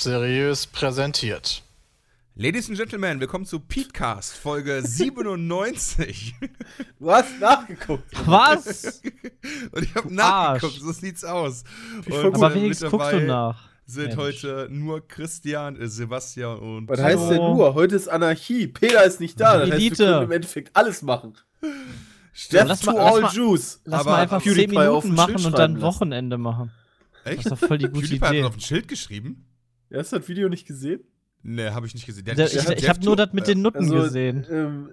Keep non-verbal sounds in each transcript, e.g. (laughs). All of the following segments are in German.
Seriös präsentiert. Ladies and Gentlemen, willkommen zu Petecast, Folge (laughs) 97. Du hast nachgeguckt. Was? (laughs) Und ich habe nachgeguckt, so sieht's aus. Und, Aber wenigstens mit guckst du dabei nach. Sind Mensch. heute nur Christian, äh, Sebastian und Was heißt denn nur? Heute ist Anarchie. Peter ist nicht da. Das heißt, wir Elite. können im Endeffekt alles machen. Stimmt. Death Lass to mal- lass all mal- Jews. Lass Aber mal einfach PewDiePie 10 auf Minuten machen und dann lassen. Wochenende machen. Echt? Das ist doch voll die gute PewDiePie hat Idee. das auf ein Schild geschrieben? Hast du das Video nicht gesehen? Nee, habe ich nicht gesehen. Der Der, ich ich habe nur das mit den Nutten Also, gesehen. ähm,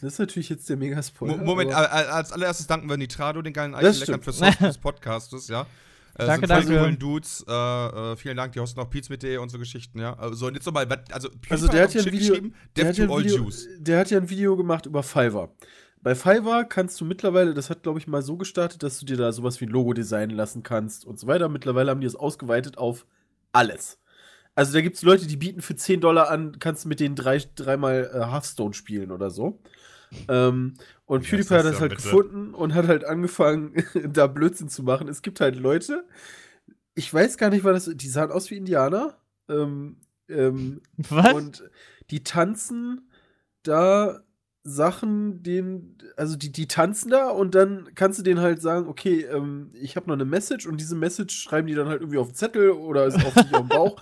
das ist natürlich jetzt der Megaspoiler. Mo- Moment, als allererstes danken wir Nitrado, den geilen Das Eichenleckern für Soft (laughs) des Podcastes, ja. Äh, Danke, sind danke. coolen Dudes. Äh, äh, vielen Dank, die hosten auch Pizza mit dir und so Geschichten, ja. Also, und jetzt nochmal, also, Also der hat ja ein Video, geschrieben, der hat ja to ein all Video, der hat ja ein Video gemacht über Fiverr. Bei Fiverr kannst du mittlerweile, das hat glaube ich mal so gestartet, dass du dir da sowas wie ein Logo designen lassen kannst und so weiter. Mittlerweile haben die es ausgeweitet auf alles. Also da gibt es Leute, die bieten für 10 Dollar an, kannst du mit denen drei, dreimal äh, Hearthstone spielen oder so. Ähm, und Ja, PewDiePie hat das halt bitte. gefunden und hat halt angefangen, (laughs) da Blödsinn zu machen. Es gibt halt Leute, ich weiß gar nicht, was das, die sahen aus wie Indianer. Ähm, ähm, (laughs) Was? und die tanzen da Sachen, den, also die, die tanzen da und dann kannst du denen halt sagen, okay, ähm, ich habe noch eine Message und diese Message schreiben die dann halt irgendwie auf den Zettel oder ist auf auf den Bauch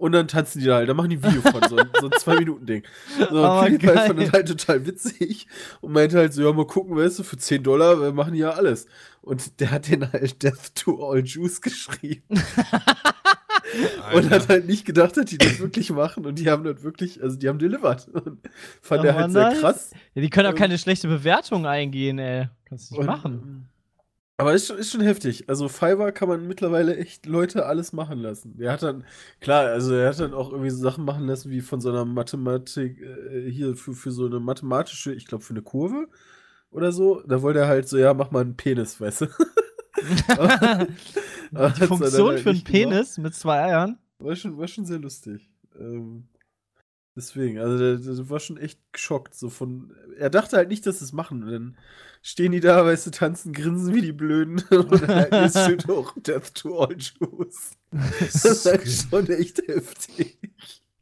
und dann tanzen die da halt, dann machen die ein Video von, so, ein- so ein (laughs) Zwei-Minuten-Ding. So, und Oh, PewDiePie fand das halt total witzig und meinte halt so, ja, mal gucken, weißt du, für 10 Dollar wir machen die ja alles. Und der hat den halt Death to All Jews geschrieben. (laughs) Und hat halt nicht gedacht, dass die das wirklich machen. Und die haben das wirklich, also die haben delivered. Und fand Oh er halt Mann, sehr krass. Ja, die können auch keine schlechte Bewertung eingehen, ey. Kannst du nicht Und, machen. Aber ist schon, ist schon heftig. Also Fiverr kann man mittlerweile echt Leute alles machen lassen. Der hat dann, klar, also er hat dann auch irgendwie so Sachen machen lassen, wie von so einer Mathematik, äh, hier für, für so eine mathematische, ich glaube für eine Kurve oder so. Da wollte er halt so, ja, mach mal einen Penis, weißt du. (laughs) (laughs) Die Funktion halt für einen nicht gemacht. Penis mit zwei Eiern. War schon, war schon sehr lustig. Ähm, deswegen, also der, der war schon echt geschockt. So von, er dachte halt nicht, dass sie es machen. Und dann stehen die da, weißt du, tanzen, grinsen wie die Blöden. (laughs) Und dann ist steht (laughs) auch Death to all Jews. Das ist halt schon echt heftig.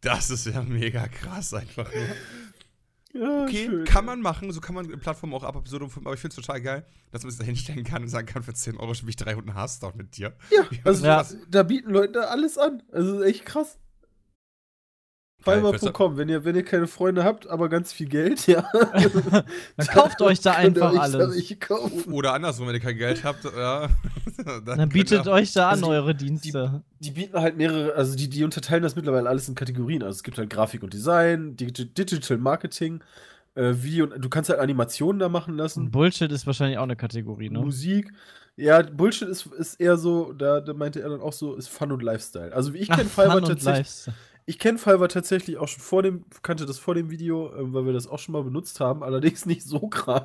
Das ist ja mega krass einfach nur. Ja, Okay, schön. kann man machen, so kann man Plattformen auch ab Episode 5, aber ich finde es total geil, dass man es da hinstellen kann und sagen kann, für 10 Euro spiele ich drei Runden Hearthstone mit dir. Ja, also Ja. da bieten Leute alles an. Also echt krass. Fiverr.com, wenn ihr, wenn ihr keine Freunde habt, aber ganz viel Geld, ja. (laughs) Dann kauft euch da einfach euch alles. Oder andersrum, wenn ihr kein Geld habt, ja. (laughs) Dann bietet könnt ihr- euch da an Also die- eure Dienste. die bieten halt mehrere, also die, die unterteilen das mittlerweile alles in Kategorien. Also es gibt halt Grafik und Design, Digi Digital Marketing, äh, Video, du kannst halt Animationen da machen lassen, Bullshit ist wahrscheinlich auch eine Kategorie, ne? Musik. Ja, Bullshit ist, ist eher so, da, da meinte er dann auch so, ist Fun und Lifestyle. Also wie ich kenne Fiverr Fun und tatsächlich, Lifestyle. Ich kenne Fiverr tatsächlich auch schon vor dem, kannte das vor dem Video, äh, weil wir das auch schon mal benutzt haben, allerdings (laughs) nicht so krass.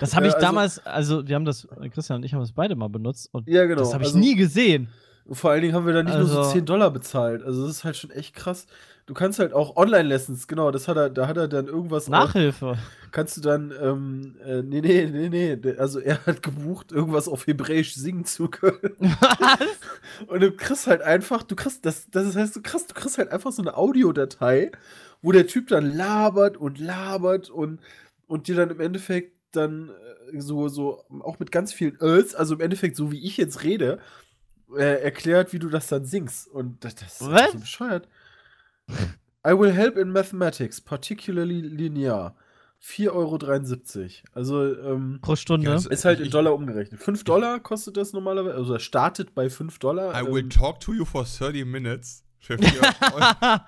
Das habe ich also- damals, also wir haben das, Christian und ich haben das beide mal benutzt und Ja, genau. das habe ich also- nie gesehen. Vor allen Dingen haben wir da nicht nur so Also- 10 Dollar bezahlt. Also das ist halt schon echt krass. Du kannst halt auch Online-Lessons, genau, das hat er, da hat er dann irgendwas Nachhilfe. kannst du dann, ähm, äh, nee, nee, nee, nee, also er hat gebucht, irgendwas auf Hebräisch singen zu können. (laughs) Was? Und du kriegst halt einfach, du kriegst, das, das heißt, du kriegst, du kriegst halt einfach so eine Audiodatei, wo der Typ dann labert und labert und, und dir dann im Endeffekt dann äh, so, so, auch mit ganz vielen Öls, also im Endeffekt so wie ich jetzt rede, äh, erklärt, wie du das dann singst. Und das, das ist Was? so bescheuert. I will help in mathematics, particularly linear. 4,73 Euro. Also, ähm, Pro Stunde. Das- ist halt in Dollar umgerechnet. 5 Dollar kostet das normalerweise, also er startet bei 5 Dollar. I will ähm, talk to you for 30 minutes. Für 4 Euro. (laughs)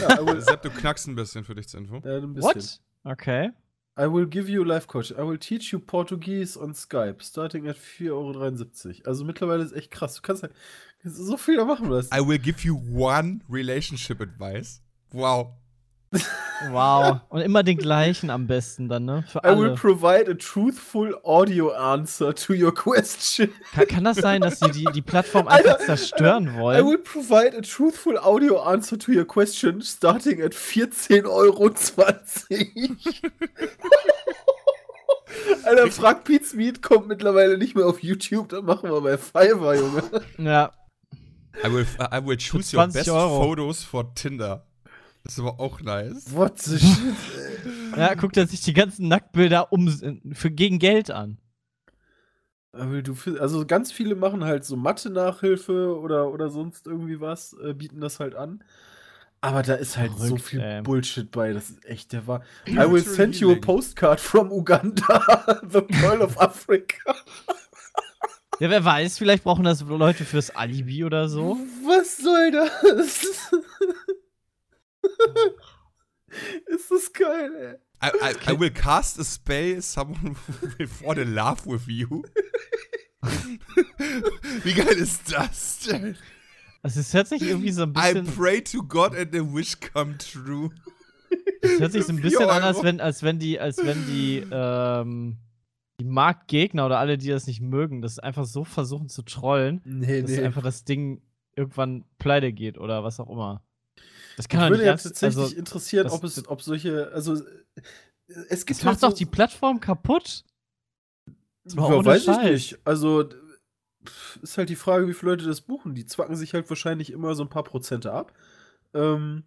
ja, will, Sepp, du knackst ein bisschen für dich zur Info. ja, ein bisschen. What? Okay. I will give you life coach. I will teach you Portuguese on Skype, starting at 4,73 Euro. Also mittlerweile ist echt krass. Du kannst kannst so viel machen lassen. I will give you one relationship advice. Wow. Wow. Und immer den gleichen am besten dann, ne? Für I will provide a truthful audio answer to your question. Kann, kann das sein, dass sie die, die Plattform einfach Alter, zerstören I wollen? will provide a truthful audio answer to your question, starting at 14,20 Euro. Alter, frag Pete's Meat kommt mittlerweile nicht mehr auf YouTube, dann machen wir bei Fiverr, Junge. Ja. I will, I will choose your 20 best Euro. photos for Tinder. Das ist aber auch nice. What the shit? ey. (laughs) Ja, guckt er sich die ganzen Nacktbilder um für gegen Geld an. Also ganz viele machen halt so Mathe-Nachhilfe oder, oder sonst irgendwie was, äh, bieten das halt an. Aber da ist halt so Verrückt, viel ey. Bullshit bei, das ist echt der war. I will send you a postcard from Uganda, (laughs) the Pearl of Africa. (laughs) Ja, wer weiß, vielleicht brauchen das Leute fürs Alibi oder so. Was soll das? (laughs) ist das geil, ey. I, I, I will cast a spell someone will fall in love with you. (laughs) Wie geil ist das denn? Also es hört sich irgendwie so ein I bisschen, pray to God and the wish come true. es hört sich so ein bisschen an, als wenn, als wenn die, als wenn die, ähm, die Marktgegner oder alle, die das nicht mögen, das einfach so versuchen zu trollen, Nee, dass einfach das Ding irgendwann pleite geht oder was auch immer. Das kann Mich doch würde ja ernst, tatsächlich also, interessieren, das- ob es, ob solche, also es gibt das macht halt doch die Plattform kaputt. Ja, weiß Scheiß. ich nicht. Also ist halt die Frage, wie viele Leute das buchen. Die zwacken sich halt wahrscheinlich immer so ein paar Prozente ab. Ähm,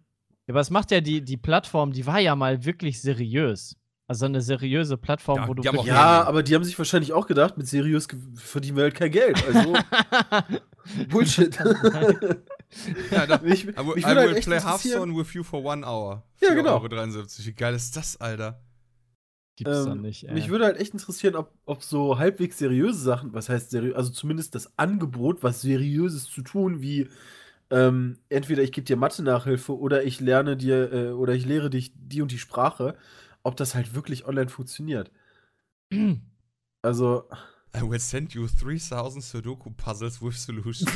Ja, aber es macht ja die, die Plattform, die war ja mal wirklich seriös. Also eine seriöse Plattform, Ja, wo du wirklich- ja, aber die haben sich wahrscheinlich auch gedacht, mit seriös verdienen wir halt kein Geld. Also (laughs) Bullshit. (laughs) (laughs) Ja, da, (laughs) ich, I will, I würde halt will echt play Hearthstone with you for one hour. Ja, genau. 4,73 Euro. Wie geil ist das, Alter? Gibt's Ähm, nicht, ey. mich würde halt echt interessieren, ob, ob so halbwegs seriöse Sachen, was heißt seriös, also zumindest das Angebot, was Seriöses zu tun, wie ähm, entweder ich gebe dir Mathe-Nachhilfe oder ich lerne dir äh, oder ich lehre dich die und die Sprache, ob das halt wirklich online funktioniert. (clears throat) Also, I will send you 3000 Sudoku puzzles with solutions.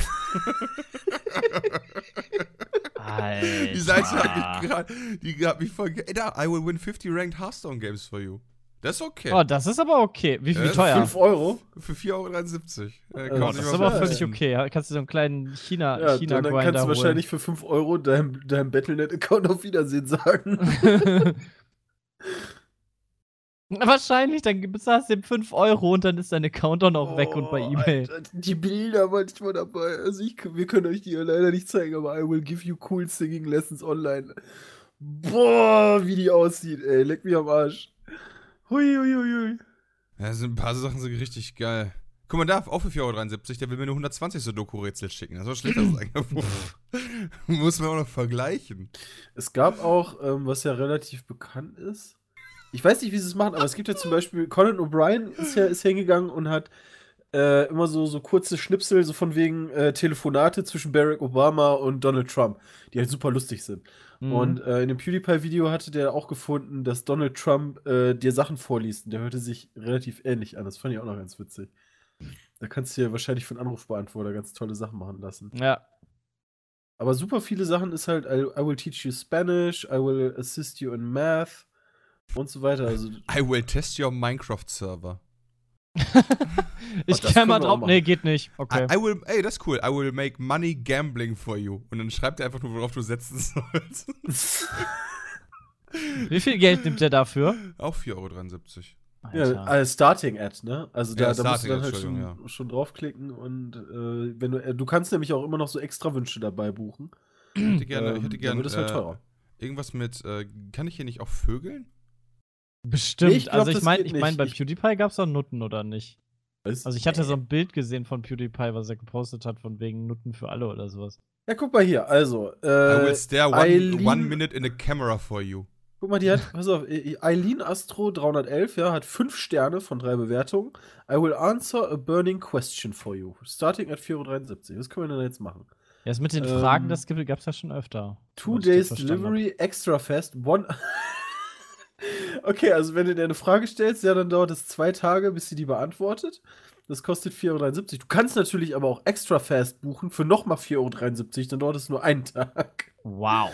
Alter. Die Seite hat mich gerade, die hat mich voll, ge- Ey, da, I will win 50 ranked Hearthstone games for you. Das ist okay. Oh, das ist aber okay. Wie, wie Äh, teuer? 5 Euro. Für 4,73 Euro. Äh, kann man Das ist aber geil. völlig okay. Ja, kannst du so einen kleinen China, Ja, China dann, kannst du holen. wahrscheinlich für 5 Euro deinem, deinem Battlenet-Account auf Wiedersehen sagen. (laughs) (laughs) wahrscheinlich, dann bezahlst du ihm 5 Euro und dann ist dein Account auch noch weg und bei Oh. Alter, die Bilder manchmal dabei. Also ich, wir können euch die leider nicht zeigen, aber I will give you cool singing lessons online. Boah, wie die aussieht, ey. Leck mich am Arsch. Hui, hui, hui, hui. Ja, sind ein paar Sachen sind richtig geil. Guck mal, da, auch für 4,73 Euro, der will mir nur 120 Sudoku-Rätsel schicken. Das ist schlecht das. (clears throat) Muss man auch noch vergleichen. Es gab auch, ähm, was ja relativ bekannt ist. Ich weiß nicht, wie sie es machen, aber es gibt ja zum Beispiel, Conan O'Brien ist ja ist hingegangen und hat äh, immer so, so kurze Schnipsel, so von wegen äh, Telefonate zwischen Barack Obama und Donald Trump, die halt super lustig sind. Mhm. Und äh, in dem PewDiePie-Video hatte der auch gefunden, dass Donald Trump äh, dir Sachen vorliest. Und der hörte sich relativ ähnlich an. Das fand ich auch noch ganz witzig. Da kannst du dir wahrscheinlich einen Anrufbeantworter ganz tolle Sachen machen lassen. ja. Aber super viele Sachen ist halt, I, I will teach you Spanish, I will assist you in math und so weiter. Also, (laughs) I will test your Minecraft-Server. (laughs) Ich Oh, kann mal drauf. Nee, geht nicht. Okay. I, I will, ey, das ist cool. I will make money gambling for you. Und dann schreibt er einfach nur, worauf du setzen (laughs) sollst. Wie viel Geld nimmt der dafür? auch 4,73 Euro. ja, äh, Starting Ad, ne? Also da, Ja, da musst du Starting dann halt schon, Entschuldigung, schon draufklicken und äh, wenn du, äh, du kannst nämlich auch immer noch so extra Wünsche dabei buchen. Ich hätte gerne, ich Ähm, hätte dann gerne wird es halt äh, teurer. irgendwas mit, äh, kann ich hier nicht auch vögeln? Bestimmt. Nee, ich glaub, also ich meine, ich mein, nicht. bei PewDiePie gab es doch Nutten oder nicht? Weiß- Also ich hatte so ein Bild gesehen von PewDiePie, was er gepostet hat, von wegen Nutten für alle oder sowas. Ja, guck mal hier, also, I will äh, stare one, Eileen- one minute in a camera for you. guck mal, die hat, pass auf, äh, Eileen Astro 311, ja, hat 5 Sterne von 3 Bewertungen. I will answer a burning question for you. Starting at 4,73 Euro. Was können wir denn jetzt machen? Ja, das mit den Ähm, Fragen, das gab es ja schon öfter. Two days verstanden hab. delivery, extra fast, one. Okay, also wenn du dir eine Frage stellst, ja, dann dauert es zwei Tage, bis sie die beantwortet. Das kostet 4,73 Euro. Du kannst natürlich aber auch extra fast buchen für nochmal 4,73 Euro, dann dauert es nur einen Tag. Wow.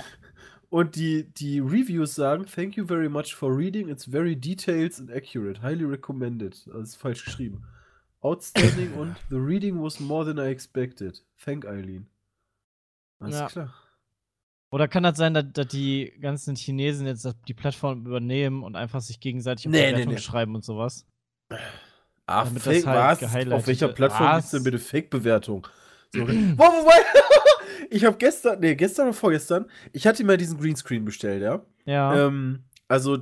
Und die, die Reviews sagen, thank you very much for reading, it's very detailed and accurate, highly recommended. Das ist falsch geschrieben. Outstanding (laughs) und the reading was more than I expected. Thank Eileen. Alles Ja. klar. Oder kann das sein, dass, dass die ganzen Chinesen jetzt die Plattform übernehmen und einfach sich gegenseitig um Nee, nee, Bewertungen nee. schreiben und sowas? Ach, Damit Fake, halt was? Auf welcher. Plattform gibt es denn bitte Fake-Bewertung? So, (clears throat) (laughs) ich habe gestern, nee, gestern oder vorgestern, ich hatte mir diesen Greenscreen bestellt, ja. Ja. Ähm, also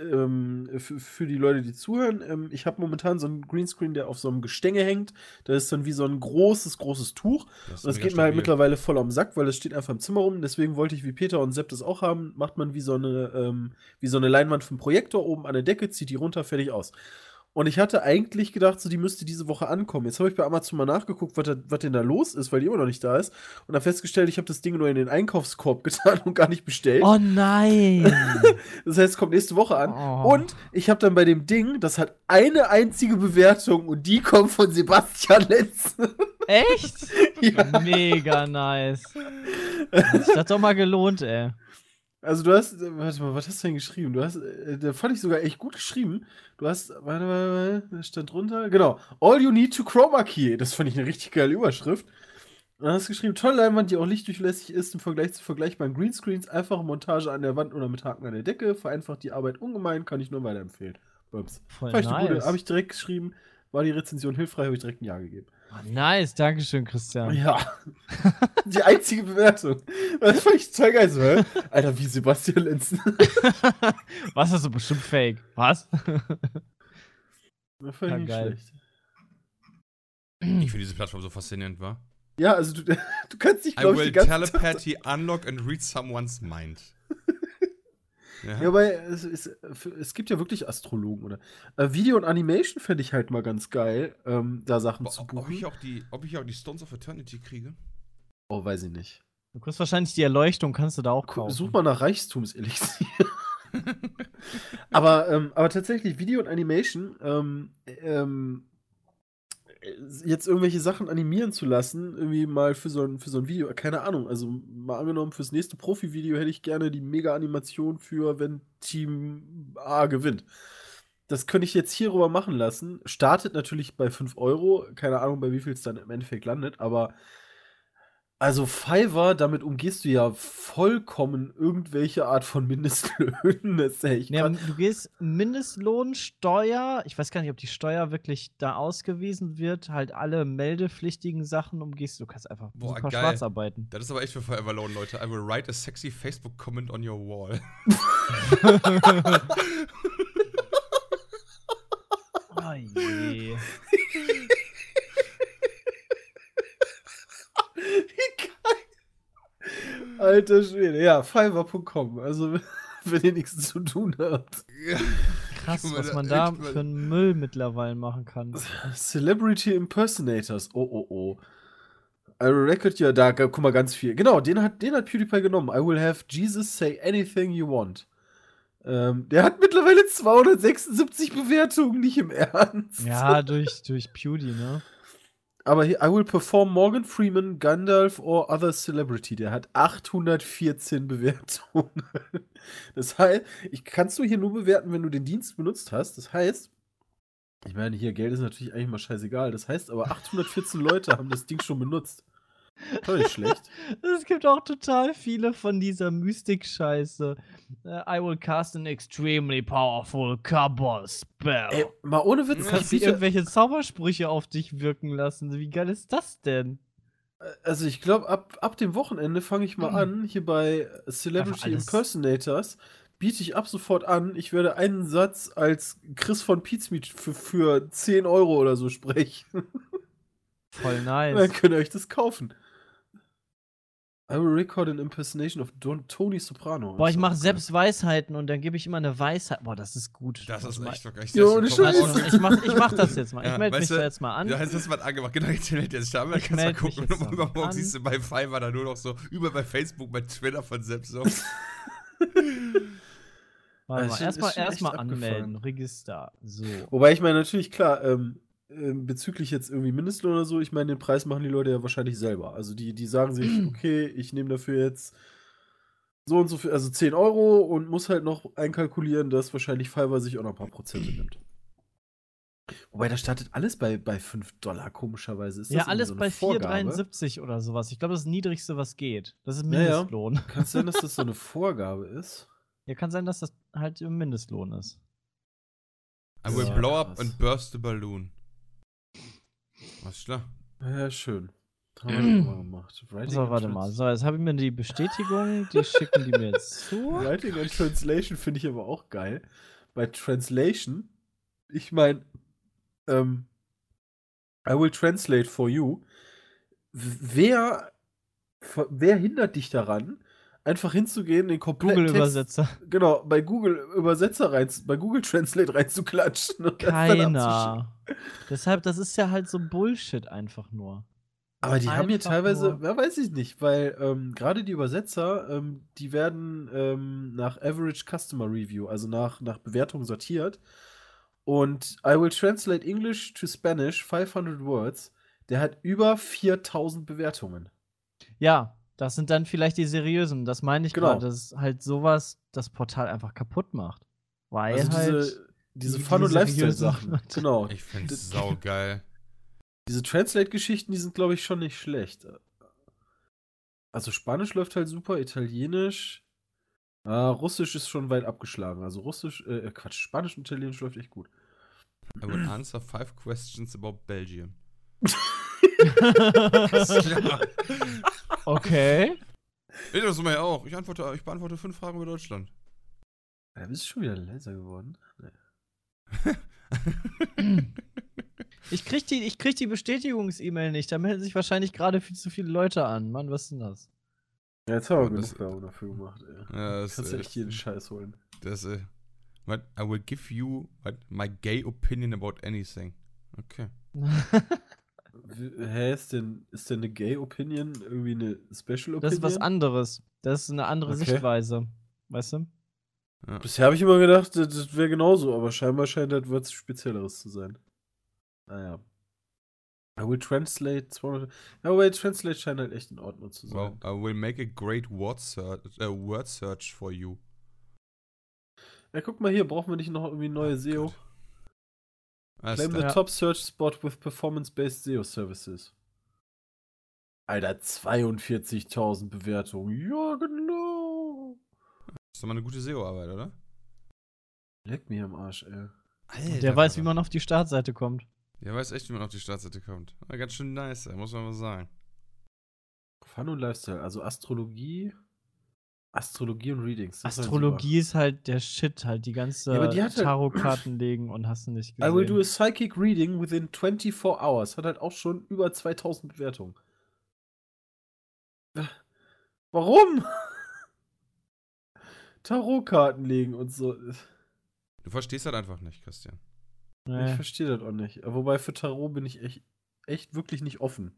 ähm, für, die Leute, die zuhören, ähm, ich habe momentan so einen Greenscreen, der auf so einem Gestänge hängt. Da ist dann wie so ein großes, großes Tuch. Das, Und das geht mir halt mittlerweile voll am Sack, weil das steht einfach im Zimmer rum. Deswegen wollte ich, wie Peter und Sepp das auch haben, macht man wie so eine, ähm, wie so eine Leinwand einen Projektor oben an der Decke, zieht die runter, fertig aus. Und ich hatte eigentlich gedacht, so die müsste diese Woche ankommen. Jetzt habe ich bei Amazon mal nachgeguckt, was, da, was denn da los ist, weil die immer noch nicht da ist. Und dann festgestellt, ich habe das Ding nur in den Einkaufskorb (laughs) getan und gar nicht bestellt. oh nein. (laughs) Das heißt, es kommt nächste Woche an. Oh. Und ich habe dann bei dem Ding, das hat eine einzige Bewertung und die kommt von Sebastian Lenz. (laughs) Echt? ja. Mega nice. Das hat doch mal gelohnt, ey. Also du hast, äh, warte mal, was hast du denn geschrieben? Du hast, äh, da fand ich sogar echt gut geschrieben. Du hast, warte, warte, warte, da stand drunter, genau, All You Need to Chroma Key. Das fand ich eine richtig geile Überschrift. Dann hast du geschrieben, tolle Leinwand, die auch lichtdurchlässig ist im Vergleich zu vergleichbaren Greenscreens, einfache Montage an der Wand oder mit Haken an der Decke, vereinfacht die Arbeit ungemein, kann ich nur weiterempfehlen. Bums. Voll gute, nice. habe ich direkt geschrieben, war die Rezension hilfreich, habe ich direkt ein Ja gegeben. Oh, nice, Dankeschön, Christian. Ja. die einzige Bewertung. Das fand ich total geil so, hä? Alter, wie Sebastian Lenz. (laughs) Was ist so bestimmt fake? Was? Das fand Ja, ich nicht geil. schlecht. Ich finde diese Plattform so faszinierend, wa? Ja, also du, (laughs) du kannst dich, I glaube ich, will die ganze telepathy unlock and read someone's mind. Ja. Ja, aber es, es, es gibt ja wirklich Astrologen, oder? Äh, Video und Animation fände ich halt mal ganz geil, ähm, da Sachen Bo- zu ob, buchen. ich auch die, ob ich auch die Stones of Eternity kriege? oh, weiß ich nicht. Du kriegst wahrscheinlich die Erleuchtung, kannst du da auch kaufen. Such mal nach Reichtumselixier. (laughs) aber, ähm, aber tatsächlich, Video und Animation, ähm, ähm, äh, jetzt irgendwelche Sachen animieren zu lassen, irgendwie mal für so ein, für so ein Video, keine Ahnung, also mal angenommen, fürs nächste Profi-Video hätte ich gerne die Mega-Animation für, wenn Team A gewinnt. Das könnte ich jetzt hierüber machen lassen. Startet natürlich bei 5 Euro, keine Ahnung, bei wie viel es dann im Endeffekt landet, aber also Fiverr, damit umgehst du ja vollkommen irgendwelche Art von Mindestlöhnen. (laughs) Das ist ja echt Ja, du gehst Mindestlohn, Steuer, ich weiß gar nicht, ob die Steuer wirklich da ausgewiesen wird, halt alle meldepflichtigen Sachen umgehst. Du kannst einfach Boah, super geil. schwarz arbeiten. Das ist aber echt für Forever Alone, Leute. I will write a sexy Facebook comment on your wall. (laughs) (laughs) Oh je. Wie geil. Alter Schwede. Ja, Fiverr.com. Also, (laughs) wenn ihr nichts zu tun habt. Krass, was man da für einen Müll mittlerweile machen kann. Celebrity Impersonators. Oh, oh, oh. I will record ja, da, guck mal, ganz viel. Genau, den hat, den hat PewDiePie genommen. I will have Jesus say anything you want. Ähm, der hat mittlerweile 276 Bewertungen, nicht im Ernst. Ja, (laughs) durch, durch Pewdie, ne? Aber hier, I will perform Morgan Freeman, Gandalf or other celebrity. Der hat 814 Bewertungen. (laughs) Das heißt, ich kannst du hier nur bewerten, wenn du den Dienst benutzt hast. Das heißt, ich meine, hier Geld ist natürlich eigentlich mal scheißegal. Das heißt aber, 814 Leute haben das Ding schon benutzt. Toll, nicht schlecht. (laughs) Es gibt auch total viele von dieser Mystik-Scheiße. Äh, I will cast an extremely powerful Cabal spell. Ey, mal ohne Witz, du ich kannst biete- irgendwelche Zaubersprüche auf dich wirken lassen. Wie geil ist das denn? Also ich glaube, ab, ab dem Wochenende fange ich mal an, hier bei Celebrity Impersonators biete ich ab sofort an, ich werde einen Satz als Chris von Pizmeet für, für 10 Euro oder so sprechen. Voll (laughs) Dann nice. könnt ihr euch das kaufen. I will record an impersonation of Don Tony Soprano. Boah, ich mache selbst Weisheiten und dann gebe ich immer eine Weisheit. Boah, das ist gut. Das ist Warte echt doch echt. Ja, das ist voll Scheiß. ordentlich. mal. Ich mach, ich mach das jetzt mal. Ich Ja, melde mich du, da jetzt mal an. Da hast du das mal angemacht. Genau, jetzt hält er sich da an. Ich kannst du mal gucken. Und mal übermorgen an. siehst du bei Fiverr dann nur noch so, über bei Facebook, bei Twitter von selbst so. Warte mal, erstmal echt abgefahren. anmelden. Register. So. Wobei ich meine, natürlich, klar, ähm, ähm, bezüglich jetzt irgendwie Mindestlohn oder so, ich meine, den Preis machen die Leute ja wahrscheinlich selber. Also die, die sagen sich, (clears throat) okay, ich nehme dafür jetzt so und so viel, also 10 Euro und muss halt noch einkalkulieren, dass wahrscheinlich Fiverr sich auch noch ein paar Prozente nimmt. Wobei, da startet alles bei, bei 5 Dollar, komischerweise. Ist das Ja, alles so bei Vorgabe? 4,73 oder sowas. Ich glaube, das ist das Niedrigste, was geht. Das ist Ja, ja. Mindestlohn. Ja, (laughs) Kann es sein, dass das so eine (laughs) Vorgabe ist? kann sein, dass das halt im Mindestlohn ist. I will Ja, blow up and burst the balloon. Was klar. Ja, schön. Haben wir das mal gemacht. Writing So, warte mal. So, jetzt habe ich mir die Bestätigung, die schicken die mir jetzt zu. (laughs) Writing and Translation finde ich aber auch geil. Bei Translation, ich meine, ähm, I will translate for you. Wer, wer hindert dich daran, einfach hinzugehen, den kompletten Text, Google-Übersetzer. genau, bei Google Übersetzer rein, bei Google Translate reinzuklatschen? und das dann abzuschicken? Keiner. Deshalb, das ist ja halt so Bullshit einfach nur. Aber die haben hier teilweise, nur- ja, weiß ich nicht, weil ähm, gerade die Übersetzer, ähm, die werden ähm, nach Average Customer Review, also nach, nach Bewertung sortiert. Und I will translate English to Spanish 500 words. Der hat über 4000 Bewertungen. Ja, das sind dann vielleicht die seriösen. Das meine ich Genau. gerade, dass halt sowas das Portal einfach kaputt macht. Weil Also halt. Diese, diese die- Fun- und Lifestyle-Sachen. Genau. Ich finde Das- es saugeil. (laughs) Diese Translate-Geschichten, die sind, glaube ich, schon nicht schlecht. Also Spanisch läuft halt super, Italienisch. Ah, Russisch ist schon weit abgeschlagen. Also Russisch, äh, Quatsch, Spanisch und Italienisch läuft echt gut. I will answer five questions about Belgium. (laughs) okay. (laughs) Ich das immer ja auch. Ich, antworte, ich beantworte fünf Fragen über Deutschland. Ja, bist du schon wieder leiser geworden? (laughs) Ich krieg die, ich krieg die Bestätigungs-E-Mail nicht. Da melden sich wahrscheinlich gerade viel zu viele Leute an. Mann, was ist denn das? Ja, jetzt haben wir genug das- Werbung dafür gemacht, ey. Ja, das, Kannst du echt jeden Scheiß holen. Das, äh, what, I will give you what, my gay opinion about anything. Okay. Hä, ist denn, ist denn eine Gay-Opinion irgendwie eine Special Opinion? Das ist was anderes. Das ist eine andere Okay. Sichtweise. Weißt du? Ja. Bisher habe ich immer gedacht, das, wäre genauso, aber scheinbar scheint das was Spezielleres zu sein. Naja. I will translate 200. Ja, Translate scheint halt echt in Ordnung zu Well, sein. I will make a great word search, uh, word search for you. Ja, guck mal hier, brauchen wir nicht noch irgendwie neue SEO? Alles Claim the. Ja. top search spot with performance-based SEO services. Alter, 42.000 Bewertungen. Ja, genau. Ist doch mal eine gute SEO-Arbeit, oder? Leck mir am Arsch, ey. Alter, Der weiß, wie man auf die Startseite kommt. Der weiß echt, wie man auf die Startseite kommt. Aber ganz schön nice, ey, muss man mal sagen. Fun und Lifestyle, also Astrologie. Astrologie und Readings. das ist halt Astrologie ist halt der Shit, halt die ganze Ja, aber die hat halt- Tarotkarten legen und hast du nicht super. I gesehen. will do a psychic reading within 24 hours. Hat halt auch schon über 2000 Bewertungen. Warum? Tarotkarten legen und so. Du verstehst halt einfach nicht, Christian. Ich nee. verstehe das auch nicht. Wobei für Tarot bin ich echt, echt wirklich nicht offen.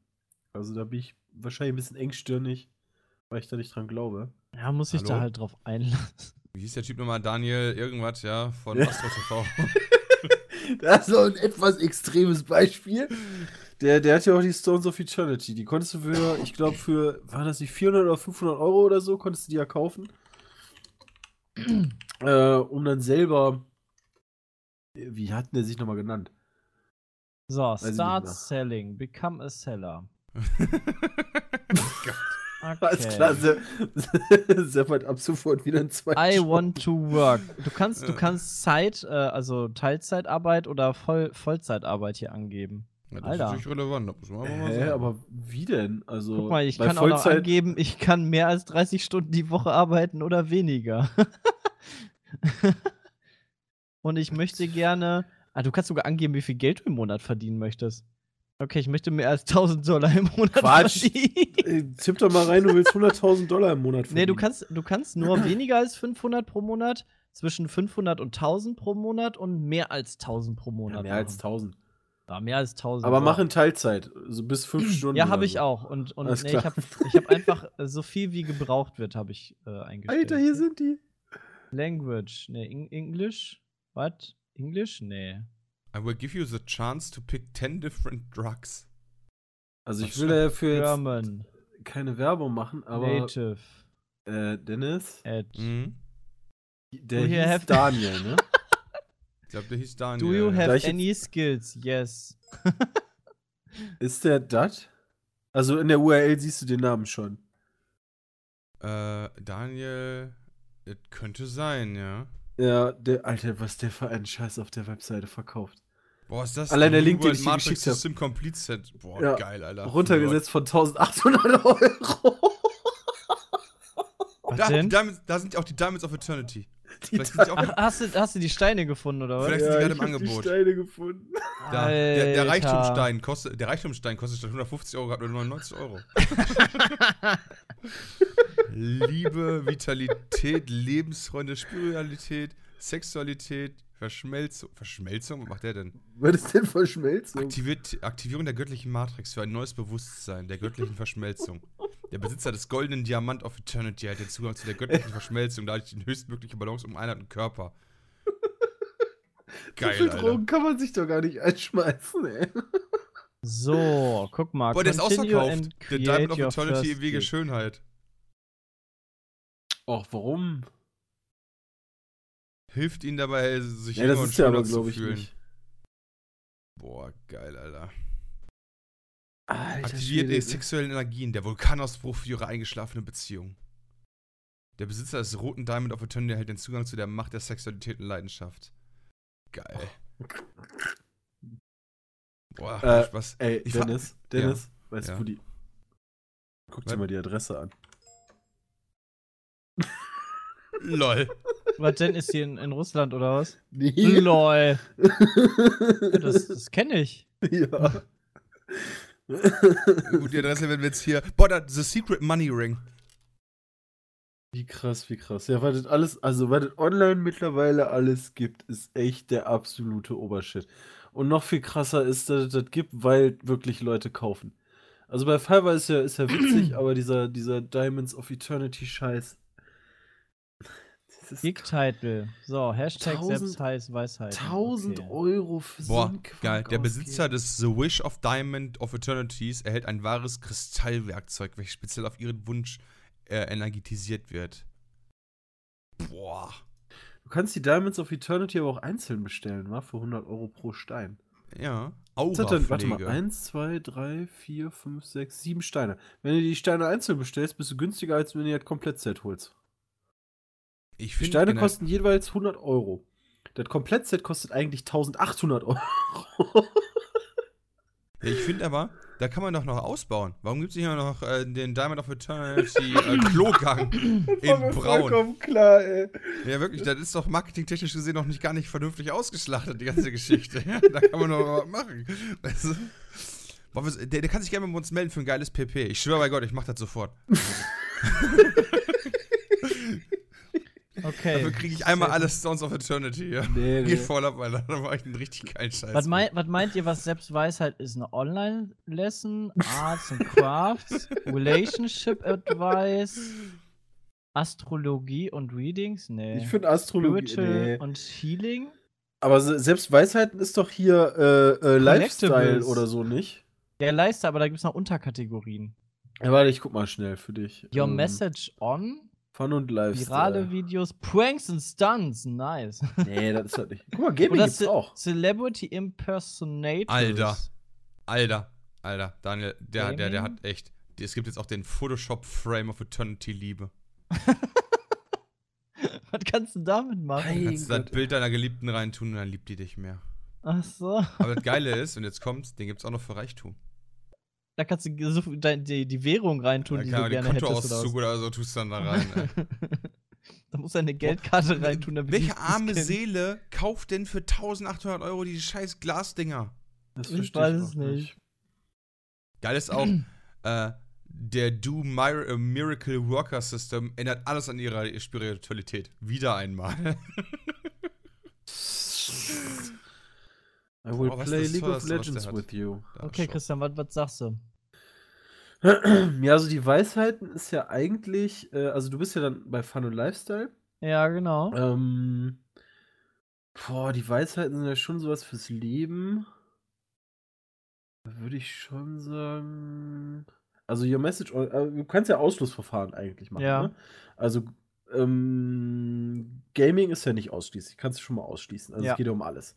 Also da bin ich wahrscheinlich ein bisschen engstirnig, weil ich da nicht dran glaube. Ja, muss ich da Hallo? halt drauf einlassen. Wie hieß der Typ nochmal? Daniel irgendwas, ja, von Ja. Astro TV. (laughs) Das ist so ein etwas extremes Beispiel. Der, der hat ja auch die Stones of Eternity. Die konntest du für, ich glaube, für, war das nicht 400 oder 500 Euro oder so, konntest du die ja kaufen. (clears throat) äh, um dann selber. Wie hat der sich nochmal genannt? So, nicht start selling, become a seller. (laughs) Okay. Alles klar, Sepp, hat (laughs) ab sofort wieder ein zwei. I want to work. Du kannst, du kannst Zeit, äh, also Teilzeitarbeit oder Voll Vollzeitarbeit hier angeben. Ja, das Alter. ist natürlich relevant, das muss man aber mal Hä, sagen. aber wie denn? Also, Guck mal, ich bei kann auch noch Vollzeit- angeben, ich kann mehr als 30 Stunden die Woche arbeiten oder weniger. (laughs) Und ich möchte gerne. Ah, du kannst sogar angeben, wie viel Geld du im Monat verdienen möchtest. Okay, ich möchte mehr als 1000 Dollar im Monat Quatsch. verdienen. Äh, Tipp doch mal rein, du willst 100.000 Dollar im Monat verdienen. Nee, du kannst, du kannst nur (clears throat) weniger als 500 pro Monat, zwischen 500 und 1000 pro Monat und mehr als 1000 pro Monat. ja, mehr als machen. 1000. Ja, mehr als 1000. Aber mach in Teilzeit, so bis fünf (clears throat) Stunden. Ja, habe ich so. auch. Und, und Alles nee, ich habe ich hab einfach (laughs) so viel wie gebraucht wird, habe ich äh, eingestellt. Alter, hier sind die. Language. Nee, Eng English? What? English? Nee. I will give you the chance to pick 10 different drugs. Also ich will dafür jetzt German. keine Werbung machen, aber Native. äh, Dennis, At. Mhm. der hieß (laughs) Daniel, ne? Ich glaube, der hieß Daniel. Do you have any skills? Yes. (laughs) Ist der dat? Also in der URL siehst du den Namen schon. Äh, Daniel, es könnte sein, ja. Ja, der, Alter, was der für einen Scheiß auf der Webseite verkauft. Boah, ist das Allein der Link, den ich dir geschickt hab. System Complete Set. Boah, Ja. geil, Alter. Runtergesetzt von 1800 Euro. Was Da, denn? Diamonds, da sind auch die Diamonds of Eternity. (laughs) Ach, hast, du, hast du die Steine gefunden, oder was? Vielleicht sind die gerade ich im Angebot. Die Steine gefunden. da. Der, der. Reichtumstein kostet, der Reichtumstein kostet statt 150 Euro gerade nur 99 Euro. (laughs) Liebe, Vitalität, Lebensfreunde, Spiritualität, Sexualität, Verschmelzung. Verschmelzung? Was macht der denn? Was ist denn Verschmelzung? Aktiviert, Aktivierung der göttlichen Matrix für ein neues Bewusstsein der göttlichen Verschmelzung. Der Besitzer des goldenen Diamant of Eternity hat den Zugang zu der göttlichen Verschmelzung, dadurch die höchstmögliche Balance um einen Körper. Geil, viel Alter. Drogen kann man sich doch gar nicht einschmeißen, ey. So, guck mal. Boah, der ist ausverkauft. Der Diamond of Eternity first im Wege gig. Schönheit. Och, warum? Hilft ihnen dabei, sich Ja, das ist ja aber, glaube ich, fühlen. nicht. Boah, geil, Alter. Alter, Aktiviert die sexuellen Energien, der Vulkanausbruch für ihre eingeschlafene Beziehung. Der Besitzer des roten Diamond of Eternity erhält den Zugang zu der Macht der Sexualität und Leidenschaft. Geil. Boah, Äh, was? Ey, Ich Dennis, Dennis, weißt Ja. du, wo die. Guck dir mal die Adresse an. LOL. Was denn? Ist die in, in Russland oder was? Nee. Lol. (laughs) Ja, Das, das kenne ich. ja. Gut, die Adresse werden wir jetzt hier. Boah, da, The Secret Money Ring. Wie krass, wie krass. Ja, weil das alles, also weil das online mittlerweile alles gibt, ist echt der absolute Obershit. Und noch viel krasser ist, dass es das gibt, weil wirklich Leute kaufen. Also bei Fiverr ist ja, ist ja witzig, (clears throat) aber dieser, dieser Diamonds of Eternity Scheiß. Das ist Gig-Title. So, Hashtag 1000 Selbstheiß Weisheit. 1000 Okay. Euro für so Boah, Quark geil. Der ausgeben. Besitzer des The Wish of Diamond of Eternities erhält ein wahres Kristallwerkzeug, welches speziell auf ihren Wunsch äh, energetisiert wird. Boah. Du kannst die Diamonds of Eternity aber auch einzeln bestellen, wa? Für 100 Euro pro Stein. Ja. Was hat denn, warte mal, Aura-Pflege. 1, 2, 3, 4, 5, 6, 7 Steine. Wenn du die Steine einzeln bestellst, bist du günstiger, als wenn du das Komplettset holst. Ich Die finde Steine kosten jeweils 100 Euro. Das Komplettset kostet eigentlich 1800 Euro. (laughs) Ja, ich finde aber, da kann man doch noch ausbauen. Warum gibt es nicht noch äh, den Diamond of Eternity äh, (laughs) Klogang in Braun? Vollkommen klar, ey. Ja, wirklich, das ist doch marketingtechnisch gesehen noch nicht gar nicht vernünftig ausgeschlachtet, die ganze Geschichte. (laughs) Ja, da kann man noch was machen. Weißt du? Boah, der, der kann sich gerne bei uns melden für ein geiles PP. Ich schwöre bei Gott, ich mach das sofort. Okay. Dafür kriege ich einmal Sehr alle Stones of Eternity. Ja. Nee, nee. Geht voll ab, Alter. Da war ich einen richtig geilen Scheiß. Was, mein, was meint ihr, was Selbstweisheit ist? Eine Online-Lesson, Arts and Crafts, (laughs) Relationship Advice, Astrologie und Readings? Nee. Ich finde Astrologie. Spiritual Nee. und Healing? Aber se- selbst Weisheiten ist doch hier äh, äh, Lifestyle oder so, nicht? Der Leiste, aber da gibt es noch Unterkategorien. Ja, warte, ich guck mal schnell für dich. Your Ähm, Message on? Fun und Lifestyle. Virale Videos, Pranks and Stunts, nice. (laughs) Nee, das ist halt nicht. Guck mal, Gaming Oder gibt's Ce auch. Celebrity Impersonators. Alter. Alter, Alter, Daniel, der, der, der hat echt. Es gibt jetzt auch den Photoshop Frame of Eternity Liebe. (laughs) Was kannst du damit machen? Hey. Du kannst das Gott. Bild deiner Geliebten reintun und dann liebt die dich mehr. Ach so. Aber das Geile (laughs) ist, und jetzt kommt's, den gibt's auch noch für Reichtum. Da kannst du so, die, die Währung reintun, Da die kann du gerne hättest. Oder Kontoauszug oder so tust du dann da rein. (laughs) da musst du eine Geldkarte reintun, damit Welche arme. Seele kauft denn für 1800 Euro diese scheiß Glasdinger? Das Ich weiß es nicht. Geil ist auch, (clears throat) äh, der Do Mir äh, Miracle Worker System ändert alles an ihrer Spiritualität. Wieder einmal. (laughs) I will Boah, was play League of Legends with you. Okay. Christian, was, was sagst du? (clears throat) Ja, also die Weisheiten ist ja eigentlich, äh, also du bist ja dann bei Fun und Lifestyle. Ja, genau. Ähm, boah, die Weisheiten sind ja schon sowas fürs Leben. Würde ich schon sagen. Also Your Message, äh, du kannst ja Ausschlussverfahren eigentlich machen. Ja. Ne? Also ähm, Gaming ist ja nicht ausschließlich, kannst du schon mal ausschließen. Also Ja. es geht ja um alles.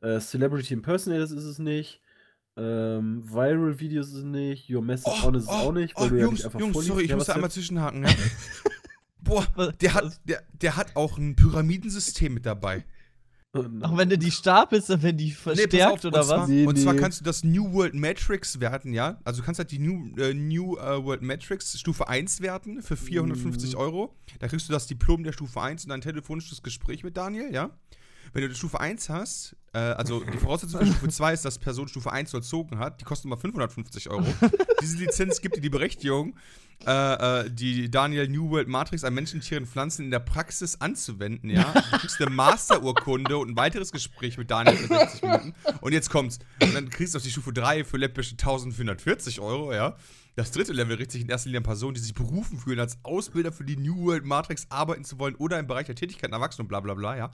Äh, Celebrity Impersonators ist es nicht. Ähm, Viral Videos ist es nicht. Your Message On ist es auch nicht, weil oh, du ja Jungs, nicht einfach Jungs, vorliest. sorry, ich Ja, muss was da einmal zwischenhaken. Ja? (laughs) Boah, der hat, der, der hat auch ein Pyramidensystem mit dabei. Oh. Auch wenn du die stapelst, dann werden die Nee, verstärkt pass auf, oder und zwar, was? Nee, Und zwar nee. kannst du das New World Matrix werten, ja? Also du kannst halt die New, äh, New äh, World Matrix Stufe 1 werten für 450 Mhm. Euro. Da kriegst du das Diplom der Stufe 1 und ein telefonisches Gespräch mit Daniel, ja? Wenn du die Stufe 1 hast, äh, also die Voraussetzung für Stufe 2 ist, dass Person Stufe 1 vollzogen hat, die kostet immer 550 Euro. Diese Lizenz gibt dir die Berechtigung, äh, äh, die Daniel New World Matrix an Menschen, Tieren, Pflanzen in der Praxis anzuwenden, ja. Du kriegst eine Masterurkunde und ein weiteres Gespräch mit Daniel für 60 Minuten. Und jetzt kommt's. Und dann kriegst du auf die Stufe 3 für läppische 1440 Euro, ja. Das dritte Level richtet sich in erster Linie an Personen, die sich berufen fühlen, als Ausbilder für die New World Matrix arbeiten zu wollen oder im Bereich der Tätigkeiten Erwachsenen und bla bla bla, ja.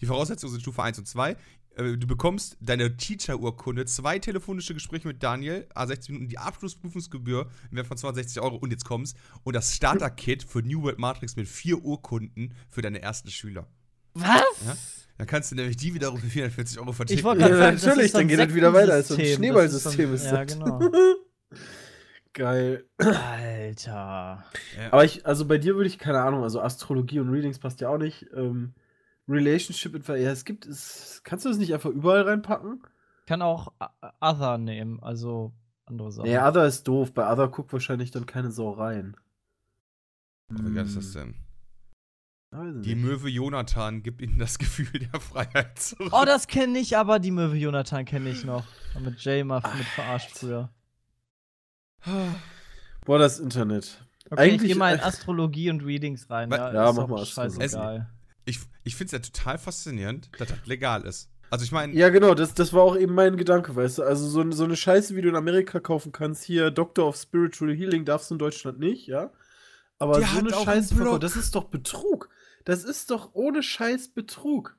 Die Voraussetzungen sind Stufe 1 und 2. Äh, Du bekommst deine Teacher-Urkunde, zwei telefonische Gespräche mit Daniel, A60 Minuten, die Abschlussprüfungsgebühr im Wert von 260 Euro und jetzt kommst und das Starter-Kit für New World Matrix mit vier Urkunden für deine ersten Schüler. Was? Ja? Dann kannst du nämlich die wiederum für 440 Euro verticken. Ich wollte Ja, gerade sagen, das natürlich, ist dann geht das wieder weiter, ist so ein. Schneeballsystem ist Ja, das. genau. (laughs) Geil. Alter. Aber ich, also bei dir würde ich, keine Ahnung, also Astrologie und Readings passt ja auch nicht. Ähm, Relationship, Advice, ja, es gibt, es, kannst du das nicht einfach überall reinpacken? Kann auch Other nehmen, also andere Sachen. Nee, Other ist doof. Bei Other guckt wahrscheinlich dann keine Sau rein. Wie geil ist das denn? Ja, weiß ich Die. Möwe Jonathan gibt ihnen das Gefühl der Freiheit zurück. Oh, das kenne ich, aber die Möwe Jonathan kenne ich noch. Mit Jay mal mit verarscht früher. Boah, das Internet. Okay, Eigentlich- ich geh mal in (laughs) Astrologie und Readings rein. Ja, Ja, ist mach mal Astrologie. scheißegal. Ich, ich finde es ja total faszinierend, dass das legal ist. Also ich meine, Ja, genau, das, das war auch eben mein Gedanke, weißt du. Also so, eine- so eine Scheiße, wie du in Amerika kaufen kannst, hier Doctor of Spiritual Healing darfst du in Deutschland nicht, ja. Aber Der so eine Scheiße, das ist doch Betrug. Das ist doch ohne Scheiß Betrug.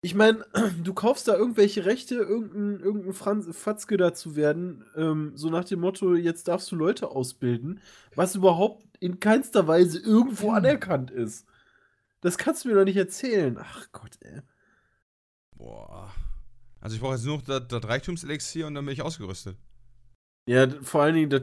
Ich meine, (clears throat) du kaufst da irgendwelche Rechte, irgendein, irgendein Franz, Fatzke da zu werden, ähm, so nach dem Motto, jetzt darfst du Leute ausbilden, was überhaupt in keinster Weise irgendwo anerkannt ist. Das kannst du mir doch nicht erzählen. Ach Gott, ey. boah. Also ich brauche jetzt nur noch das, das Reichtumselixier und dann bin ich ausgerüstet. Ja, vor allen Dingen, das,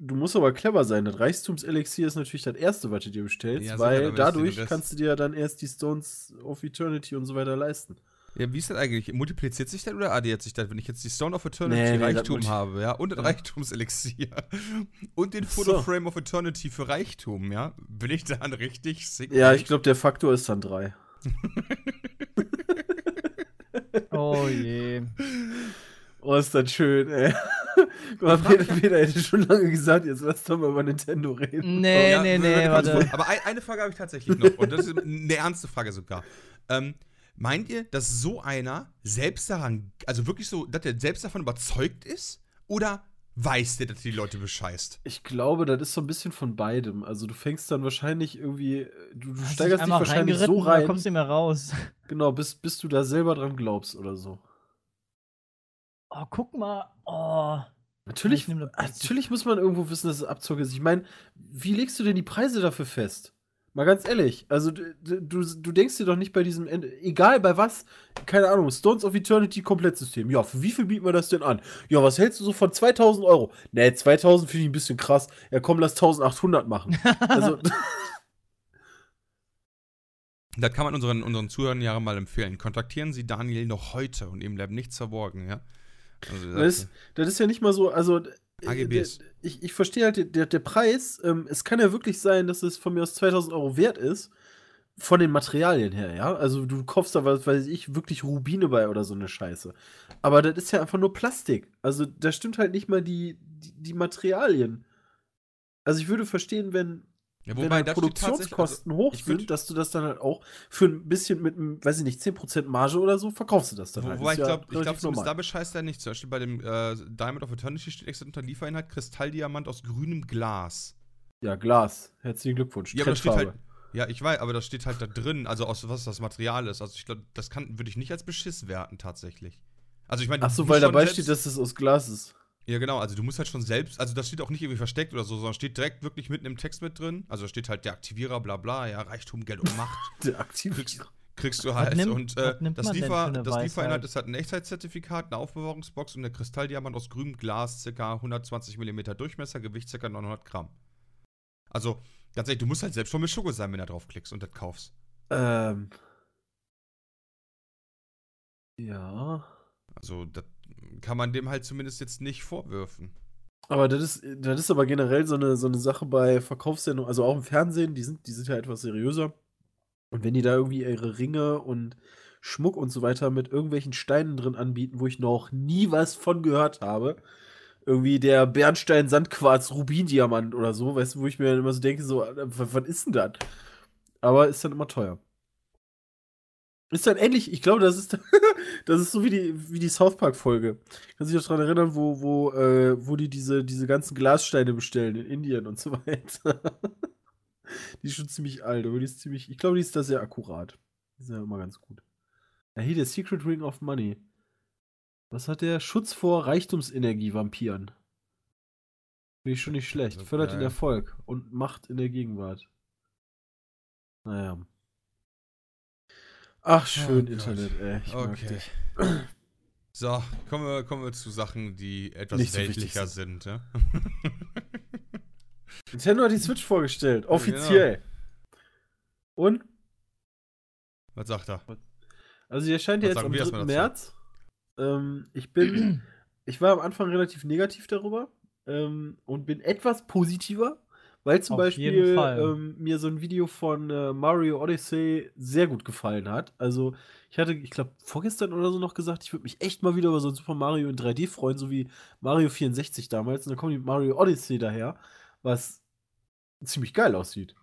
du musst aber clever sein. Das Reichtumselixier ist natürlich das erste, was du dir bestellst, Ja, weil dadurch kannst du dir ja dann erst die Stones of Eternity und so weiter leisten. Ja, wie ist das eigentlich? Multipliziert sich das oder addiert sich das, wenn ich jetzt die Stone of Eternity Nee, nee, Reichtum habe, ja? Und das Ja. Reichtumselixier. (laughs) Und den so. Photo Frame of Eternity für Reichtum, ja? Bin ich dann richtig sick? Ja, ich glaube, der Faktor ist dann drei. (laughs) Oh je. (laughs) Oh, ist das schön, ey. (laughs) Guck mal, Peter, Peter hätte schon lange gesagt, jetzt lass doch mal über Nintendo reden. Nee, Ja, nee, nee, warte. Aber ein, eine Frage habe ich tatsächlich noch. Und das ist eine ernste Frage sogar. Ähm, meint ihr, dass so einer selbst daran, also wirklich so, dass der selbst davon überzeugt ist? Oder weiß der, dass die Leute bescheißt? Ich glaube, das ist so ein bisschen von beidem. Also du fängst dann wahrscheinlich irgendwie, du, du steigerst dich wahrscheinlich so rein, Da kommst du nicht mehr raus. genau, bis, bis du da selber dran glaubst oder so. Oh, guck mal. Oh. Natürlich, Beste. natürlich muss man irgendwo wissen, dass es Abzocke ist. Ich meine, wie legst du denn die Preise dafür fest? Mal ganz ehrlich, also du, du, du denkst dir doch nicht bei diesem, Ende, egal bei was, keine Ahnung, Stones of Eternity Komplettsystem. Ja, für wie viel bieten wir das denn an? Ja, was hältst du so von 2000 Euro? Ne, 2000 finde ich ein bisschen krass. Ja, komm, lass 1800 machen. (laughs) Also, Das kann man unseren, unseren Zuhörern ja mal empfehlen. Kontaktieren Sie Daniel noch heute und ihm bleibt nichts verborgen, ja? Also, das, das ist ja nicht mal so, also. äh, AGBs. Ich, ich verstehe halt, der, der Preis, ähm, es kann ja wirklich sein, dass es von mir aus 2000 Euro wert ist. Von den Materialien her, ja. Also du kaufst da, was weiß ich, wirklich Rubine bei oder so eine Scheiße. Aber das ist ja einfach nur Plastik. Also da stimmt halt nicht mal die, die, die Materialien. Also ich würde verstehen, wenn, ja, wenn wobei, halt das steht tatsächlich- Produktionskosten hoch ich würd- sind, dass du das dann halt auch für ein bisschen mit, einem, weiß ich nicht, 10% Marge oder so, verkaufst du das dann halt. Wobei ich ja glaube, ich glaub, da bescheißt er nicht. Zum Beispiel bei dem äh, Diamond of Eternity steht extra unter Liefereinheit Kristalldiamant aus grünem Glas. Ja, Glas. Herzlichen Glückwunsch. Ja, aber das steht halt. Ja, ich weiß, aber das steht halt da drin, also aus was das Material ist. Also ich glaube, das kann würde ich nicht als Beschiss werten tatsächlich. Also ich meine, Ach so, weil dabei steht, dass es aus Glas ist. Ja, genau, also du musst halt schon selbst, also das steht auch nicht irgendwie versteckt oder so, sondern steht direkt wirklich mitten im Text mit drin. Also da steht halt der Aktivierer, bla bla, ja, Reichtum, Geld und Macht. (laughs) Der aktiv. kriegst, du halt. nimmt- und äh, das, Liefer, das Lieferinhalt ist halt ein Echtheitszertifikat, eine Aufbewahrungsbox und der Kristalldiamant aus grünem Glas, ca. 120 mm Durchmesser, Gewicht ca. 900 Gramm. Also, ganz ehrlich, du musst halt selbst schon mit Schoko sein, wenn du draufklickst und das kaufst. Ähm. Ja. Also, das kann man dem halt zumindest jetzt nicht vorwürfen. Aber das ist, das ist aber generell so eine, so eine Sache bei Verkaufssendungen, also auch im Fernsehen, die sind, die sind ja etwas seriöser. Und wenn die da irgendwie ihre Ringe und Schmuck und so weiter mit irgendwelchen Steinen drin anbieten, wo ich noch nie was von gehört habe, irgendwie der Bernstein, Sandquarz, Rubindiamant oder so, weißt du, wo ich mir dann immer so denke, so, was ist denn das? Aber ist dann immer teuer. Ist dann ähnlich, ich glaube, das ist, (laughs) das ist so wie die, wie die South Park-Folge. Kannst du dich noch daran erinnern, wo, wo, äh, wo die diese, diese ganzen Glassteine bestellen in Indien und so weiter. (laughs) die ist schon ziemlich alt, aber die ist ziemlich, ich glaube, die ist da sehr akkurat. Die sind ja immer ganz gut. Ja, hier der Secret Ring of Money. Was hat der? Schutz vor Reichtumsenergie-Vampiren. Finde ich schon nicht schlecht. Also Fördert den. Erfolg und Macht in der Gegenwart. Naja. Ach, schön Oh Gott. Internet, ey. Ich Okay. So, kommen wir, kommen wir zu Sachen, die etwas Nicht so wichtig weltlicher sind. Ja? (laughs) Nintendo hat die Switch vorgestellt. Offiziell. Und? Was sagt er? Also die erscheint ja jetzt am wir 3. erstmal dazu? März. Ähm, ich bin, (clears throat) ich war am Anfang relativ negativ darüber ähm, und bin etwas positiver, weil zum Auf Beispiel ähm, mir so ein Video von äh, Mario Odyssey sehr gut gefallen hat. Also ich hatte, ich glaube, vorgestern oder so noch gesagt, ich würde mich echt mal wieder über so ein Super Mario in 3D freuen, so wie Mario 64 damals. Und dann kommt die Mario Odyssey daher, was ziemlich geil aussieht.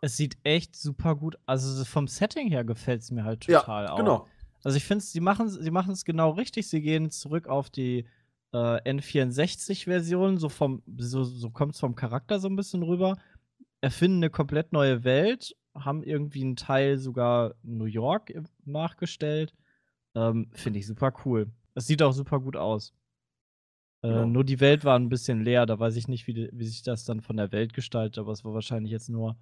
Es sieht echt super gut. Also vom Setting her gefällt es mir halt Ja, total auch. genau. Also ich finde, sie machen sie machen es genau richtig. Sie gehen zurück auf die äh, N64-Version. So vom so, so kommt es vom Charakter so ein bisschen rüber. Erfinden eine komplett neue Welt. Haben irgendwie einen Teil sogar New York nachgestellt. Ähm, finde ich super cool. Es sieht auch super gut aus. Äh. Nur die Welt war ein bisschen leer. Da weiß ich nicht, wie, wie sich das dann von der Welt gestaltet. Aber es war wahrscheinlich jetzt nur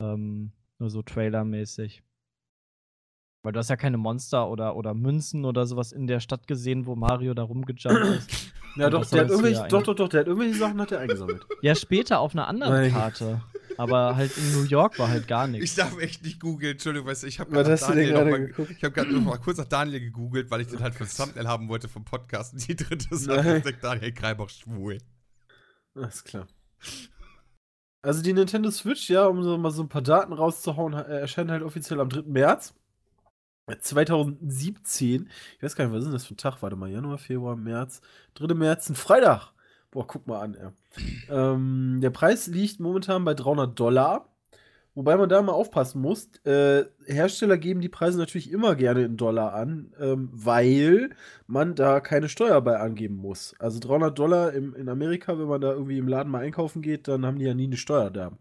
ähm, nur so trailermäßig. Weil du hast ja keine Monster oder, oder Münzen oder sowas in der Stadt gesehen, wo Mario da rumgejumpt ist. (clears throat) Ja, doch, der hat irgendwelche, doch, doch, doch, der hat irgendwelche Sachen hat er eingesammelt. (laughs) Ja, später auf einer anderen Nein. Karte. Aber halt in New York war halt gar Ich nichts. darf echt nicht googeln, Entschuldigung, weißt du, ich habe gerade Daniel mal-? Ich habe gerade noch mal kurz nach Daniel gegoogelt, weil ich den halt für Thumbnail haben wollte vom Podcast. Und die dritte Sache ist der Daniel Kreibach schwul. Alles klar. Also die Nintendo Switch, ja, um so mal so ein paar Daten rauszuhauen, äh, erscheint halt offiziell am 3. März 2017. Ich weiß gar nicht, was ist denn das für ein Tag? Warte mal, Januar, Februar, März. 3. März, ein Freitag. Boah, guck mal an, ähm, der Preis liegt momentan bei 300 Dollar. Wobei man da mal aufpassen muss. Äh, Hersteller geben die Preise natürlich immer gerne in Dollar an, ähm, weil man da keine Steuer bei angeben muss. Also 300 Dollar im, in Amerika, wenn man da irgendwie im Laden mal einkaufen geht, dann haben die ja nie eine Steuer da.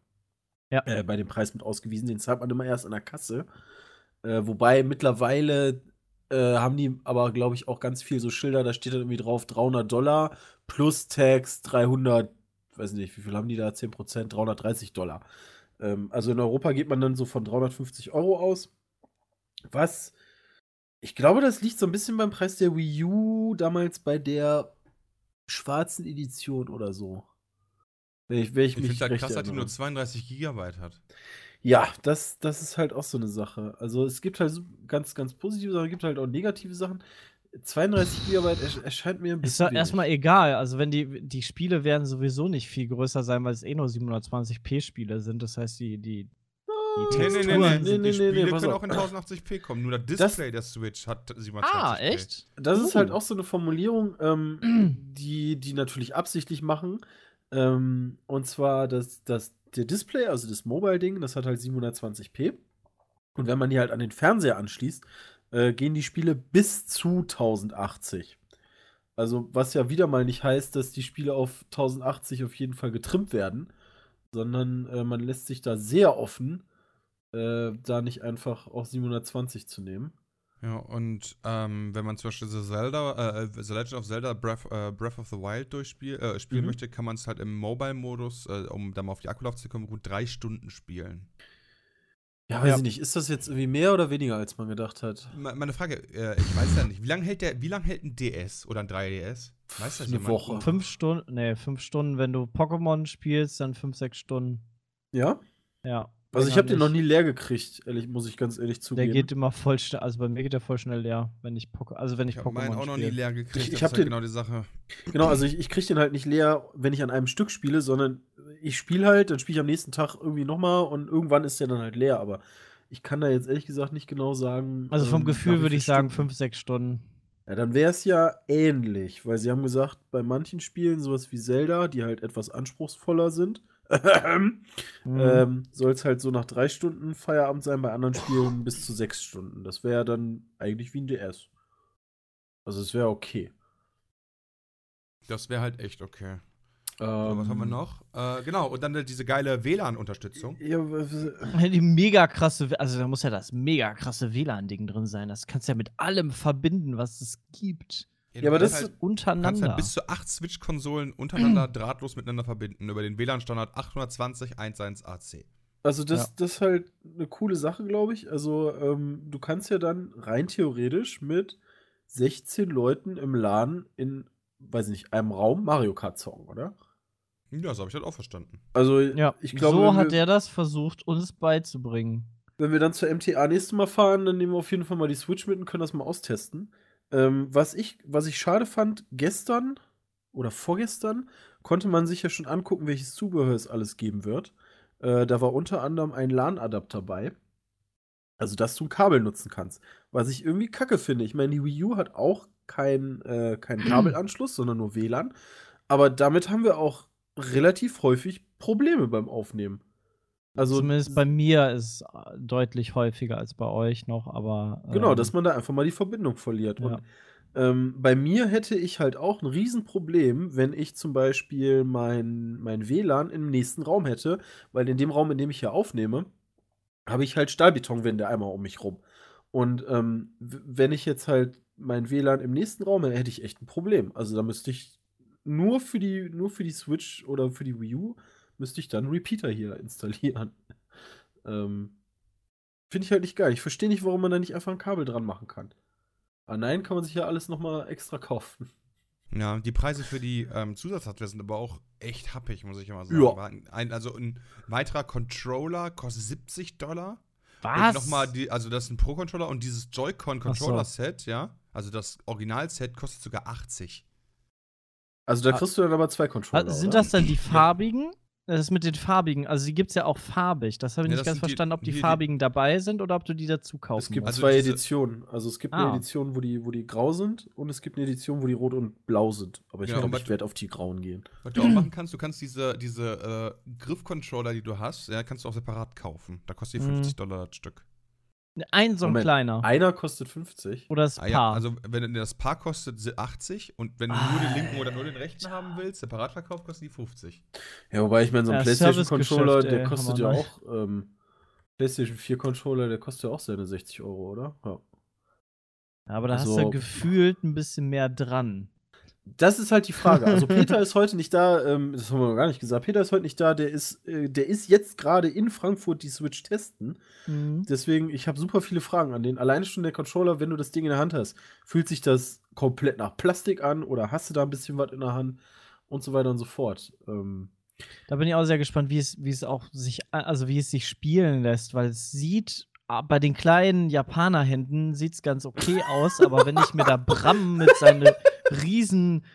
Ja. Äh, bei dem Preis mit ausgewiesen. Den zahlt man immer erst an der Kasse. Äh, wobei mittlerweile äh, haben die aber, glaube ich, auch ganz viel so Schilder, da steht dann irgendwie drauf 300 Dollar plus Tax 300, weiß nicht, wie viel haben die da? 10%, 330 Dollar. Ähm, also in Europa geht man dann so von 350 Euro aus. Was, ich glaube, das liegt so ein bisschen beim Preis der Wii U damals bei der schwarzen Edition oder so. Wenn ich, wenn ich, Ich finde recht krass, dass die nur 32 Gigabyte hat. Ja, das, das ist halt auch so eine Sache. Also es gibt halt so ganz, ganz positive Sachen, es gibt halt auch negative Sachen. 32 Gigabyte ersch erscheint mir ein Ist bisschen doch erstmal egal. Also, wenn die, die Spiele werden sowieso nicht viel größer sein, weil es eh nur 720p-Spiele sind. Das heißt, die, die, die Nee, nee, nee, Texturen. nee, nee, die nee, nee, Spiele pass können auch in 1080p kommen. Nur das Das- Display der Switch hat 720p. Ah, echt? Das ist halt auch so eine Formulierung, ähm, (clears throat) die die natürlich absichtlich machen. Ähm, und zwar das, das, der Display, also das Mobile-Ding, das hat halt 720p. Und wenn man die halt an den Fernseher anschließt, äh, gehen die Spiele bis zu 1080. Also, was ja wieder mal nicht heißt, dass die Spiele auf 1080 auf jeden Fall getrimmt werden, sondern äh, man lässt sich da sehr offen, äh, da nicht einfach auch 720 zu nehmen. Ja, und ähm, wenn man zum Beispiel The Zelda, äh, The Legend of Zelda Breath, äh, Breath of the Wild durchspielen äh, spielen Mhm. möchte, kann man es halt im Mobile-Modus, äh, um dann mal auf die Akkulaufzeit zu kommen, gut drei Stunden spielen. Ja, weiß Ja. ich nicht. Ist das jetzt irgendwie mehr oder weniger, als man gedacht hat? Me- Meine Frage, äh, ich weiß ja nicht, wie lange hält der, wie lange hält ein DS oder ein 3DS? Weiß das Eine jemand? Woche. Fünf Stunden, nee, fünf Stunden, wenn du Pokémon spielst, dann fünf, sechs Stunden. Ja? Ja. Also ich habe den noch nie leer gekriegt, ehrlich, muss ich ganz ehrlich Der zugeben. geht immer voll schnell, also bei mir geht der voll schnell leer, wenn ich Poké, also wenn ich, Ich habe meinen Pokémon auch noch nie leer gekriegt. Ich- ich das hab ist halt den- genau die Sache. Genau, also ich, ich kriege den halt nicht leer, wenn ich an einem Stück spiele, sondern ich spiele halt, dann spiele ich am nächsten Tag irgendwie nochmal und irgendwann ist der dann halt leer. Aber ich kann da jetzt ehrlich gesagt nicht genau sagen. Also vom ähm, Gefühl würde ich sagen. 5, 6 Stunden. Ja, dann wäre es ja ähnlich, weil sie haben gesagt, bei manchen Spielen, sowas wie Zelda, die halt etwas anspruchsvoller sind, Mhm. ähm, soll es halt so nach drei Stunden Feierabend sein, bei anderen Spielen bis zu sechs Stunden. Das wäre dann eigentlich wie ein DS. Also es wäre okay. Das wäre halt echt okay. So, Ähm, was haben wir noch? Äh, genau, und dann diese geile WLAN-Unterstützung. Ja, Die mega krasse, also da muss ja das mega krasse WLAN-Ding drin sein. Das kannst du ja mit allem verbinden, was es gibt. Ja, aber das- kannst halt, du kannst Untereinander. halt bis zu acht Switch-Konsolen untereinander drahtlos miteinander verbinden über den WLAN-Standard 820.11ac. Also das, Ja. das ist halt eine coole Sache, glaube ich. Also ähm, du kannst ja dann rein theoretisch mit 16 Leuten im LAN in, weiß nicht, einem Raum Mario Kart zocken, oder? Ja, so habe ich das auch verstanden. Also ja, ich glaube, so hat er das versucht, uns beizubringen. wenn wir dann zur MTA nächstes Mal fahren, dann nehmen wir auf jeden Fall mal die Switch mit und können das mal austesten. Ähm, was, ich, was ich schade fand, gestern oder vorgestern konnte man sich ja schon angucken, welches Zubehör es alles geben wird. Äh, da war unter anderem ein LAN-Adapter bei. Also, dass du ein Kabel nutzen kannst. Was ich irgendwie kacke finde. Ich meine, die Wii U hat auch keinen äh, keinen (clears throat) Kabelanschluss, sondern nur WLAN. Aber damit haben wir auch relativ häufig Probleme beim Aufnehmen. Also, Zumindest bei mir ist es äh, deutlich häufiger als bei euch noch, aber. Genau, ähm, dass man da einfach mal die Verbindung verliert. Ja. Und ähm, bei mir hätte ich halt auch ein Riesenproblem, wenn ich zum Beispiel mein, mein WLAN im nächsten Raum hätte, weil in dem Raum, in dem ich hier aufnehme, habe ich halt Stahlbetonwände einmal um mich rum. Und ähm, wenn ich jetzt halt mein WLAN im nächsten Raum hätte, hätte ich echt ein Problem. Also da müsste ich nur für die, nur für die Switch oder für die Wii U müsste ich dann Repeater hier installieren. (laughs) ähm, Finde ich halt nicht geil. Ich verstehe nicht, warum man da nicht einfach ein Kabel dran machen kann. Ah nein, kann man sich ja alles nochmal extra kaufen. Ja, die Preise für die ähm, Zusatzhardware sind aber auch echt happig, muss ich immer sagen. Ja. Ein, also ein weiterer Controller kostet 70 Dollar. Was? Und nochmal, die, also das ist ein Pro-Controller und dieses Joy-Con-Controller-Set, ja, also das Original-Set kostet sogar 80. Also da Ah. kriegst du dann aber zwei Controller. Also sind oder? das dann die farbigen? Das ist mit den farbigen. Also die gibt es ja auch farbig. Das habe ich Ja, nicht ganz sind die- verstanden, ob die die- farbigen dabei sind oder ob du die dazu kaufen Es gibt musst. Also zwei Editionen. Also es gibt Ah. eine Edition, wo die, wo die grau sind und es gibt eine Edition, wo die rot und blau sind. Aber ich Genau, glaube, ich werde auf die grauen gehen. Was du auch machen kannst, du kannst diese, diese äh, Griff-Controller, die du hast, ja, kannst du auch separat kaufen. Da kostet die Mhm. 50 Dollar das Stück. Ein so ein Moment. kleiner. Einer kostet 50. Oder das Ah, Paar. ja, also wenn das Paar kostet si- 80 und wenn du nur den linken oder nur den rechten haben willst, separat verkauft, kostet die 50. Ja, wobei ich meine, so ein Ja, PlayStation-Controller, der ey, kostet ja auch, ähm, PlayStation 4-Controller, der kostet ja auch seine 60 Euro, oder? Ja. Aber da hast Also- du gefühlt ein bisschen mehr dran. Das ist halt die Frage. Also (laughs) Peter ist heute nicht da, ähm, das haben wir noch gar nicht gesagt. Peter ist heute nicht da, der ist, äh, der ist jetzt gerade in Frankfurt die Switch testen. Mhm. Deswegen, ich habe super viele Fragen an den. Alleine schon der Controller, wenn du das Ding in der Hand hast, fühlt sich das komplett nach Plastik an oder hast du da ein bisschen was in der Hand und so weiter und so fort. Ähm, Da bin ich auch sehr gespannt, wie es, wie es auch sich, also wie es sich spielen lässt, weil es sieht, bei den kleinen Japanerhänden sieht es ganz okay aus, aber wenn ich mir da Bram mit seinen riesen,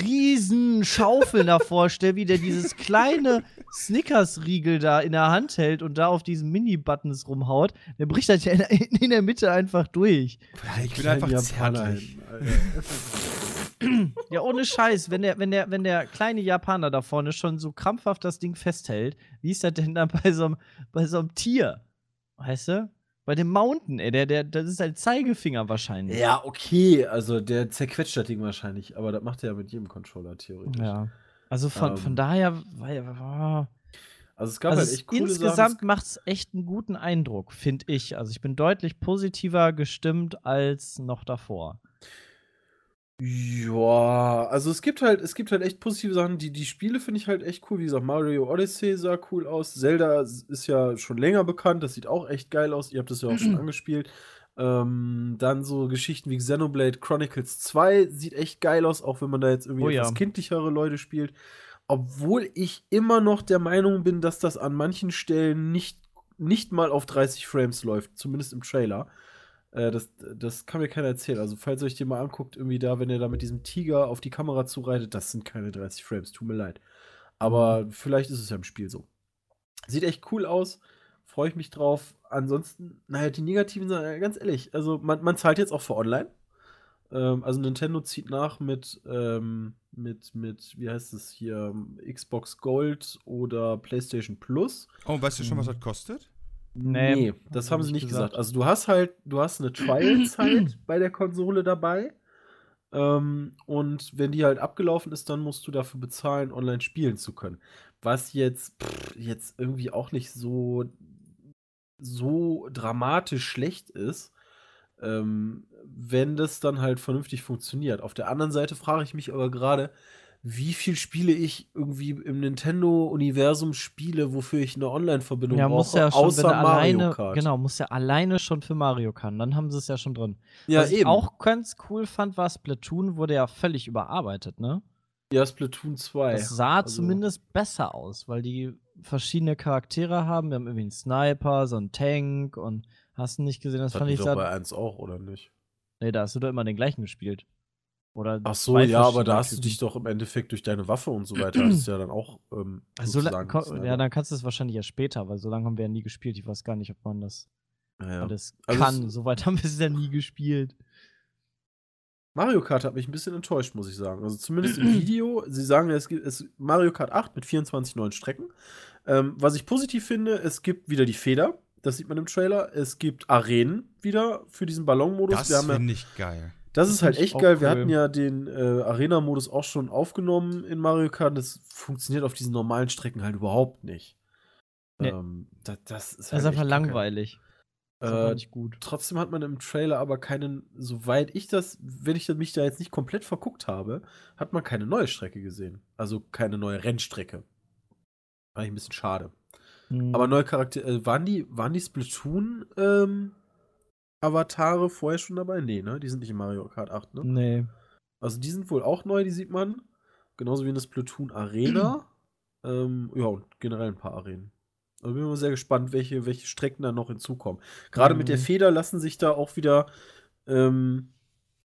riesen Schaufeln da vorstelle, wie der dieses kleine Snickers-Riegel da in der Hand hält und da auf diesen Mini-Buttons rumhaut, der bricht das ja in, in der Mitte einfach durch. ich bin einfach Japaner zärtlich. Ja, ohne Scheiß, wenn der, wenn der, wenn der kleine Japaner da vorne schon so krampfhaft das Ding festhält, wie ist das denn dann bei so einem, bei so einem Tier? Weißt du? Bei dem Mountain, ey, der, der, das ist ein Zeigefinger wahrscheinlich. Ja, okay, also der zerquetscht das Ding wahrscheinlich, aber das macht er ja mit jedem Controller theoretisch. Ja. Also von, von Ähm. daher, weil, oh. Also es gab also halt echt coole insgesamt macht es echt einen guten Eindruck, finde ich. Also ich bin deutlich positiver gestimmt als noch davor. Ja, also es gibt halt, es gibt halt echt positive Sachen. Die, die Spiele finde ich halt echt cool. Wie gesagt, Mario Odyssey sah cool aus. Zelda ist ja schon länger bekannt. Das sieht auch echt geil aus. Ihr habt das ja auch schon angespielt. Ähm, dann so Geschichten wie Xenoblade Chronicles 2 sieht echt geil aus, auch wenn man da jetzt irgendwie Oh ja. etwas kindlichere Leute spielt. Obwohl ich immer noch der Meinung bin, dass das an manchen Stellen nicht nicht mal auf 30 Frames läuft, zumindest im Trailer. Äh, das, das kann mir keiner erzählen. Also, falls ihr euch den mal anguckt, irgendwie da, wenn er da mit diesem Tiger auf die Kamera zureitet, das sind keine 30 Frames, tut mir leid. Aber vielleicht ist es ja im Spiel so. Sieht echt cool aus, freue ich mich drauf. Ansonsten, naja, die negativen sind äh, ganz ehrlich, also man, man zahlt jetzt auch für online. Ähm, also Nintendo zieht nach mit, ähm, mit, mit, wie heißt es hier, Xbox Gold oder PlayStation Plus. Oh, weißt du schon, was das kostet? Nee, das haben sie nicht gesagt. Also du hast halt, du hast eine Trial-Zeit (clears throat) bei der Konsole dabei. Ähm, und wenn die halt abgelaufen ist, dann musst du dafür bezahlen, online spielen zu können. Was jetzt, pff, jetzt irgendwie auch nicht so, so dramatisch schlecht ist, ähm, wenn das dann halt vernünftig funktioniert. Auf der anderen Seite frage ich mich aber gerade, wie viel Spiele ich irgendwie im Nintendo-Universum spiele, wofür ich eine Online-Verbindung Ja, brauche, muss ja schon, außer er Mario alleine, Kart. genau, muss ja alleine schon für Mario Kart. Dann haben sie es ja schon drin. Ja, Was ich eben. auch ganz cool fand, war Splatoon, wurde ja völlig überarbeitet, ne? ja, Splatoon 2. Das sah also- zumindest besser aus, weil die verschiedene Charaktere haben. Wir haben irgendwie einen Sniper, so einen Tank und hast du nicht gesehen, das, Das fand ich doch bei 1 auch, oder nicht? Nee, da hast du doch immer den gleichen gespielt. Oder Ach so, ja, aber da hast du dich doch im Endeffekt durch deine Waffe und so (clears throat) weiter, hast du ja dann auch ähm, Also, la- sozusagen ko- selber- ja, dann kannst du es wahrscheinlich ja später, weil so lange haben wir ja nie gespielt. Ich weiß gar nicht, ob man das Ja, ja. alles Also kann. So weit haben wir es ja nie gespielt. Mario Kart hat mich ein bisschen enttäuscht, muss ich sagen. Also zumindest im Video. Sie sagen, es gibt es Mario Kart 8 mit 24 neuen Strecken. Ähm, was ich positiv finde, es gibt wieder die Feder. Das sieht man im Trailer. Es gibt Arenen wieder für diesen Ballonmodus. Das haben ja, finde ich geil. Das das ist halt ich echt geil. Wir cool. hatten ja den äh, Arena-Modus auch schon aufgenommen in Mario Kart. Das funktioniert auf diesen normalen Strecken halt überhaupt nicht. Nee. Ähm, das, das ist Das halt ist einfach langweilig. Das Äh, nicht gut. Trotzdem hat man im Trailer aber keinen, soweit ich das, wenn ich mich da jetzt nicht komplett verguckt habe, hat man keine neue Strecke gesehen. Also keine neue Rennstrecke. Eigentlich ein bisschen schade. Hm. Aber neue Charaktere, äh, waren die, waren die Splatoon ähm, Avatare vorher schon dabei? Nee, ne? Die sind nicht in Mario Kart 8, ne? Nee. Also die sind wohl auch neu, die sieht man. Genauso wie in der Splatoon Arena. (clears throat) ähm, ja, und generell ein paar Arenen. Also bin ich mal sehr gespannt, welche, welche Strecken da noch hinzukommen. Gerade mit der Mhm. Feder lassen sich da auch wieder ähm,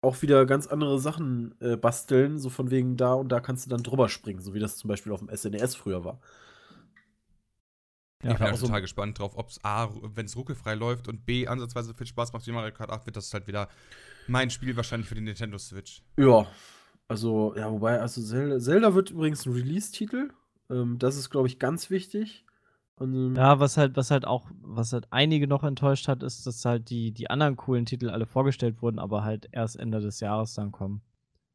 auch wieder ganz andere Sachen äh, basteln, so von wegen da und da kannst du dann drüber springen, so wie das zum Beispiel auf dem SNES früher war. Ich bin auch auch so- total gespannt drauf, ob es A, wenn es ruckelfrei läuft und B, ansatzweise viel Spaß macht wie Mario Kart 8, wird das halt wieder mein Spiel wahrscheinlich für die Nintendo Switch. Ja, also, ja, wobei, also Zelda, Zelda wird übrigens ein Release-Titel. Ähm, das ist, glaube ich, ganz wichtig. Und, ähm, Ja, was halt, was halt auch, was halt einige noch enttäuscht hat, ist, dass halt die, die anderen coolen Titel alle vorgestellt wurden, aber halt erst Ende des Jahres dann kommen.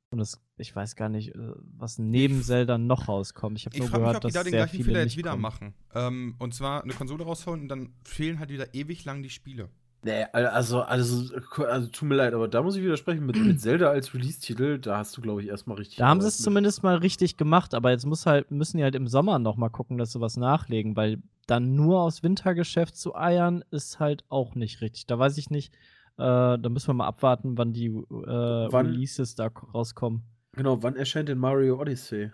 Und das, ich weiß gar nicht, äh, was neben Zelda noch rauskommt. Ich habe nur frage mich, gehört, ob die dass da den sehr gleichen viele Fehler nicht jetzt wieder kommen. machen. Ähm, und zwar eine Konsole rausholen und dann fehlen halt wieder ewig lang die Spiele. Nee, also, also, also tut mir leid, aber da muss ich widersprechen. Mit, mit Zelda als Release-Titel, da hast du, glaube ich, erstmal richtig. Da haben sie es zumindest mal richtig gemacht, aber jetzt muss halt, müssen die halt im Sommer noch mal gucken, dass sie was nachlegen, weil dann nur aus Wintergeschäft zu eiern, ist halt auch nicht richtig. Da weiß ich nicht, äh, da müssen wir mal abwarten, wann die äh, Wann? Releases da rauskommen. Genau, wann erscheint denn Mario Odyssey?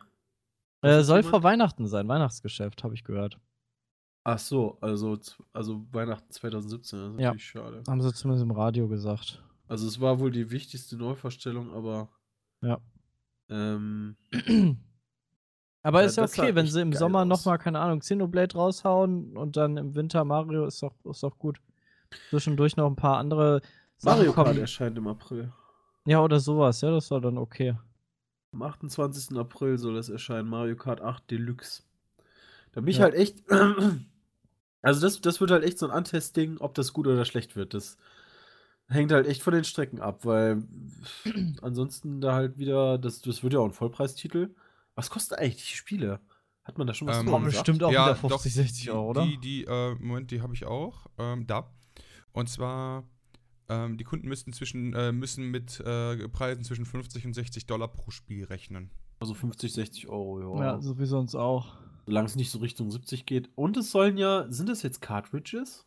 Äh, soll jemand? vor Weihnachten sein, Weihnachtsgeschäft, habe ich gehört. Ach so, also, also Weihnachten 2017, das ist Ja. natürlich schade. Haben sie zumindest im Radio gesagt. Also, es war wohl die wichtigste Neuvorstellung, aber. Ja. Ähm, (clears throat) Aber Ja, ist ja okay, wenn sie im Sommer aus. noch mal, keine Ahnung, Xenoblade raushauen und dann im Winter Mario, ist doch, ist doch gut. Zwischendurch noch ein paar andere Sachen Mario Kart kommen. erscheint im April. Ja, oder sowas, ja, das war dann okay. Am 28. April soll es erscheinen, Mario Kart 8 Deluxe. Da bin ich Ja. halt echt. (clears throat) Also, das, das wird halt echt so ein Antesting, ob das gut oder schlecht wird. Das hängt halt echt von den Strecken ab, weil (clears throat) ansonsten da halt wieder. Das, das wird ja auch ein Vollpreistitel. Was kostet eigentlich die Spiele? Hat man da schon was Ähm, gesagt? bestimmt auch Ja, wieder 50, doch, 60 Euro, oder? Die, die, äh, Moment, die habe ich auch. Ähm, da. Und zwar, ähm, die Kunden müssten zwischen, äh, müssen mit äh, Preisen zwischen 50 und 60 Dollar pro Spiel rechnen. Also 50, 60 Euro, Ja, so wie sonst auch. Solange es nicht so Richtung 70 geht. Und es sollen ja. Sind das jetzt Cartridges?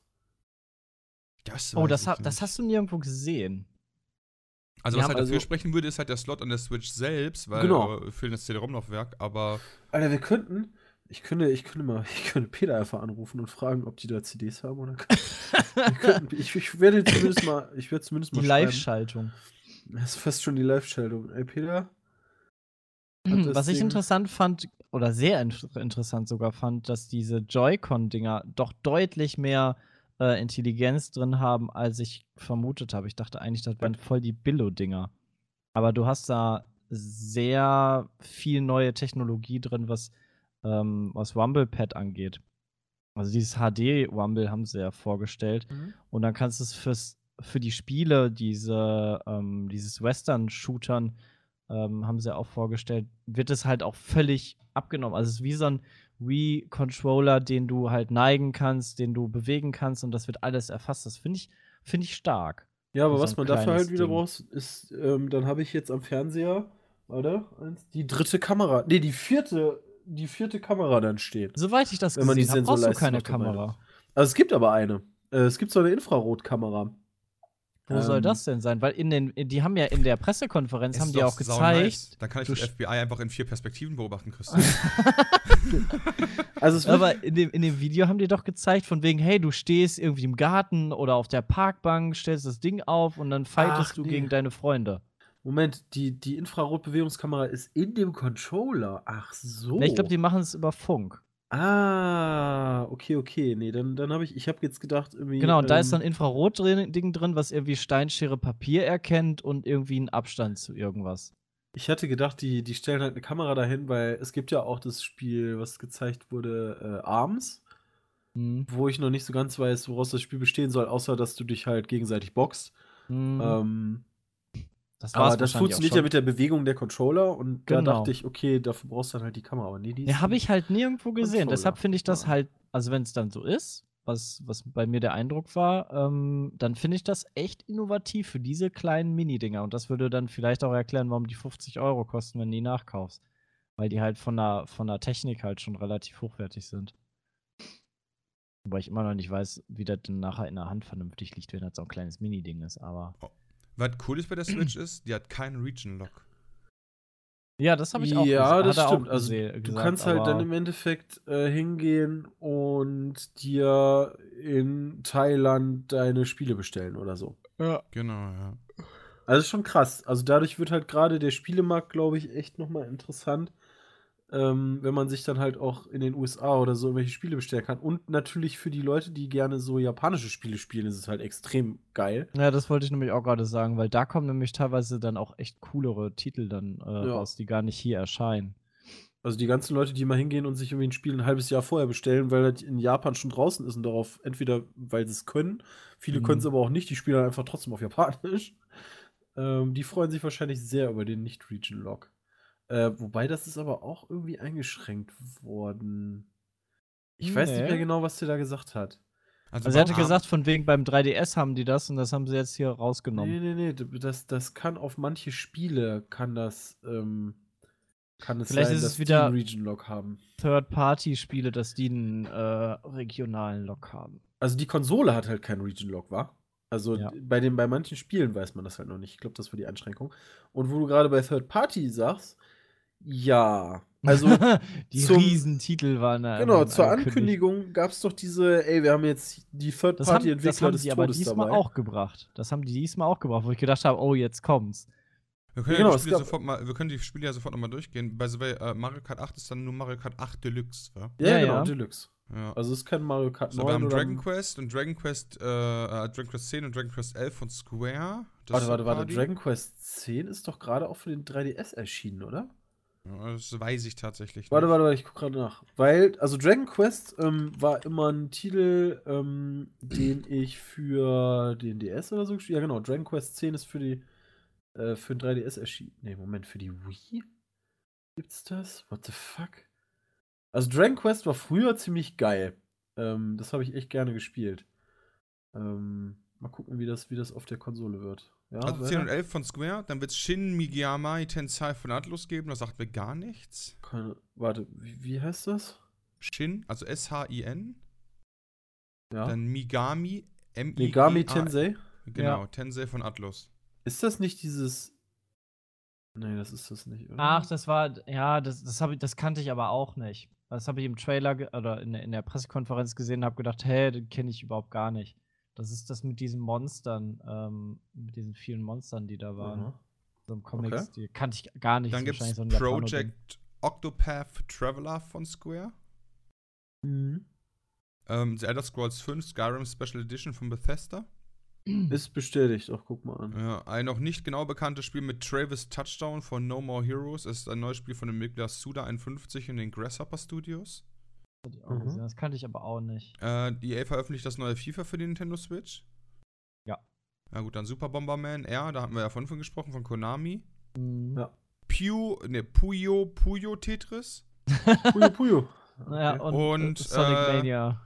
Das Oh, das, ha das nicht. hast du nirgendwo gesehen. Also, Die was halt dafür also- sprechen würde, ist halt der Slot an der Switch selbst, weil Genau. äh, für das CD-ROM-Laufwerk, aber Alter, wir könnten, Ich könnte, ich könnte mal, (laughs) ich könnte Peter einfach anrufen und fragen, ob die da CDs haben oder. Wir könnten- ich, ich werde zumindest mal, ich werde zumindest mal Die. Live-Schaltung. Das ist fast schon die Live-Schaltung. Ey, Peter? Das Was ich Ding- interessant fand, oder sehr in interessant sogar fand, dass diese Joy-Con-Dinger doch deutlich mehr äh, Intelligenz drin haben, als ich vermutet habe. Ich dachte eigentlich, das wären voll die Billo-Dinger. Aber du hast da sehr viel neue Technologie drin, was, ähm, was Rumble-Pad angeht. Also dieses HD-Rumble haben sie ja vorgestellt. Und dann kannst du es fürs, für die Spiele, diese, ähm, dieses Western-Shootern, ähm, haben sie auch vorgestellt, wird es halt auch völlig abgenommen. Also es ist wie so ein Wii-Controller, den du halt neigen kannst, den du bewegen kannst und das wird alles erfasst. Das finde ich, finde ich stark. Ja, aber So was man dafür halt wieder Ding. braucht, ist, ähm, dann habe ich jetzt am Fernseher, oder? Die dritte Kamera. Nee, die vierte, die vierte Kamera dann stehen. Soweit ich das Wenn man gesehen habe, brauchst du keine Kamera. Also es gibt aber eine. Äh, es gibt so eine Infrarotkamera. Wo soll Ähm, das denn sein? Weil in den, die haben ja in der Pressekonferenz Es haben die auch gezeigt. nice. Dann kann ich das FBI einfach in vier Perspektiven beobachten, Christian. (laughs) Also Aber in dem, in dem Video haben die doch gezeigt, von wegen, hey, du stehst irgendwie im Garten oder auf der Parkbank, stellst das Ding auf und dann fightest Ach, du nee. gegen deine Freunde. Moment, die, die Infrarotbewegungskamera ist in dem Controller. Ach so. Ne, Ich glaube, die machen es über Funk. Ah, okay, okay. Nee, dann, dann habe ich, ich habe jetzt gedacht, irgendwie. Genau, und da ist so ähm, ein Infrarot-Ding drin, was irgendwie Steinschere Papier erkennt und irgendwie einen Abstand zu irgendwas. Ich hatte gedacht, die, die stellen halt eine Kamera dahin, weil es gibt ja auch das Spiel, was gezeigt wurde, äh, Arms, Hm. wo ich noch nicht so ganz weiß, woraus das Spiel bestehen soll, außer dass du dich halt gegenseitig boxt. Hm. Ähm, das aber das funktioniert ja mit der Bewegung der Controller und da Genau. dachte ich, okay, dafür brauchst du dann halt die Kamera. Aber nee, die ist Ja, habe ich halt nirgendwo gesehen. Controller. Deshalb finde ich das Ja. halt, also wenn es dann so ist, was, was bei mir der Eindruck war, ähm, dann finde ich das echt innovativ für diese kleinen Mini-Dinger. Und das würde dann vielleicht auch erklären, warum die 50 Euro kosten, wenn du die nachkaufst. Weil die halt von der, von der Technik halt schon relativ hochwertig sind. Wobei ich immer noch nicht weiß, wie das denn nachher in der Hand vernünftig liegt, wenn das so ein kleines Mini-Ding ist. Aber Was cool ist bei der Switch ist, die hat keinen Region-Lock. ja, das habe ich auch ja, das stimmt. Also, gese- du gesagt, kannst halt dann im Endeffekt äh, hingehen und dir in Thailand deine Spiele bestellen oder so. Genau, ja. Also ist schon krass. Also dadurch wird halt gerade der Spielemarkt, glaube ich, echt nochmal interessant, ähm, wenn man sich dann halt auch in den USA oder so irgendwelche Spiele bestellen kann. Und natürlich für die Leute, die gerne so japanische Spiele spielen, ist es halt extrem geil. Ja, das wollte ich nämlich auch gerade sagen, weil da kommen nämlich teilweise dann auch echt coolere Titel dann äh, Ja. raus, die gar nicht hier erscheinen. Also die ganzen Leute, die mal hingehen und sich irgendwie ein Spiel ein halbes Jahr vorher bestellen, weil das in Japan schon draußen ist und darauf entweder, weil sie es können, viele Mhm. können es aber auch nicht, die spielen dann einfach trotzdem auf Japanisch. (laughs) Ähm, die freuen sich wahrscheinlich sehr über den Nicht-Region-Lock. Äh, wobei das ist aber auch irgendwie eingeschränkt worden. Ich weiß nicht Nee. mehr genau, was der da gesagt hat. Also er hatte gesagt, von wegen beim 3DS haben die das und das haben sie jetzt hier rausgenommen. Nee, nee, nee, das, das kann auf manche Spiele, kann das, ähm, kann es Vielleicht sein, ist es dass wieder- die einen Region-Lock haben. Third-Party-Spiele, dass die einen äh, regionalen Lock haben. Also die Konsole hat halt keinen Region-Lock, wa? Also Ja. bei, den, bei manchen Spielen weiß man das halt noch nicht. Ich glaube, das war die Einschränkung. Und wo du gerade bei Third Party sagst, ja. Also, (laughs) die zum- Riesentitel waren da. genau, zur. Ankündigung gab es doch diese, ey, wir haben jetzt die Das haben, das Third-Party-Entwickler haben des sie aber Todes diesmal dabei. auch gebracht. Das haben die diesmal auch gebracht, wo ich gedacht habe, oh, jetzt kommt's. Wir können, genau, ja, es die Spiele sofort mal, wir können die Spiele ja sofort nochmal durchgehen. By the way, äh, Mario Kart 8 ist dann nur Mario Kart 8 Deluxe, wa? Ja, Ja, genau, ja. Deluxe. Ja. Also es ist kein Mario Kart So, 9 wir haben oder Dragon Quest und Dragon Quest, äh, äh, Dragon Quest 10 und Dragon Quest 11 von Square. Das Warte, warte, warte. Party. Dragon Quest 10 ist doch gerade auch für den 3DS erschienen, oder? Das weiß ich tatsächlich Warte, nicht. warte, warte, ich guck gerade nach. Weil, also Dragon Quest ähm, war immer ein Titel, ähm, den ich für den DS oder so gespielt Ja, genau. Dragon Quest 10 ist für die äh, für den 3DS erschienen. Nee, Moment, für die Wii? Gibt's das? What the fuck? Also Dragon Quest war früher ziemlich geil. Ähm, das habe ich echt gerne gespielt. Ähm, mal gucken, wie das, wie das auf der Konsole wird. Ja, Also wer? 10 und 11 von Square, dann wird es Shin Migami Tensei von Atlus geben, das sagt mir gar nichts. Keine, warte, wie, wie heißt das? Shin, also S-H-I-N, Ja. dann Migami, m i Megami Tensei? Genau, Ja. Tensei von Atlus. Ist das nicht dieses. Nee, das ist das nicht. Oder? Ach, das war, ja, das, das, hab ich, das kannte ich aber auch nicht. Das habe ich im Trailer oder in, der- in der Pressekonferenz gesehen und habe gedacht, hä, den kenne ich überhaupt gar nicht. Das ist das mit diesen Monstern, ähm, mit diesen vielen Monstern, die da waren. Aha. So im Comics, Okay. die kannte ich gar nicht. Dann Ist gibt es wahrscheinlich so ein. Project Octopath Traveler von Square. Mhm. Ähm, The Elder Scrolls 5 Skyrim Special Edition von Bethesda. (clears throat) Ist bestätigt, auch guck mal an. Ja, ein noch nicht genau bekanntes Spiel mit Travis Touchdown von No More Heroes. Es ist ein neues Spiel von dem Entwickler Suda51 in den Grasshopper Studios. Hab ich auch Mhm. Das kannte ich aber auch nicht. Äh, EA veröffentlicht das neue FIFA für die Nintendo Switch. Ja. Na gut, dann Super Bomberman R, da hatten wir ja von, von gesprochen, von Konami. Mhm. Ja. Pew, ne, Puyo, Puyo Tetris. (laughs) Puyo Puyo. Ja, Okay. und, Und, Sonic äh, Mania.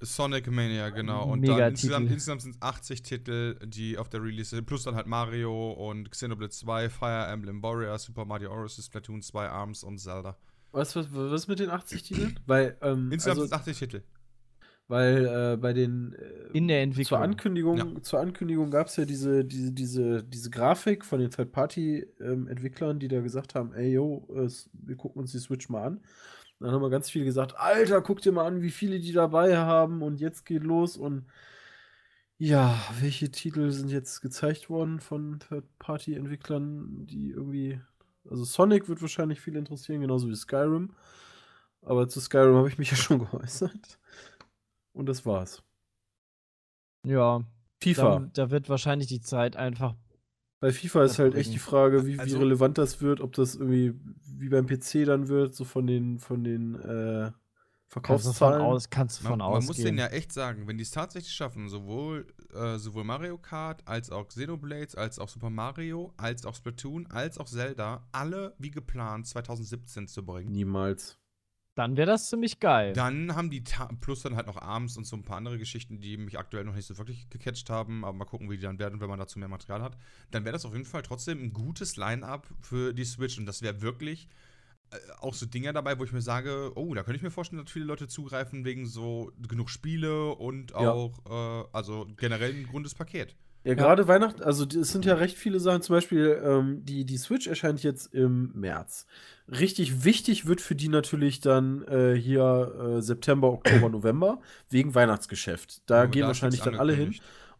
Sonic Mania, genau. Und Mega dann insgesamt, insgesamt sind es 80 Titel, die auf der Release sind. Plus dann halt Mario und Xenoblade 2, Fire Emblem Warrior, Super Mario Odyssey, Splatoon 2, ARMS und Zelda. Was, was, was mit den 80 Titeln? Weil, ähm, Insgesamt also, sind es 80 Titel. weil äh, bei den äh, In der Entwicklung. zur Ankündigung, Ja. zur Ankündigung gab es ja diese, diese, diese, diese Grafik von den Third-Party-Entwicklern, die da gesagt haben, ey yo, es, wir gucken uns die Switch mal an. Dann haben wir ganz viele gesagt, Alter, guck dir mal an, wie viele die dabei haben und jetzt geht los und ja, welche Titel sind jetzt gezeigt worden von Third-Party-Entwicklern, die irgendwie, also Sonic wird wahrscheinlich viel interessieren, genauso wie Skyrim. Aber zu Skyrim habe ich mich ja schon geäußert. Und das war's. Ja, FIFA. da, da wird wahrscheinlich die Zeit einfach. Bei FIFA ist halt echt die Frage, wie, wie Also- relevant das wird, ob das irgendwie wie beim PC dann wird, so von den, von den äh, Kannst du von, Verkaufszahlen. aus, kannst du Man, von man muss ausgehen. denen ja echt sagen, wenn die es tatsächlich schaffen, sowohl, äh, sowohl Mario Kart, als auch Xenoblades, als auch Super Mario, als auch Splatoon, als auch Zelda, alle wie geplant 2017 zu bringen. Niemals. Dann wäre das ziemlich geil. Dann haben die, Ta plus dann halt noch Arms und so ein paar andere Geschichten, die mich aktuell noch nicht so wirklich gecatcht haben, aber mal gucken, wie die dann werden, wenn man dazu mehr Material hat. Dann wäre das auf jeden Fall trotzdem ein gutes Line-Up für die Switch und das wäre wirklich auch so Dinger dabei, wo ich mir sage, oh, da könnte ich mir vorstellen, dass viele Leute zugreifen wegen so genug Spiele und Ja. auch, äh, also generell ein rundes Paket. Ja, gerade Weihnachten, also es sind ja recht viele Sachen. Zum Beispiel, ähm, die, die Switch erscheint jetzt im März. Richtig wichtig wird für die natürlich dann äh, hier äh, September, Oktober, (coughs) November, wegen Weihnachtsgeschäft. Da Aber gehen ist wahrscheinlich dann alle hin.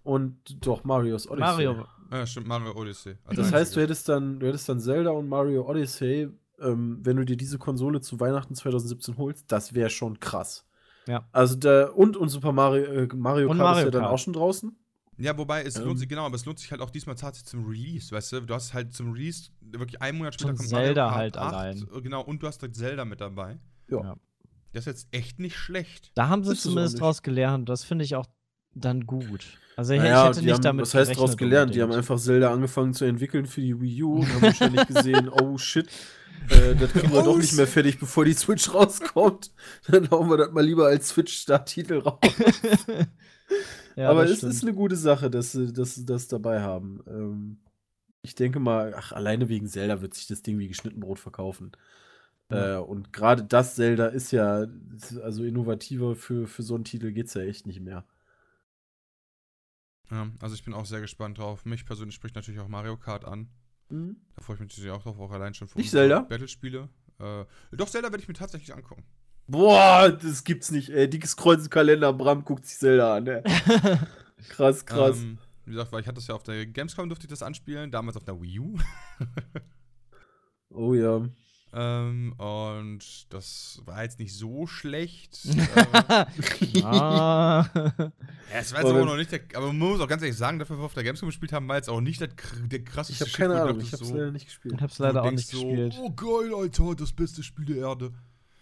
Und doch, Marios Odyssey. Mario, Ja, stimmt, Mario Odyssey. als Das heißt, du hättest dann, du hättest dann Zelda und Mario Odyssey, ähm, wenn du dir diese Konsole zu Weihnachten 2017 holst, das wäre schon krass. Ja. Also da, und, und Super Mario, äh, Mario Und Kart ist Mario ja dann Kart. auch schon draußen. Ja, wobei es Ähm. lohnt sich, genau, aber es lohnt sich halt auch diesmal tatsächlich zum Release, weißt du? Du hast halt zum Release wirklich einen Monat später Und kommt Zelda Mario Kart halt 8, allein. äh, Genau, und du hast halt Zelda mit dabei. Ja. Ja. Das ist jetzt echt nicht schlecht. da haben sie Ist zumindest draus gelernt. Das finde ich auch dann gut. Also ich, Naja, ich hätte nicht haben, damit was heißt daraus gelernt? Die haben unbedingt. einfach Zelda angefangen zu entwickeln für die Wii U und haben (laughs) wahrscheinlich gesehen, oh shit, äh, das kriegen wir Oh, doch nicht mehr fertig, bevor die Switch rauskommt. (laughs) Dann hauen wir das mal lieber als Switch-Starttitel raus. (laughs) Ja, Aber es stimmt. ist eine gute Sache, dass sie das dabei haben. Ähm, ich denke mal, ach, alleine wegen Zelda wird sich das Ding wie geschnitten Brot verkaufen. Äh, und gerade das Zelda ist ja, also innovativer für, für so einen Titel geht es ja echt nicht mehr. Ja, also ich bin auch sehr gespannt drauf. Mich persönlich spricht natürlich auch Mario Kart an. Mhm. Da freue ich mich natürlich auch drauf, auch allein schon für Nicht Zelda? Battle-Spiele. Äh, doch, Zelda werde ich mir tatsächlich angucken. Boah, das gibt's nicht, ey. Dickes Kreuz im Kalender, Bram guckt sich Zelda an, ey. (laughs) Krass, krass. Ähm, wie gesagt, weil ich hatte das ja auf der Gamescom, durfte ich das anspielen, damals auf der Wii U. (laughs) oh ja. Ähm, und das war jetzt nicht so schlecht. ah. (laughs) Ja, (laughs) es war jetzt Aber- noch nicht der, aber man muss auch ganz ehrlich sagen, dafür, wir auf der Gamescom gespielt haben, war jetzt auch nicht der, der Ich krasseste habe keine Ahnung, ich hab's so, leider nicht gespielt. Ich hab's leider auch nicht so, gespielt. Oh geil, Alter, das beste Spiel der Erde.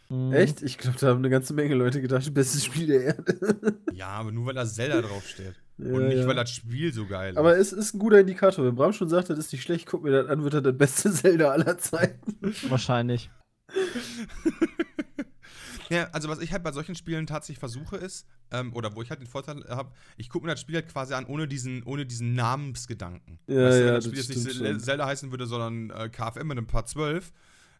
Mhm. Echt? Ich glaube, da haben eine ganze Menge Leute gedacht, (laughs) bestes Spiel der Erde. Ja, aber nur weil da Zelda draufsteht. Ja, Und nicht, ja. weil das Spiel so geil ist. Aber es ist ein guter Indikator. Wenn Bram schon sagt, das ist nicht schlecht, guck mir das an, wird das das beste (laughs) Zelda aller Zeiten. Wahrscheinlich. (laughs) Ja, also was ich halt bei solchen Spielen tatsächlich versuche ist, ähm, oder wo ich halt den Vorteil habe, ich gucke mir das Spiel halt quasi an, ohne diesen, ohne diesen Namensgedanken. Ja, weißt du, ja, wenn das das Spiel jetzt nicht schon. Zelda heißen würde, sondern äh, KFM mit einem Paar 12,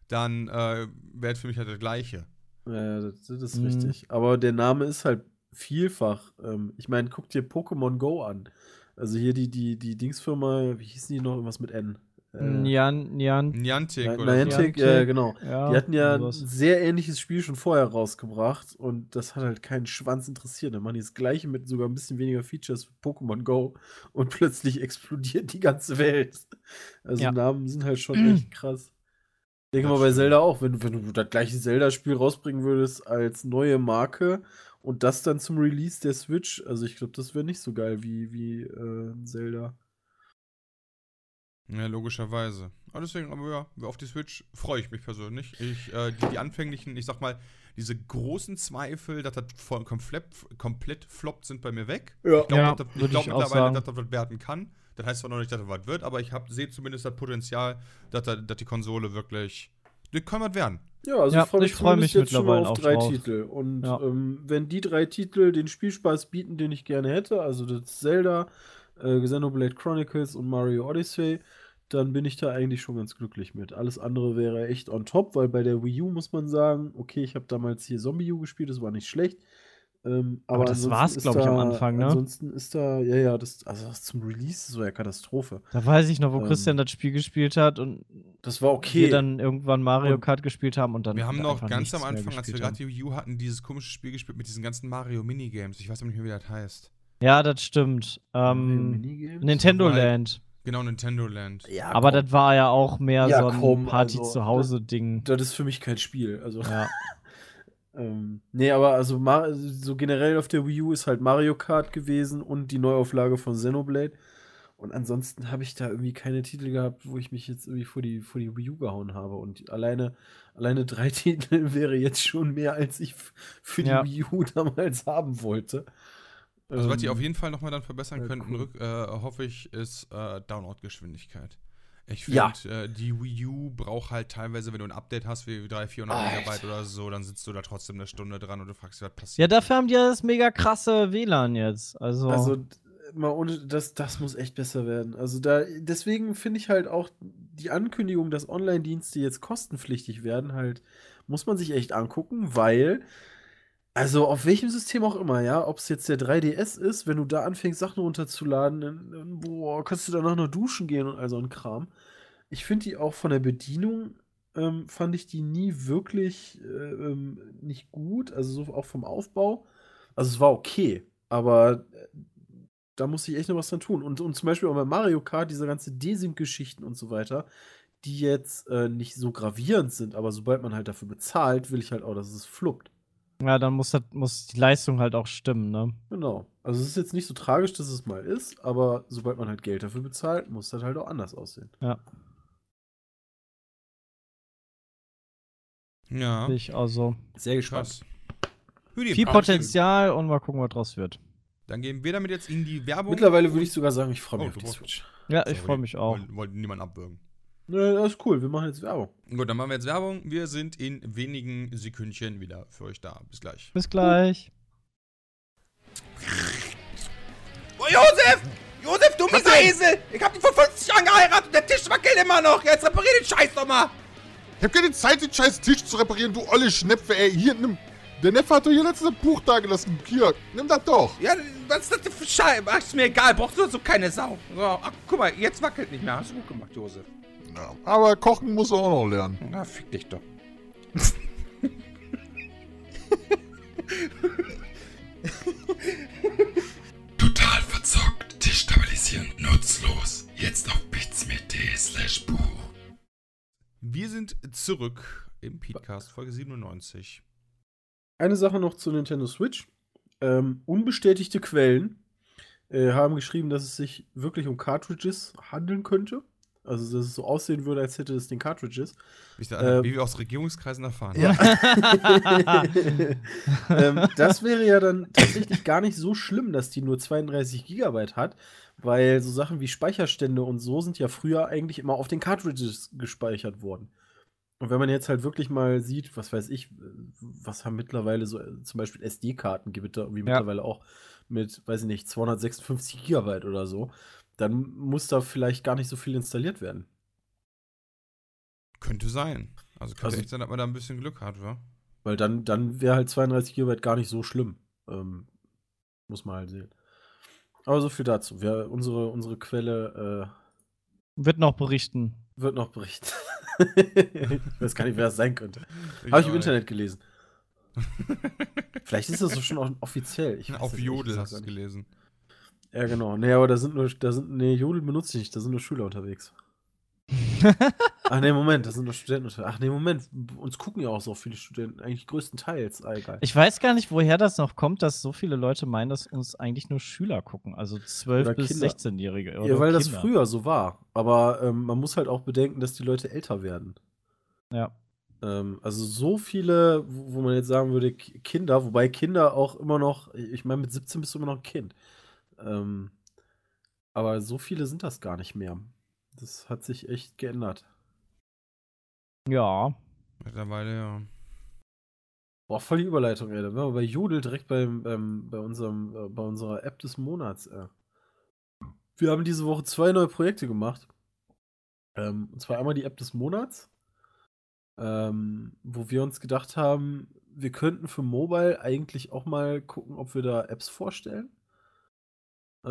dann äh, wäre es für mich halt das Gleiche. Ja, das, das ist Mhm. richtig. Aber der Name ist halt vielfach. Ähm, ich meine, guck dir Pokémon Go an. Also hier die, die, die Dingsfirma, wie hießen die noch? Irgendwas mit N. Äh, Äh, Nian, Nian, Niantic Ni- oder Niantic, ja, genau. ja. Die hatten ja ein sehr ähnliches Spiel schon vorher rausgebracht und das hat halt keinen Schwanz interessiert. Dann machen die das gleiche mit sogar ein bisschen weniger Features wie Pokémon Go (laughs) und plötzlich explodiert die ganze Welt. Also Ja. Namen sind halt schon echt (clears throat) krass. Ich denke mal bei. Zelda auch, wenn, wenn du das gleiche Zelda-Spiel rausbringen würdest als neue Marke und das dann zum Release der Switch, also ich glaube, das wäre nicht so geil wie, wie äh, Zelda. Ja, logischerweise. Aber deswegen, aber ja, auf die Switch freue ich mich persönlich. Ich, äh, die, die anfänglichen, ich sag mal, diese großen Zweifel, dass das voll komplett, komplett floppt, sind bei mir weg. Ja. Ich glaube Ja, dass- ich glaub ich mittlerweile, sagen. dass das was werden kann. Das heißt zwar noch nicht, dass das was wird, aber ich sehe zumindest das Potenzial, dass, da- dass die Konsole wirklich. Das kann was werden. Ja, also Ja, ich freue mich, ich freu mich jetzt schon mal mittlerweile auf drei drauf. Titel. Und Ja. ähm, wenn die drei Titel den Spielspaß bieten, den ich gerne hätte, also das Zelda, äh, Xenoblade Chronicles und Mario Odyssey, dann bin ich da eigentlich schon ganz glücklich mit. Alles andere wäre echt on top, weil bei der Wii U muss man sagen, okay, ich habe damals hier Zombie U gespielt, das war nicht schlecht. Ähm, aber das ansonsten war's, ist glaub ich, am Anfang, ne? Ansonsten ist da, ja, ja, das, also das zum Release, das war ja Katastrophe. Da weiß ich noch, wo Ähm, Christian das Spiel gespielt hat und Das war wir okay. dann irgendwann Mario Und- Kart gespielt haben und dann Wir haben noch ganz am Anfang, als wir gerade die Wii U hatten, dieses komische Spiel gespielt mit diesen ganzen Mario-Minigames. Ich weiß aber nicht mehr, wie das heißt. Ja, das stimmt. Ähm, Minigames? Nintendo Land. Genau, Nintendo Land. Ja, Aber komm. das war ja auch mehr Ja, so ein komm, also, Party-zu-Hause-Ding. Das ist für mich kein Spiel. Also, Ja. (laughs) ähm, nee, aber also Mar so generell auf der Wii U ist halt Mario Kart gewesen und die Neuauflage von Xenoblade. Und ansonsten habe ich da irgendwie keine Titel gehabt, wo ich mich jetzt irgendwie vor die, vor die Wii U gehauen habe. Und alleine, alleine drei (laughs) Titel wäre jetzt schon mehr, als ich für die Ja. Wii U damals haben wollte. Also, was die Ähm, auf jeden Fall nochmal dann verbessern ja, könnten, cool. rück, äh, hoffe ich, ist äh, Download-Geschwindigkeit. Ich Ja. finde, äh, die Wii U braucht halt teilweise, wenn du ein Update hast wie 300, 400 Alter. Megabyte oder so, dann sitzt du da trotzdem eine Stunde dran und du fragst, was passiert. ja, dafür haben die ja das mega krasse WLAN jetzt. Also, Also, mal ohne, das, das muss echt besser werden. Also, da, deswegen finde ich halt auch die Ankündigung, dass Online-Dienste jetzt kostenpflichtig werden, halt, muss man sich echt angucken, weil, also auf welchem System auch immer, ja, ob es jetzt der 3DS ist, wenn du da anfängst, Sachen runterzuladen, dann, dann boah, kannst du danach noch duschen gehen und all so ein Kram. Ich finde die auch von der Bedienung, ähm, fand ich die nie wirklich äh, ähm, nicht gut, also so auch vom Aufbau. Also es war okay, aber äh, da muss ich echt noch was dran tun. Und, und zum Beispiel auch bei Mario Kart, diese ganze Desync-Geschichten und so weiter, die jetzt äh, nicht so gravierend sind, aber sobald man halt dafür bezahlt, will ich halt auch, dass es fluppt. Ja, dann muss, das, muss die Leistung halt auch stimmen, ne? Genau. Also es ist jetzt nicht so tragisch, dass es mal ist, aber sobald man halt Geld dafür bezahlt, muss das halt auch anders aussehen. Ja, Ja, ich auch so. Sehr. Hüdi, Viel Potenzial und mal gucken, was draus wird. Dann gehen wir damit jetzt in die Werbung. Mittlerweile würde ich sogar sagen, ich freue mich Oh, auf die Switch. Ja, ich freue mich auch. Wollte wollte niemand abwürgen. Nö, das ist cool. Wir machen jetzt Werbung. Gut, dann machen wir jetzt Werbung. Wir sind in wenigen Sekündchen wieder für euch da. Bis gleich. Bis gleich. Oh, Josef! Josef, du mieser Esel! Ich hab dich vor 50 Jahren geheiratet und der Tisch wackelt immer noch! Jetzt reparier den Scheiß doch mal! Ich hab keine Zeit, den scheiß Tisch zu reparieren, du olle Schnepfe, ey. Hier, nimm. Der Neffe hat doch hier letztes Buch da gelassen. Hier, nimm das doch. Ja, was ist das denn für Scheiße? Ach, ist mir egal, brauchst du so keine Sau. So, ach, guck mal, jetzt wackelt nicht mehr. Hast du gut gemacht, Josef. Ja, aber kochen muss er auch noch lernen. Na, fick dich doch. Total verzockt, destabilisierend, nutzlos. Jetzt auf bitsme.de slash Buch. Wir sind zurück im Podcast Folge 97. Eine Sache noch zu Nintendo Switch. Ähm, unbestätigte Quellen äh, haben geschrieben, dass es sich wirklich um Cartridges handeln könnte. Also, dass es so aussehen würde, als hätte es den Cartridges. Wie, ich da, Ähm, wie wir aus Regierungskreisen erfahren. Ja. (laughs) (laughs) ähm, das wäre ja dann tatsächlich gar nicht so schlimm, dass die nur 32 Gigabyte hat, weil so Sachen wie Speicherstände und so sind ja früher eigentlich immer auf den Cartridges gespeichert worden. Und wenn man jetzt halt wirklich mal sieht, was weiß ich, was haben mittlerweile so zum Beispiel SD-Karten gibt es da irgendwie Ja. mittlerweile auch mit, weiß ich nicht, 256 Gigabyte oder so, dann muss da vielleicht gar nicht so viel installiert werden. Könnte sein. Also könnte Also- echt sein, dass man da ein bisschen Glück hat, wa? Weil dann, dann wäre halt 32 GB gar nicht so schlimm. Ähm, muss man halt sehen. Aber so viel dazu. Wir, unsere, unsere Quelle, Wird noch berichten. wird noch berichten. (laughs) ich weiß gar nicht, wer das sein könnte. (laughs) Habe ich im Internet gelesen. (laughs) Vielleicht ist das so schon auch offiziell. Ich Auf Jodel hast du es nicht. gelesen. Ja, genau. Nee, aber da sind nur, da sind, nee, Jodel benutze ich nicht, da sind nur Schüler unterwegs. (laughs) Ach nee, Moment, da sind nur Studenten unterwegs. Ach nee, Moment, uns gucken ja auch so viele Studenten, eigentlich größtenteils. Ah, egal. Ich weiß gar nicht, woher das noch kommt, dass so viele Leute meinen, dass uns eigentlich nur Schüler gucken. Also 12- Oder bis Kinder. 16-Jährige. ja, weil das Kinder. früher so war. Aber ähm, man muss halt auch bedenken, dass die Leute älter werden. Ja. Ähm, also so viele, wo man jetzt sagen würde, Kinder, wobei Kinder auch immer noch, ich meine, mit 17 bist du immer noch ein Kind. Ähm, aber so viele sind das gar nicht mehr. Das hat sich echt geändert. Ja. Mittlerweile, ja. Boah, voll die Überleitung, ey. Da waren wir bei Jodel direkt beim, beim, bei, unserem, äh, bei unserer App des Monats, ey. Wir haben diese Woche zwei neue Projekte gemacht. Ähm, und zwar einmal die App des Monats, ähm, wo wir uns gedacht haben, wir könnten für Mobile eigentlich auch mal gucken, ob wir da Apps vorstellen.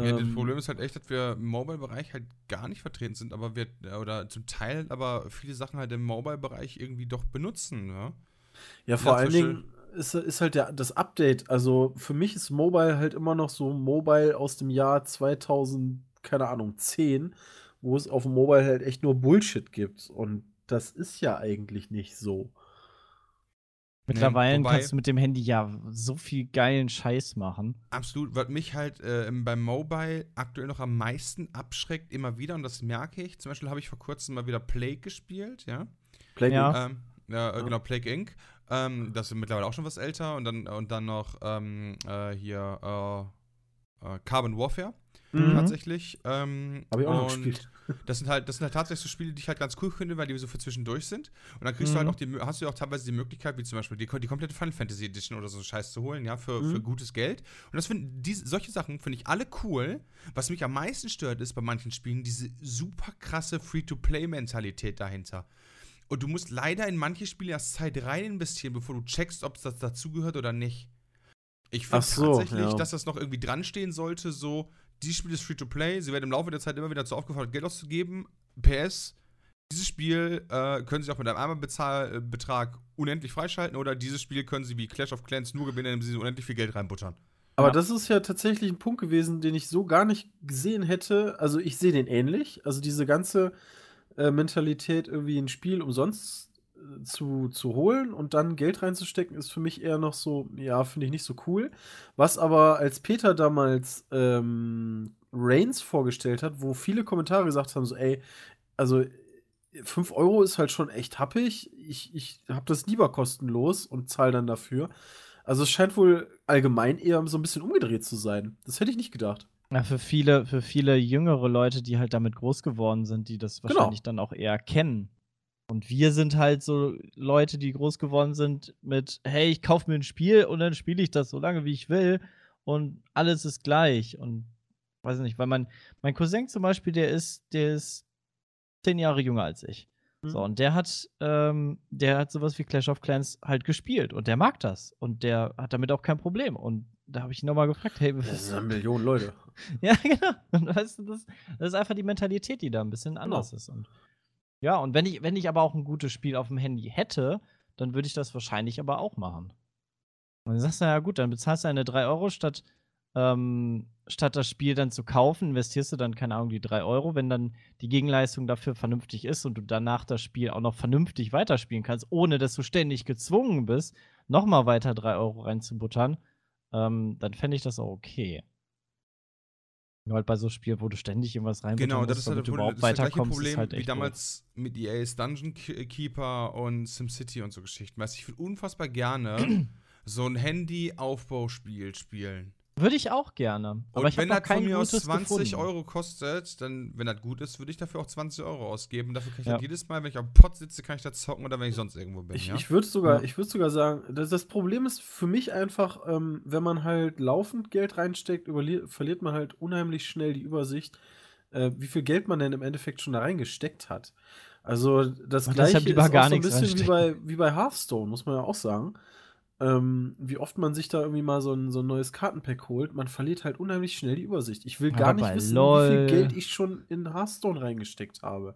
Ja. Das Ähm, Problem ist halt echt, dass wir im Mobile-Bereich halt gar nicht vertreten sind, aber wir, oder zum Teil aber viele Sachen halt im Mobile-Bereich irgendwie doch benutzen, ne? Ja, vor allen Dingen ist, ist halt der, das Update. Also für mich ist Mobile halt immer noch so Mobile aus dem Jahr 2000, keine Ahnung, 10, wo es auf dem Mobile halt echt nur Bullshit gibt. Und das ist ja eigentlich nicht so. Mittlerweile wobei- kannst du mit dem Handy ja so viel geilen Scheiß machen. Absolut, was mich halt äh, im- beim Mobile aktuell noch am meisten abschreckt, immer wieder, und das merke ich. Zum Beispiel habe ich vor kurzem mal wieder Plague gespielt, ja. Plague Ja. Ähm, ja, äh, Ja. genau, Plague Inc. Ähm, das ist mittlerweile auch schon was älter. Und dann, und dann noch ähm, äh, hier äh, äh, Carbon Warfare Mhm. tatsächlich. Ähm, Hab ich auch noch gespielt. Das sind halt, das sind halt tatsächlich so Spiele, die ich halt ganz cool finde, weil die so für zwischendurch sind. Und dann kriegst du halt Mhm. auch die, hast du ja auch teilweise die Möglichkeit, wie zum Beispiel die, die komplette Final Fantasy Edition oder so Scheiß zu holen, ja, für, Mhm. für gutes Geld. Und das diese, solche Sachen finde ich alle cool. Was mich am meisten stört, ist bei manchen Spielen diese super krasse Free-to-Play-Mentalität dahinter. Und du musst leider in manche Spiele erst Zeit rein investieren, bevor du checkst, ob das dazugehört oder nicht. Ich finde so, tatsächlich, ja. dass das noch irgendwie dran stehen sollte, so, dieses Spiel ist Free-to-Play, sie werden im Laufe der Zeit immer wieder dazu aufgefordert, Geld auszugeben. PS, dieses Spiel äh, können sie auch mit einem Einmalbetrag unendlich freischalten oder dieses Spiel können sie wie Clash of Clans nur gewinnen, indem sie unendlich viel Geld reinbuttern. Aber Ja. das ist ja tatsächlich ein Punkt gewesen, den ich so gar nicht gesehen hätte. Also ich sehe den ähnlich. Also diese ganze äh, Mentalität, irgendwie ein Spiel umsonst äh, zu, zu holen und dann Geld reinzustecken, ist für mich eher noch so, ja, finde ich nicht so cool. Was aber als Peter damals ähm, Reigns vorgestellt hat, wo viele Kommentare gesagt haben, so, ey, also 5 Euro ist halt schon echt happig. Ich, ich habe das lieber kostenlos und zahle dann dafür. Also es scheint wohl allgemein eher so ein bisschen umgedreht zu sein. Das hätte ich nicht gedacht. Ja, für viele, für viele jüngere Leute, die halt damit groß geworden sind, die das Genau. wahrscheinlich dann auch eher kennen. Und wir sind halt so Leute, die groß geworden sind mit, hey, ich kaufe mir ein Spiel und dann spiele ich das so lange, wie ich will und alles ist gleich. Und weiß nicht, weil mein, mein Cousin zum Beispiel, der ist, der ist zehn Jahre jünger als ich. Mhm. So, und der hat, ähm, der hat sowas wie Clash of Clans halt gespielt und der mag das. Und der hat damit auch kein Problem. Und da habe ich ihn nochmal gefragt, hey, Das sind eine Million Leute. (laughs) ja, genau. Und weißt du, das, das ist einfach die Mentalität, die da ein bisschen anders ist. Und ja, und wenn ich, wenn ich aber auch ein gutes Spiel auf dem Handy hätte, dann würde ich das wahrscheinlich aber auch machen. Und dann sagst du, ja gut, dann bezahlst du eine 3 Euro statt, ähm, statt das Spiel dann zu kaufen, investierst du dann, keine Ahnung, die 3 Euro, wenn dann die Gegenleistung dafür vernünftig ist und du danach das Spiel auch noch vernünftig weiterspielen kannst, ohne dass du ständig gezwungen bist, nochmal weiter 3 Euro reinzubuttern, ähm, dann fände ich das auch okay. Nur halt bei so Spielen, wo du ständig irgendwas reinbuttern Genau, das musst, ist halt das, du Problem- überhaupt das, ist das gleiche Problem ist halt wie damals mit EA's Dungeon Ke- Keeper und SimCity und so Geschichten. Weißt ich würde unfassbar gerne (clears throat) so ein Handy-Aufbauspiel spielen. Würde ich auch gerne. Aber und ich wenn das von kein mir aus gutes 20 gefunden. Euro kostet, dann, wenn das gut ist, würde ich dafür auch 20 Euro ausgeben. Dafür kann ich Ja. dann jedes Mal, wenn ich am Pott sitze, kann ich da zocken oder wenn ich sonst irgendwo bin. Ich, ja? ich würde sogar, Ja. ich würde sogar sagen, das, das Problem ist für mich einfach, ähm, wenn man halt laufend Geld reinsteckt, verliert man halt unheimlich schnell die Übersicht, äh, wie viel Geld man denn im Endeffekt schon da reingesteckt hat. Also das Und gleiche deshalb lieber ist gar auch so ein bisschen wie bei, wie bei Hearthstone, muss man ja auch sagen. Ähm, wie oft man sich da irgendwie mal so ein, so ein neues Kartenpack holt, man verliert halt unheimlich schnell die Übersicht. Ich will Aber gar nicht bei wissen, wie LOL. viel Geld ich schon in Hearthstone reingesteckt habe.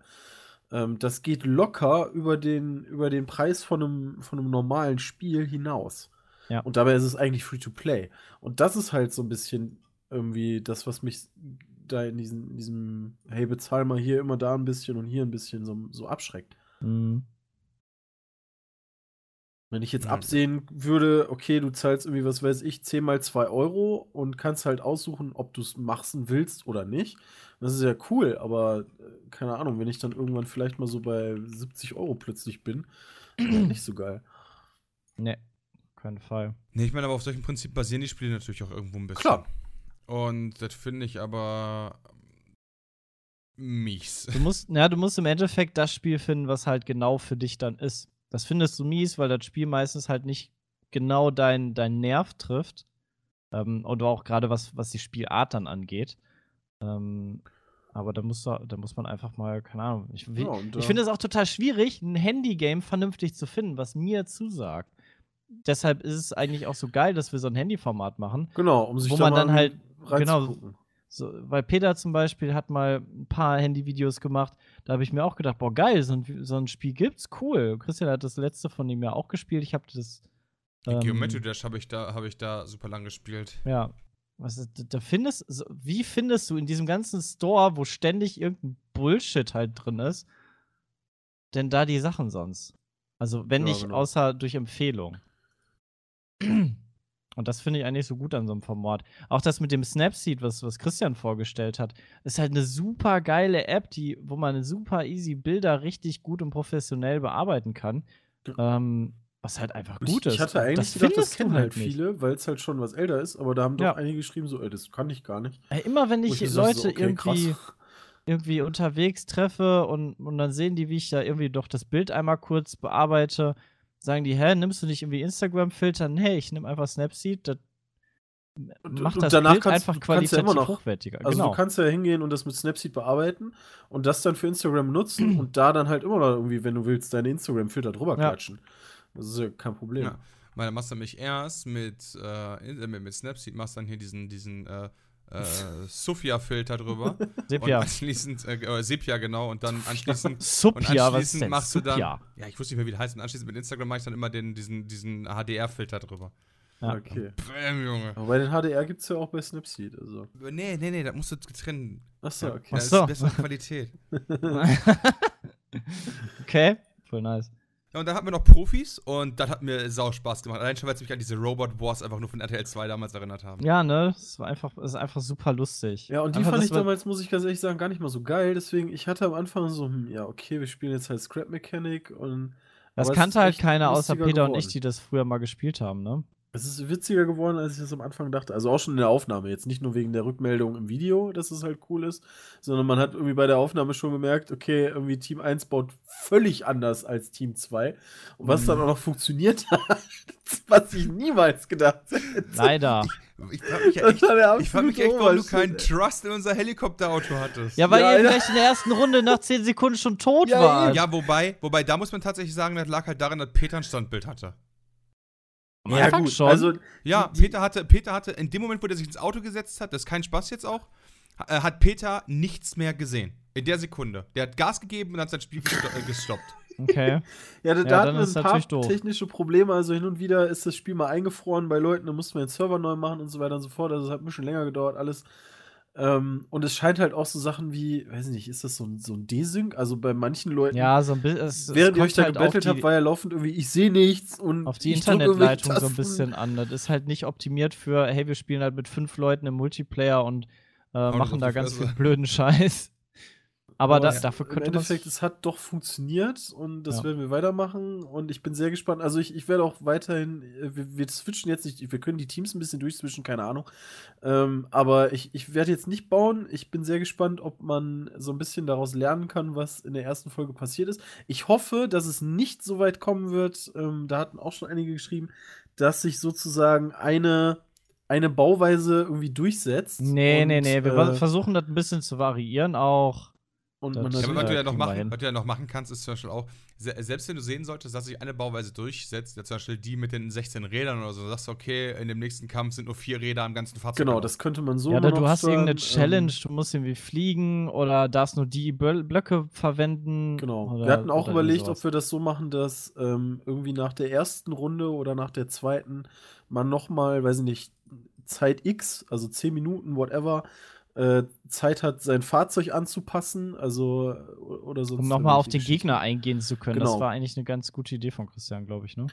ähm, das geht locker über den, über den Preis von einem, von einem normalen Spiel hinaus. Ja. Und dabei ist es eigentlich free to play. Und das ist halt so ein bisschen irgendwie das, was mich da in, diesen, in diesem, hey, bezahl mal hier immer da ein bisschen und hier ein bisschen so, so abschreckt. Mhm. Wenn ich jetzt Ja. absehen würde, okay, du zahlst irgendwie, was weiß ich, 10 mal 2 Euro und kannst halt aussuchen, ob du es machen willst oder nicht. Das ist ja cool, aber äh, keine Ahnung, wenn ich dann irgendwann vielleicht mal so bei 70 Euro plötzlich bin, (clears throat) nicht so geil. Nee, keinen Fall. Nee, ich meine, aber auf solchen Prinzip basieren die Spiele natürlich auch irgendwo ein bisschen. Klar. Und das finde ich aber mies. Du musst, ja, du musst im Endeffekt das Spiel finden, was halt genau für dich dann ist. Das findest du mies, weil das Spiel meistens halt nicht genau deinen dein Nerv trifft. Ähm, und auch gerade was, was die Spielart dann angeht. Ähm, aber da muss, da muss man einfach mal, keine Ahnung. Ich, Ja, und ich finde es auch total schwierig, ein Handygame vernünftig zu finden, was mir zusagt. Deshalb ist es eigentlich auch so geil, dass wir so ein Handyformat machen. Genau, um sich Wo man dann halt- reinzugucken. So, weil Peter zum Beispiel hat mal ein paar Handyvideos gemacht. Da habe ich mir auch gedacht, boah, geil, so ein, so ein Spiel gibt's, cool. Christian hat das letzte von ihm ja auch gespielt. Ich habe das. ähm, Geometry Dash habe ich, da- hab ich da super lang gespielt. Ja. Was da- findest, wie findest du in diesem ganzen Store, wo ständig irgendein Bullshit halt drin ist, denn da die Sachen sonst? Also, wenn Ja, nicht, genau. außer durch Empfehlung. (clears throat) Und das finde ich eigentlich so gut an so einem Format. Auch das mit dem Snapseed, was, was Christian vorgestellt hat, ist halt eine super geile App, die, wo man super easy Bilder richtig gut und professionell bearbeiten kann. Ähm, was halt einfach gut ich, ist. Ich hatte eigentlich gedacht, das findest du kennen halt nicht. viele, weil es halt schon was älter ist, aber da haben doch Ja. einige geschrieben, so, ey, das kann ich gar nicht. Immer wenn ich dachte, Leute so, okay, irgendwie, krass. irgendwie unterwegs treffe und, und dann sehen die, wie ich da irgendwie doch das Bild einmal kurz bearbeite, sagen die, hä, nimmst du nicht irgendwie Instagram-Filter? Nee, ich nehme einfach Snapseed, das Und- macht das danach Bild kannst- einfach ja qualitativ immer noch- hochwertiger. Also genau. du kannst ja hingehen und das mit Snapseed bearbeiten und das dann für Instagram nutzen (clears throat) und da dann halt immer noch irgendwie, wenn du willst, deine Instagram-Filter drüber Ja. klatschen. Das ist ja kein Problem. Ja. Weil dann machst du nämlich erst mit, äh, äh, mit, mit Snapseed, machst dann hier diesen, diesen äh, äh, Sophia-Filter drüber. (laughs) Sepia. Und anschließend, äh, äh, Sepia, genau, und dann anschließend. und was ist anschließend denn machst du dann. Ja, ich wusste nicht mehr, wie das heißt. Und anschließend mit Instagram mache ich dann immer den, diesen, diesen HDR-Filter drüber. Ja. Okay. Bäm, Junge. Aber bei den HDR gibt es ja auch bei Snapseed. Also. Nee, nee, nee, da musst du trennen. Achso, Ja, okay. Das so. ist bessere Qualität. (laughs) (laughs) okay, voll nice. Ja, und dann hatten wir noch Profis und das hat mir sau Spaß gemacht. Allein schon, weil es mich an diese Robot Wars einfach nur von RTL 2 damals erinnert haben. Ja, ne, das war einfach, das ist einfach super lustig. Ja, und die Einfach, fand ich damals, muss ich ganz ehrlich sagen, gar nicht mal so geil. Deswegen, ich hatte am Anfang so, hm, ja, okay, wir spielen jetzt halt Scrap Mechanic und. Das es kannte halt keiner außer Peter und geworden. ich, die das früher mal gespielt haben, ne? Es ist witziger geworden, als ich es am Anfang dachte. Also auch schon in der Aufnahme. Jetzt nicht nur wegen der Rückmeldung im Video, dass es halt cool ist, sondern man hat irgendwie bei der Aufnahme schon gemerkt, okay, irgendwie Team 1 baut völlig anders als Team 2. Und was Mhm. dann auch noch funktioniert hat, (laughs) was ich niemals gedacht hätte. Leider. Ich frag mich, ja Das echt, war ich frag mich echt, warum du keinen. Trust in unser Helikopterauto hattest. Ja, weil Ja, ihr vielleicht in der ersten Runde nach 10 Sekunden schon tot Ja, wart. Ja, wobei, wobei, da muss man tatsächlich sagen, das lag halt daran, dass Peter ein Standbild hatte. Am Anfang schon. Also, Ja, Peter hatte, Peter hatte, in dem Moment, wo er sich ins Auto gesetzt hat, das ist kein Spaß jetzt auch, äh, hat Peter nichts mehr gesehen. In der Sekunde. Der hat Gas gegeben und hat sein Spiel äh, gestoppt. Okay. (laughs) Ja, da, Ja, hatten wir ist ein natürlich paar doof. technische Probleme. Also hin und wieder ist das Spiel mal eingefroren bei Leuten, da mussten wir den Server neu machen und so weiter und so fort. Also es hat ein bisschen länger gedauert, alles. Ähm, und es scheint halt auch so Sachen wie, weiß nicht, ist das so ein, so ein Desync? Also bei manchen Leuten, Ja, so ein bisschen. Es, es während ihr kommt euch da halt gebettelt habt, war ja laufend irgendwie, ich sehe nichts und auf die ich Internetleitung so ein bisschen an. Das ist halt nicht optimiert für, hey, wir spielen halt mit fünf Leuten im Multiplayer und äh, machen da ganz viel blöden (laughs) Scheiß. Aber, Aber da, es- dafür Im könnte man Endeffekt, es hat doch funktioniert und das Ja. werden wir weitermachen und ich bin sehr gespannt. Also ich, ich werde auch weiterhin, äh, wir, wir switchen jetzt nicht, wir können die Teams ein bisschen durchswitchen, keine Ahnung. Ähm, aber ich, ich werde jetzt nicht bauen. Ich bin sehr gespannt, ob man so ein bisschen daraus lernen kann, was in der ersten Folge passiert ist. Ich hoffe, dass es nicht so weit kommen wird, ähm, da hatten auch schon einige geschrieben, dass sich sozusagen eine, eine Bauweise irgendwie durchsetzt. Nee, und, nee, nee. Wir äh, versuchen das ein bisschen zu variieren auch. Und Das- man Ja, was du ja noch machen, was du ja noch machen kannst, ist zum Beispiel auch, se selbst wenn du sehen solltest, dass sich eine Bauweise durchsetzt, ja zum Beispiel die mit den 16 Rädern oder so, sagst du, okay, in dem nächsten Kampf sind nur vier Räder am ganzen Fahrzeug. Genau, das könnte man so ja, oder du hast irgendeine steuern, Challenge, Ähm, du musst irgendwie fliegen oder darfst nur die Bö Blöcke verwenden. Genau. Oder, wir hatten auch überlegt, sowas. ob wir das so machen, dass ähm, irgendwie nach der ersten Runde oder nach der zweiten man nochmal, weiß ich nicht, Zeit X, also 10 Minuten, whatever, äh, Zeit hat, sein Fahrzeug anzupassen, also äh, oder sonst Um nochmal auf den. Gegner eingehen zu können. Genau. Das war eigentlich eine ganz gute Idee von Christian, glaube ich, ne?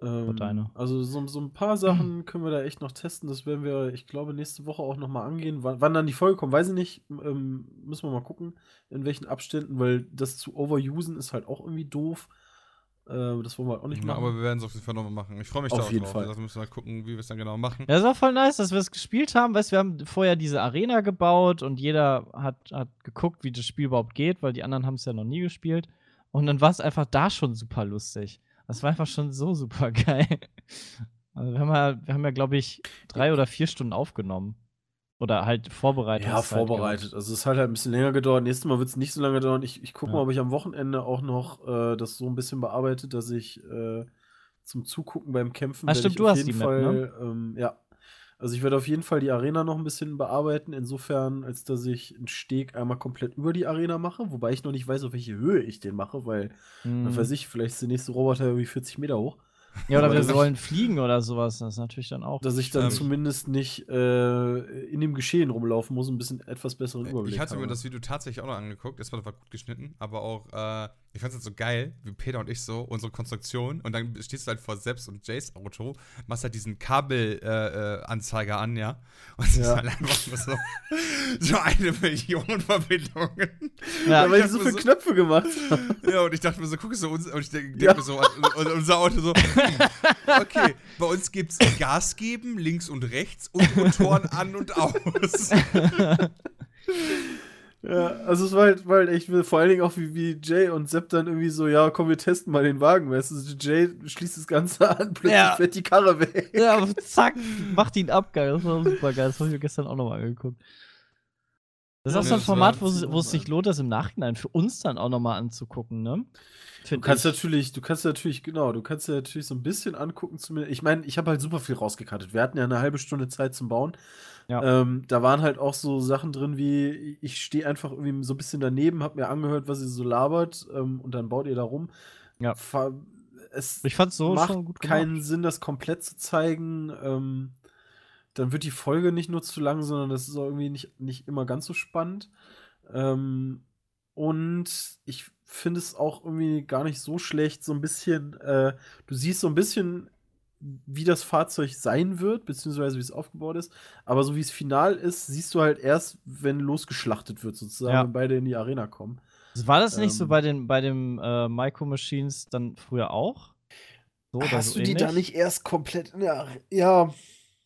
Ähm, deine. Also so, so ein paar Sachen können wir da echt noch testen. Das werden wir, ich glaube, nächste Woche auch noch mal angehen. Wann, wann dann die Folge kommt, weiß ich nicht. Ähm, müssen wir mal gucken, in welchen Abständen, weil das zu overusen ist halt auch irgendwie doof. Äh, das wollen wir halt auch nicht Ja, machen. aber wir werden es auf jeden Fall nochmal machen. Ich freue mich Auf da auch jeden drauf. Fall. Also müssen wir mal gucken, wie wir es dann genau machen. Ja, das war voll nice, dass wir es gespielt haben. Weißt wir haben vorher diese Arena gebaut und jeder hat, hat geguckt, wie das Spiel überhaupt geht, weil die anderen haben es ja noch nie gespielt. Und dann war es einfach da schon super lustig. Das war einfach schon so super (laughs) geil. Also wir haben ja, wir haben ja, glaube ich, drei oder vier Stunden aufgenommen. Oder halt vorbereitet. Ja, vorbereitet. Also es hat halt ein bisschen länger gedauert. Nächstes Mal wird es nicht so lange dauern. Ich, ich gucke Ja. mal, ob ich am Wochenende auch noch äh, das so ein bisschen bearbeite, dass ich äh, zum Zugucken beim Kämpfen Ah, werde stimmt, ich du auf hast jeden die Map, Fall, ne? ähm, ja. Also ich werde auf jeden Fall die Arena noch ein bisschen bearbeiten, insofern, als dass ich einen Steg einmal komplett über die Arena mache, wobei ich noch nicht weiß, auf welche Höhe ich den mache, weil, Mhm. weiß ich, vielleicht ist der nächste Roboter irgendwie 40 Meter hoch. Ja, oder wir sollen fliegen oder sowas. Das ist natürlich dann auch. Dass ich dann Ähm, zumindest nicht äh, in dem Geschehen rumlaufen muss, ein bisschen etwas besseren Überblick Ich hatte mir das Video tatsächlich auch noch angeguckt. Es war, war gut geschnitten, aber auch, äh, ich fand es halt so geil, wie Peter und ich so, unsere Konstruktion. Und dann stehst du halt vor Seps und Jays Auto, machst halt diesen Kabelanzeiger äh, Anzeiger an, ja. Und es ist halt einfach nur so, so eine Million Verbindungen. Ja, weil ich ich so viele so- Knöpfe gemacht habe. (laughs) Ja, und ich dachte mir so, guck so, uns, und ich denke denk Ja. mir so, und, und unser Auto so, okay, bei uns gibt's Gas geben, links und rechts und Motoren an und aus. (laughs) Ja, also es war halt, war halt echt, vor allen Dingen auch wie, wie Jay und Sepp dann irgendwie so, ja, komm, wir testen mal den Wagen, weißt du, so Jay schließt das Ganze (laughs) an, plötzlich Ja. fährt die Karre weg. ja, aber zack, macht ihn ab, geil. Das war super geil. Das habe ich mir gestern auch nochmal angeguckt. Das ist Ja, auch so ein Format, wo es, sich lohnt, das im Nachhinein für uns dann auch nochmal anzugucken, ne? Du Find kannst ich. natürlich, du kannst natürlich, genau, du kannst ja natürlich so ein bisschen angucken, zumindest. Ich meine, ich habe halt super viel rausgekartet. Wir hatten ja eine halbe Stunde Zeit zum Bauen. Ja. Ähm, da waren halt auch so Sachen drin wie, ich stehe einfach irgendwie so ein bisschen daneben, habe mir angehört, was ihr so labert ähm, und dann baut ihr da rum. Ja. Es Ich fand's so macht schon gut keinen gemacht. Sinn, das komplett zu zeigen. Ähm, dann wird die Folge nicht nur zu lang, sondern das ist auch irgendwie nicht, nicht immer ganz so spannend. Ähm, und ich finde es auch irgendwie gar nicht so schlecht, so ein bisschen, äh, du siehst so ein bisschen, wie das Fahrzeug sein wird, beziehungsweise wie es aufgebaut ist. Aber so wie es final ist, siehst du halt erst, wenn losgeschlachtet wird, sozusagen, Ja. wenn beide in die Arena kommen. War das nicht so ähm, bei den bei dem äh, Micro Machines dann früher auch? So Hast so du die da nicht erst komplett in der Arena? Ja,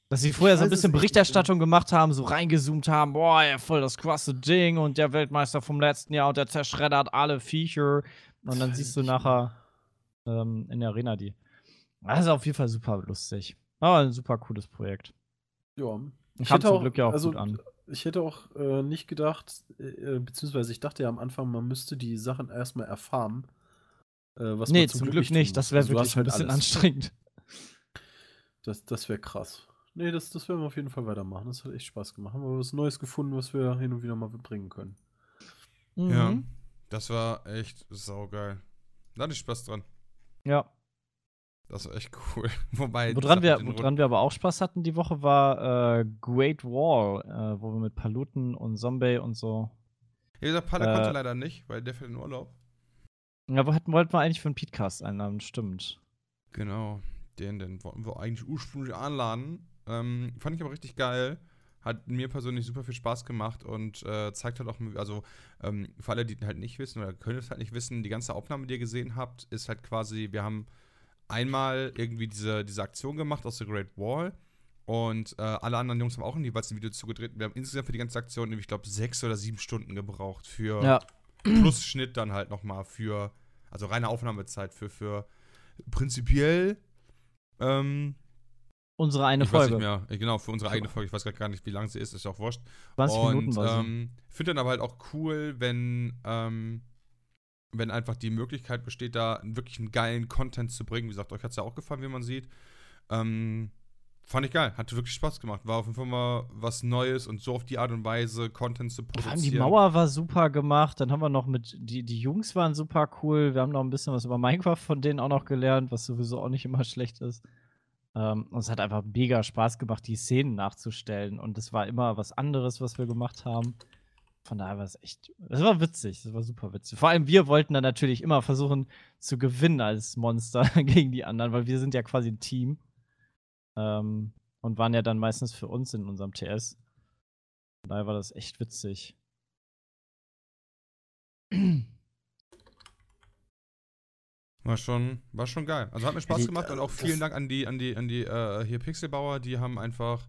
Dass sie vorher so ein bisschen nicht Berichterstattung gemacht haben, so reingezoomt haben, boah, ja, voll das krasse Ding und der Weltmeister vom letzten Jahr und der zerschreddert alle Viecher. Und dann siehst du nachher ähm, in der Arena die. Das ist auf jeden Fall super lustig. Aber ein super cooles Projekt. ja. Ich Kam hätte zum auch, Glück ja auch also, gut an. Ich hätte auch äh, nicht gedacht, äh, beziehungsweise ich dachte ja am Anfang, man müsste die Sachen erstmal erfahren. Äh, was Nee, man zum, Glück nicht. tun Das wäre Also wirklich ein bisschen alles. anstrengend. (laughs) Das, das wäre krass. Nee, das, das werden wir auf jeden Fall weitermachen. Das hat echt Spaß gemacht. Haben wir was Neues gefunden, was wir hin und wieder mal bringen können. Ja, Mhm. das war echt saugeil. Da hatte ich Spaß dran. Ja. Das war echt cool. (laughs) Wobei. Woran wir, woran wir aber auch Spaß hatten die Woche war äh, Great Wall, äh, wo wir mit Paluten und Zombie und so. Ja, dieser Palle Äh, konnte leider nicht, weil der fährt in Urlaub. Ja, wo hatten, wollten wir eigentlich für einen Podcast einladen, stimmt. Genau. Den, den wollten wir eigentlich ursprünglich anladen. Ähm, fand ich aber richtig geil. Hat mir persönlich super viel Spaß gemacht und äh, zeigt halt auch, also ähm, für alle, die halt nicht wissen oder können es halt nicht wissen, die ganze Aufnahme, die ihr gesehen habt, ist halt quasi, wir haben einmal irgendwie diese, diese Aktion gemacht aus der Great Wall und äh, alle anderen Jungs haben auch jeweils ein Video zugedreht. Wir haben insgesamt für die ganze Aktion, nämlich, ich glaube, sechs oder sieben Stunden gebraucht für Ja. plus Schnitt dann halt nochmal für, also reine Aufnahmezeit für, für prinzipiell ähm, unsere eine ich weiß Folge. nicht mehr. Genau, für unsere eigene Folge. Ich weiß gar nicht, wie lang sie ist. Ist ja auch wurscht. 20 und Minuten war sie. ähm, finde dann aber halt auch cool, wenn, ähm, wenn einfach die Möglichkeit besteht, da wirklich einen geilen Content zu bringen. Wie gesagt, euch hat es ja auch gefallen, wie man sieht. Ähm, fand ich geil. Hatte wirklich Spaß gemacht. War auf jeden Fall mal was Neues und so auf die Art und Weise Content zu produzieren. die Mauer war super gemacht. Dann haben wir noch mit, die, die Jungs waren super cool. Wir haben noch ein bisschen was über Minecraft von denen auch noch gelernt, was sowieso auch nicht immer (laughs) schlecht ist. Ähm, und es hat einfach mega Spaß gemacht, die Szenen nachzustellen. Und es war immer was anderes, was wir gemacht haben. Von daher war es echt, es war witzig, es war super witzig. Vor allem wir wollten dann natürlich immer versuchen zu gewinnen als Monster (laughs) gegen die anderen, weil wir sind ja quasi ein Team. Ähm, und waren ja dann meistens für uns in unserem TS. Von daher war das echt witzig. (clears throat) War schon, war schon geil. Also hat mir Spaß gemacht und auch das- vielen Dank an die, an die, an die äh, hier Pixelbauer, die haben einfach.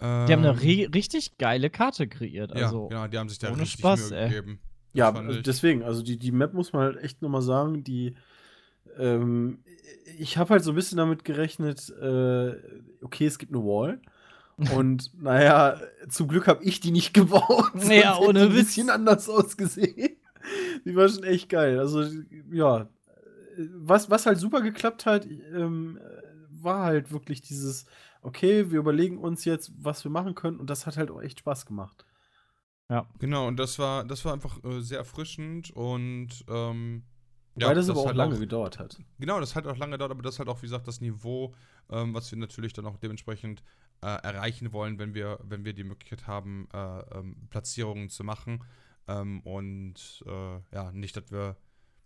Die haben eine ähm, ri richtig geile Karte kreiert. Also, ja, genau, die haben sich da ohne richtig Spaß, Mühe ey. gegeben. Das Ja, also deswegen, also die, die Map muss man halt echt nochmal sagen, die ähm, ich habe halt so ein bisschen damit gerechnet, äh, okay, es gibt eine Wall. Und (laughs) naja, zum Glück habe ich die nicht gebaut. sonst Ja, hätte ohne ein Witz. bisschen anders ausgesehen. Die war schon echt geil. Also, ja. Was, was halt super geklappt hat, ähm, war halt wirklich dieses, okay, wir überlegen uns jetzt, was wir machen können. Und das hat halt auch echt Spaß gemacht. Genau, und das war, das war einfach äh, sehr erfrischend und ähm, Weil das aber auch halt lange gedauert hat. Genau, das hat auch lange gedauert, aber das ist halt auch, wie gesagt, das Niveau, ähm, was wir natürlich dann auch dementsprechend äh, erreichen wollen, wenn wir, wenn wir die Möglichkeit haben, äh, ähm, Platzierungen zu machen. Ähm, und äh, ja, nicht, dass wir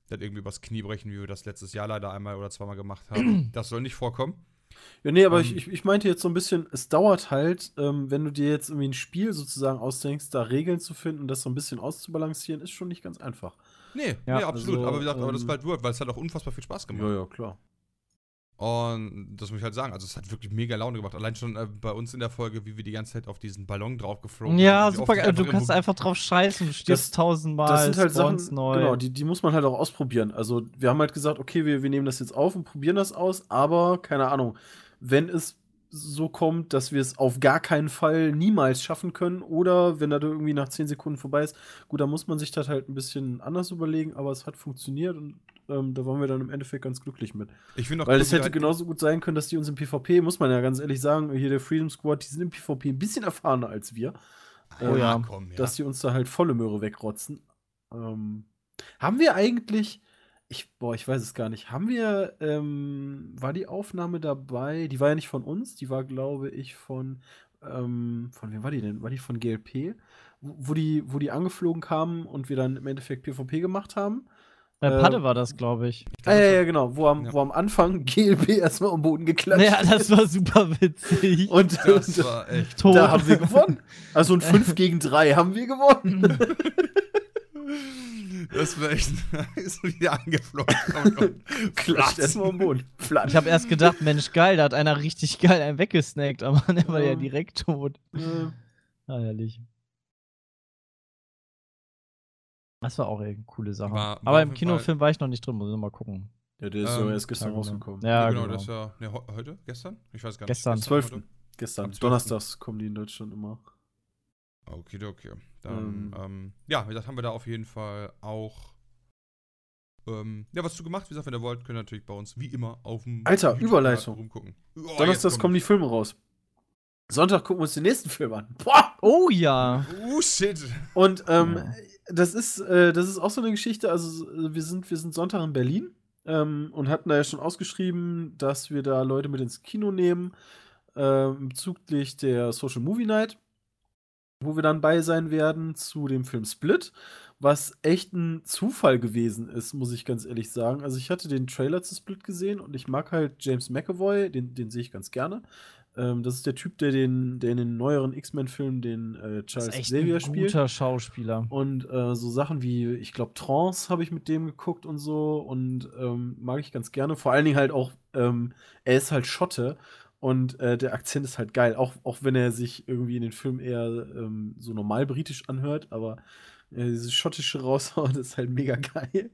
dann irgendwie übers Knie brechen, wie wir das letztes Jahr leider einmal oder zweimal gemacht haben. (clears throat) das soll nicht vorkommen. Ja, nee, aber Ähm, ich, ich, meinte jetzt so ein bisschen, es dauert halt, ähm, wenn du dir jetzt irgendwie ein Spiel sozusagen ausdenkst, da Regeln zu finden und das so ein bisschen auszubalancieren, ist schon nicht ganz einfach. Nee, Ja, nee, absolut. also, aber wie gesagt, aber das ähm, war halt Word, weil es hat auch unfassbar viel Spaß gemacht. ja, klar. Und das muss ich halt sagen, also es hat wirklich mega Laune gemacht. Allein schon äh, bei uns in der Folge, wie wir die ganze Zeit auf diesen Ballon draufgeflogen ja, sind, wie super geil. Du kannst einfach drauf scheißen, du stirbst tausendmal, Das sind halt Sachen, neu. genau, die, die muss man halt auch ausprobieren. Also, wir haben halt gesagt, okay, wir, wir nehmen das jetzt auf und probieren das aus, aber keine Ahnung, wenn es so kommt, dass wir es auf gar keinen Fall niemals schaffen können oder wenn da irgendwie nach 10 Sekunden vorbei ist, gut, dann muss man sich das halt ein bisschen anders überlegen, aber es hat funktioniert und ähm, da waren wir dann im Endeffekt ganz glücklich mit. Ich finde auch Weil es hätte genauso gut sein können, dass die uns im PvP, muss man ja ganz ehrlich sagen, hier der Freedom Squad, die sind im PvP ein bisschen erfahrener als wir. Oh ja. Ah, komm, ja. Dass die uns da halt volle Möhre wegrotzen. Ähm, haben wir eigentlich, ich, boah, ich weiß es gar nicht, haben wir, ähm, war die Aufnahme dabei, die war ja nicht von uns, die war, glaube ich, von, ähm, von wem war die denn? War die von GLP? Wo die, wo die angeflogen kamen und wir dann im Endeffekt PvP gemacht haben? Bei äh, Padde war das, glaube ich. Ah, ja, ja, genau, wo am, Ja. wo am Anfang (laughs) GLP erstmal am Boden geklatscht Ja, das war super witzig. (laughs) Und, Das und war echt. Tot. da haben wir gewonnen. Also ein (laughs) 5 gegen 3 haben wir gewonnen. Das war echt ist wieder angeflogen. Klatscht erstmal am Boden. Platsch. Ich habe erst gedacht, Mensch, geil, da hat einer richtig geil einen weggesnackt, aber der war ja Ja. direkt tot. Äh, Ah, herrlich. Das war auch eine coole Sache. War- war aber im Kinofilm war ich noch nicht drin, muss ich mal gucken. Ja, der ist Ähm, ja erst gestern ja, rausgekommen. Ja, genau, genau. das ist ja. Ne, he- heute? Gestern? Ich weiß gar nicht. Gestern. Gestern, 12. heute? Gestern. Am 12.. Donnerstags kommen die in Deutschland immer. Okay, okay. Dann, Ähm. ähm, ja, wie gesagt, haben wir da auf jeden Fall auch. Ähm, ja, was du gemacht, wie gesagt, wenn ihr wollt, könnt ihr natürlich bei uns wie immer auf dem. Alter, YouTube Überleitung. Rumgucken. Oh, Donnerstags kommen die Filme raus. Sonntag gucken wir uns den nächsten Film an. Boah! Oh ja. Oh shit. Und ähm, Ja. Das ist, äh, das ist auch so eine Geschichte. Also äh, wir sind, wir sind Sonntag in Berlin ähm, und hatten da ja schon ausgeschrieben, dass wir da Leute mit ins Kino nehmen ähm, bezüglich der Social Movie Night, wo wir dann bei sein werden zu dem Film Split, was echt ein Zufall gewesen ist, muss ich ganz ehrlich sagen. Also ich hatte den Trailer zu Split gesehen und ich mag halt James McAvoy, den, den sehe ich ganz gerne. Ähm, das ist der Typ, der, den, der in den neueren X-Men-Filmen den äh, Charles ist echt Xavier ein spielt. guter Schauspieler. Und äh, so Sachen wie, ich glaube, Trance habe ich mit dem geguckt und so und ähm, mag ich ganz gerne. Vor allen Dingen halt auch, ähm, er ist halt Schotte und äh, der Akzent ist halt geil, auch, auch wenn er sich irgendwie in den Filmen eher ähm, so normal britisch anhört, aber äh, dieses schottische Raushauen (laughs) ist halt mega geil.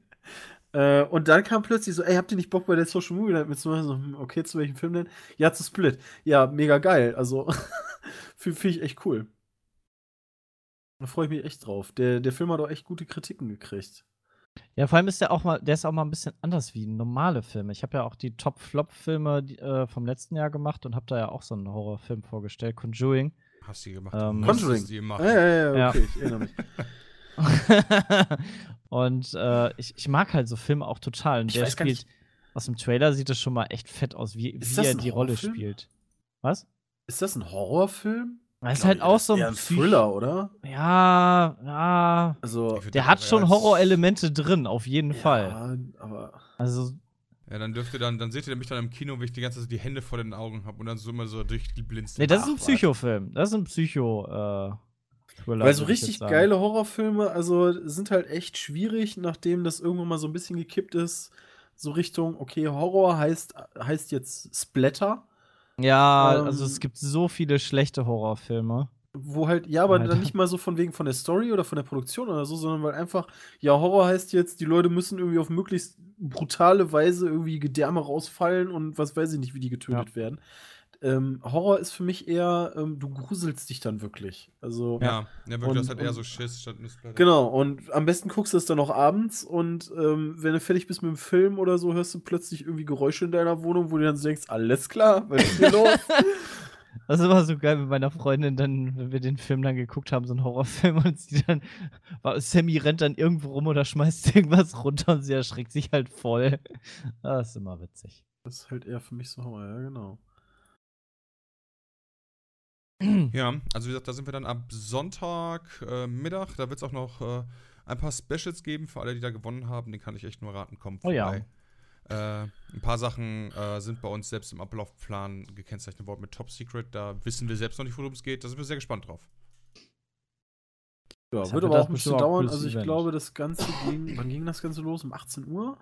Äh, und dann kam plötzlich so, ey, habt ihr nicht Bock bei der Social Movie Night mitzumachen? So, hm, okay, zu welchem Film denn? Ja, zu Split. Ja, mega geil. Also, (laughs) finde ich echt cool. Da freue ich mich echt drauf. Der, der Film hat auch echt gute Kritiken gekriegt. Ja, vor allem ist der auch mal, der ist auch mal ein bisschen anders wie normale Filme. Ich habe ja auch die Top-Flop-Filme die, äh, vom letzten Jahr gemacht und habe da ja auch so einen Horrorfilm vorgestellt, Conjuring. Hast du gemacht. Ähm, Conjuring. die Ja, machen. ja, ja, Ja. okay, ich erinnere mich. (laughs) und äh, ich, ich mag halt so Filme auch total. Und Ich der spielt, aus dem Trailer sieht es schon mal echt fett aus, wie, wie das er ein die Rolle spielt. Was? Ist das ein Horrorfilm? Das ist halt auch das so ist eher ein ein Psych- Thriller, oder? Ja, ja. Also, Der hat schon Horrorelemente drin, auf jeden Fall. ja, aber Also, Ja, dann dürft ihr dann, dann seht ihr mich dann im Kino, wie ich die ganze Zeit die Hände vor den Augen habe und dann so immer so durchgeblinzt. nee, das ist ein. Psychofilm. Das ist ein Psycho, äh, Thriller. Weil so richtig geile Horrorfilme, also sind halt echt schwierig, nachdem das irgendwann mal so ein bisschen gekippt ist. So Richtung, okay, Horror heißt, heißt jetzt Splatter, Ja, Ähm, also es gibt so viele schlechte Horrorfilme. wo halt, ja, aber Alter. dann nicht mal so von wegen von der Story oder von der Produktion oder so, sondern weil einfach, ja, Horror heißt jetzt, die Leute müssen irgendwie auf möglichst brutale Weise irgendwie Gedärme rausfallen und was weiß ich nicht, wie die getötet werden. Ähm, Horror ist für mich eher, ähm, du gruselst dich dann wirklich. Also, Ja, ja, wirklich, Und- das hat eher und- so Schiss statt Nussblätter. Genau, und am besten guckst du es dann noch abends und ähm, wenn du fertig bist mit dem Film oder so, hörst du plötzlich irgendwie Geräusche in deiner Wohnung, wo du dann so denkst, alles klar, was ist hier los? (laughs) Das ist immer so geil mit meiner Freundin, dann, wenn wir den Film dann geguckt haben, so einen Horrorfilm, (laughs) und sie dann, war- Sammy rennt dann irgendwo rum oder schmeißt (laughs) irgendwas runter und sie erschreckt sich halt voll. Das ist immer witzig. Das ist halt eher für mich so Horror, ja, genau. Ja, also wie gesagt, da sind wir dann ab Sonntag äh, Mittag. Da wird es auch noch äh, ein paar Specials geben für alle, die da gewonnen haben. Den kann ich echt nur raten. Kommt Oh ja. vorbei. Äh, ein paar Sachen äh, sind bei uns selbst im Ablaufplan gekennzeichnet worden mit Top Secret. Da wissen wir selbst noch nicht, worum es geht. Da sind wir sehr gespannt drauf. Ja, Das wird aber auch ein bisschen dauern. Also ich Event. glaube, das Ganze ging, wann ging das Ganze los? Um 18 Uhr?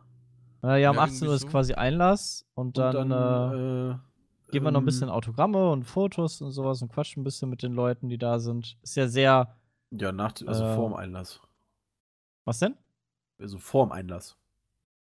Äh, ja, um Ja, 18 Uhr irgendwie ist so. quasi Einlass und dann, äh, äh, geben wir noch ein ähm, bisschen Autogramme und Fotos und sowas und quatschen ein bisschen mit den Leuten, die da sind. Ist ja sehr. Ja, nach, also äh, vorm Einlass. Was denn? Also vorm Einlass.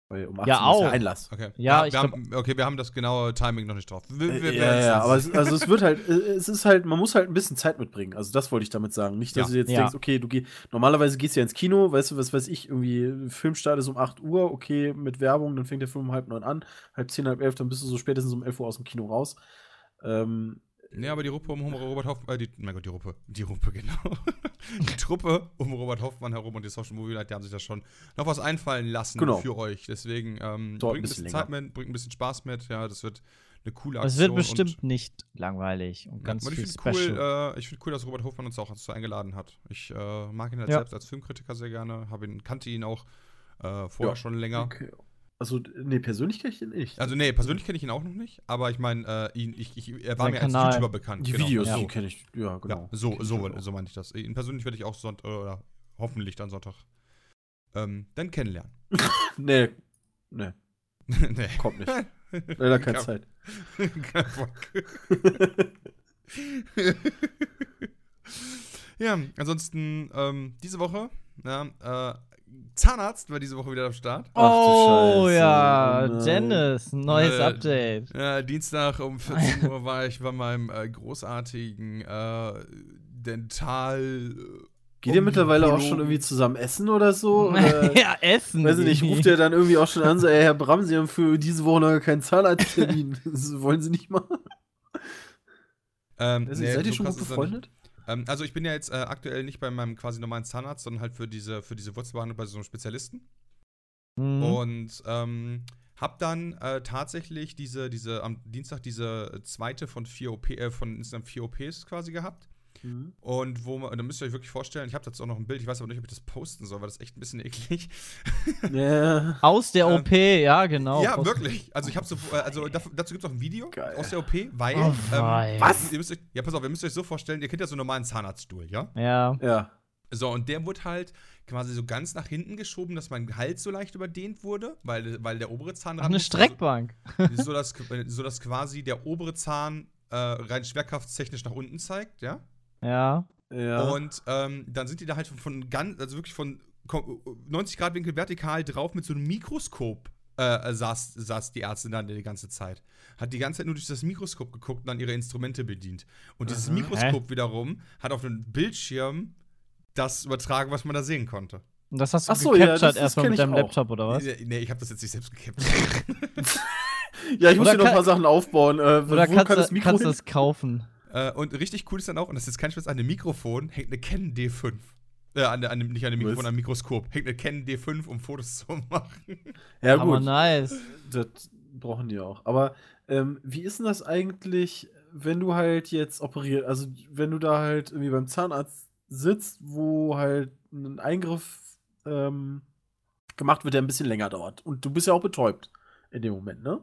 Weil um 18 Ja, Uhr ist auch. ja Einlass. Okay. Ja, wir, ich wir haben, okay, wir haben das genaue Timing noch nicht drauf. Wir, wir ja, werden's ja, dann aber es, also es wird halt, (laughs) äh, es ist halt, man muss halt ein bisschen Zeit mitbringen. Also das wollte ich damit sagen. Nicht, dass Ja. du jetzt Ja. denkst, okay, du gehst, normalerweise gehst du ja ins Kino, weißt du, was weiß ich, irgendwie, Filmstart ist um 8 Uhr, okay, mit Werbung, dann fängt der Film um halb neun an, halb zehn, halb elf, dann bist du so spätestens um 11 Uhr aus dem Kino raus. Ähm, Nee, aber die Ruppe um Robert Hoffmann, äh, die, mein Gott, die Ruppe, die Ruppe, (laughs) genau. die Truppe um Robert Hoffmann herum und die Social Movie Night, die haben sich da schon noch was einfallen lassen Genau. für euch. Deswegen ähm, bringt ein bisschen bisschen Zeit mit, bringt ein bisschen Spaß mit. Ja, das wird eine coole Es Aktion. wird bestimmt und, nicht langweilig und ja, ganz und ich viel finde cool, Special. äh, ich find cool, dass Robert Hoffmann uns auch dazu eingeladen hat. Ich äh, mag ihn halt Ja. selbst als Filmkritiker sehr gerne, ihn, kannte ihn auch äh, vorher Ja. schon länger. okay. Also, nee, persönlich kenne ich den nicht. Also nee, persönlich kenne ich ihn auch noch nicht, aber ich meine, äh, ihn, ich, ich, er war Sein mir als Kanal. YouTuber bekannt. die genau. Videos, so. die kenne ich, ja, genau. Ja, so, so, auch. so meine ich das. Ihn persönlich werde ich auch Sonntag, oder hoffentlich dann Sonntag, ähm, dann kennenlernen. (laughs) Nee, nee, (laughs) nee. kommt nicht. (laughs) Leider keine Kein- Zeit. Kein Bock. ja, ansonsten, ähm, diese Woche, ja, äh, Zahnarzt war diese Woche wieder am Start. Oh ja, oh. Dennis, neues Äh, Update. Ja, Dienstag um 14 Uhr war ich bei meinem äh, großartigen äh, Dental. Geht ihr mittlerweile auch schon irgendwie zusammen essen oder so? (laughs) Oder, (laughs) ja, Essen. weiß ich nicht, ruft ihr dann irgendwie auch schon an, so, ey, Herr Bram, Sie haben für diese Woche noch keinen Zahnarzttermin. (laughs) Das Wollen Sie nicht mal? Ähm, nee, seid ihr so schon gut befreundet? Ähm, also ich bin ja jetzt äh, aktuell nicht bei meinem quasi normalen Zahnarzt, sondern halt für diese, für diese Wurzelbehandlung bei so einem Spezialisten. Mhm. Und ähm, hab dann äh, tatsächlich diese, diese, am Dienstag diese zweite von vier OP, äh, von insgesamt vier OPs quasi gehabt. Mhm. Und wo man, da müsst ihr euch wirklich vorstellen, ich habe dazu auch noch ein Bild, ich weiß aber nicht, ob ich das posten soll, weil das ist echt ein bisschen (laughs) eklig. Ja. Aus der äh, OP, ja, genau. ja, wirklich. Also ich habe so, äh, also dazu gibt es auch ein Video Geil. aus der OP, weil. Oh, wei. Was? Ihr müsst euch, ja, pass auf, ihr müsst euch so vorstellen, ihr kennt ja so einen normalen Zahnarztstuhl, ja? Ja. Ja. So, und der wurde halt quasi so ganz nach hinten geschoben, dass mein Hals so leicht überdehnt wurde, weil, weil der obere Zahn Ach, eine musste. Streckbank. So, (laughs) so, dass, so dass quasi der obere Zahn äh, rein schwerkraftstechnisch nach unten zeigt, ja? Ja. Ja. Und ähm, dann sind die da halt von, von ganz, also wirklich von kom- 90 Grad Winkel vertikal drauf mit so einem Mikroskop äh, saß, saß die Ärztin dann die ganze Zeit. Hat die ganze Zeit nur durch das Mikroskop geguckt und dann ihre Instrumente bedient. Und dieses Aha. Mikroskop wiederum hat auf einem Bildschirm das übertragen, was man da sehen konnte. Und das hast du Ach so, ja, gecaptured das- das erstmal mit deinem auch. Laptop oder was? Nee, nee, ich habe das jetzt nicht selbst gekappt. (laughs) Ja, ich muss Oder hier noch ein paar Sachen aufbauen. Äh, Oder wo kannst, kann das du, Mikro kannst du das kaufen? Äh, und richtig cool ist dann auch, und das ist jetzt kein Spaß, an dem Mikrofon hängt eine Canon D5. Äh, an, der- an dem, nicht an dem Mikrofon, Was? an dem Mikroskop. Hängt eine Canon D5, um Fotos zu machen. Ja, Aber gut. nice. Das brauchen die auch. Aber ähm, wie ist denn das eigentlich, wenn du halt jetzt operiert, also wenn du da halt irgendwie beim Zahnarzt sitzt, wo halt ein Eingriff ähm, gemacht wird, der ein bisschen länger dauert. Und du bist ja auch betäubt in dem Moment, ne?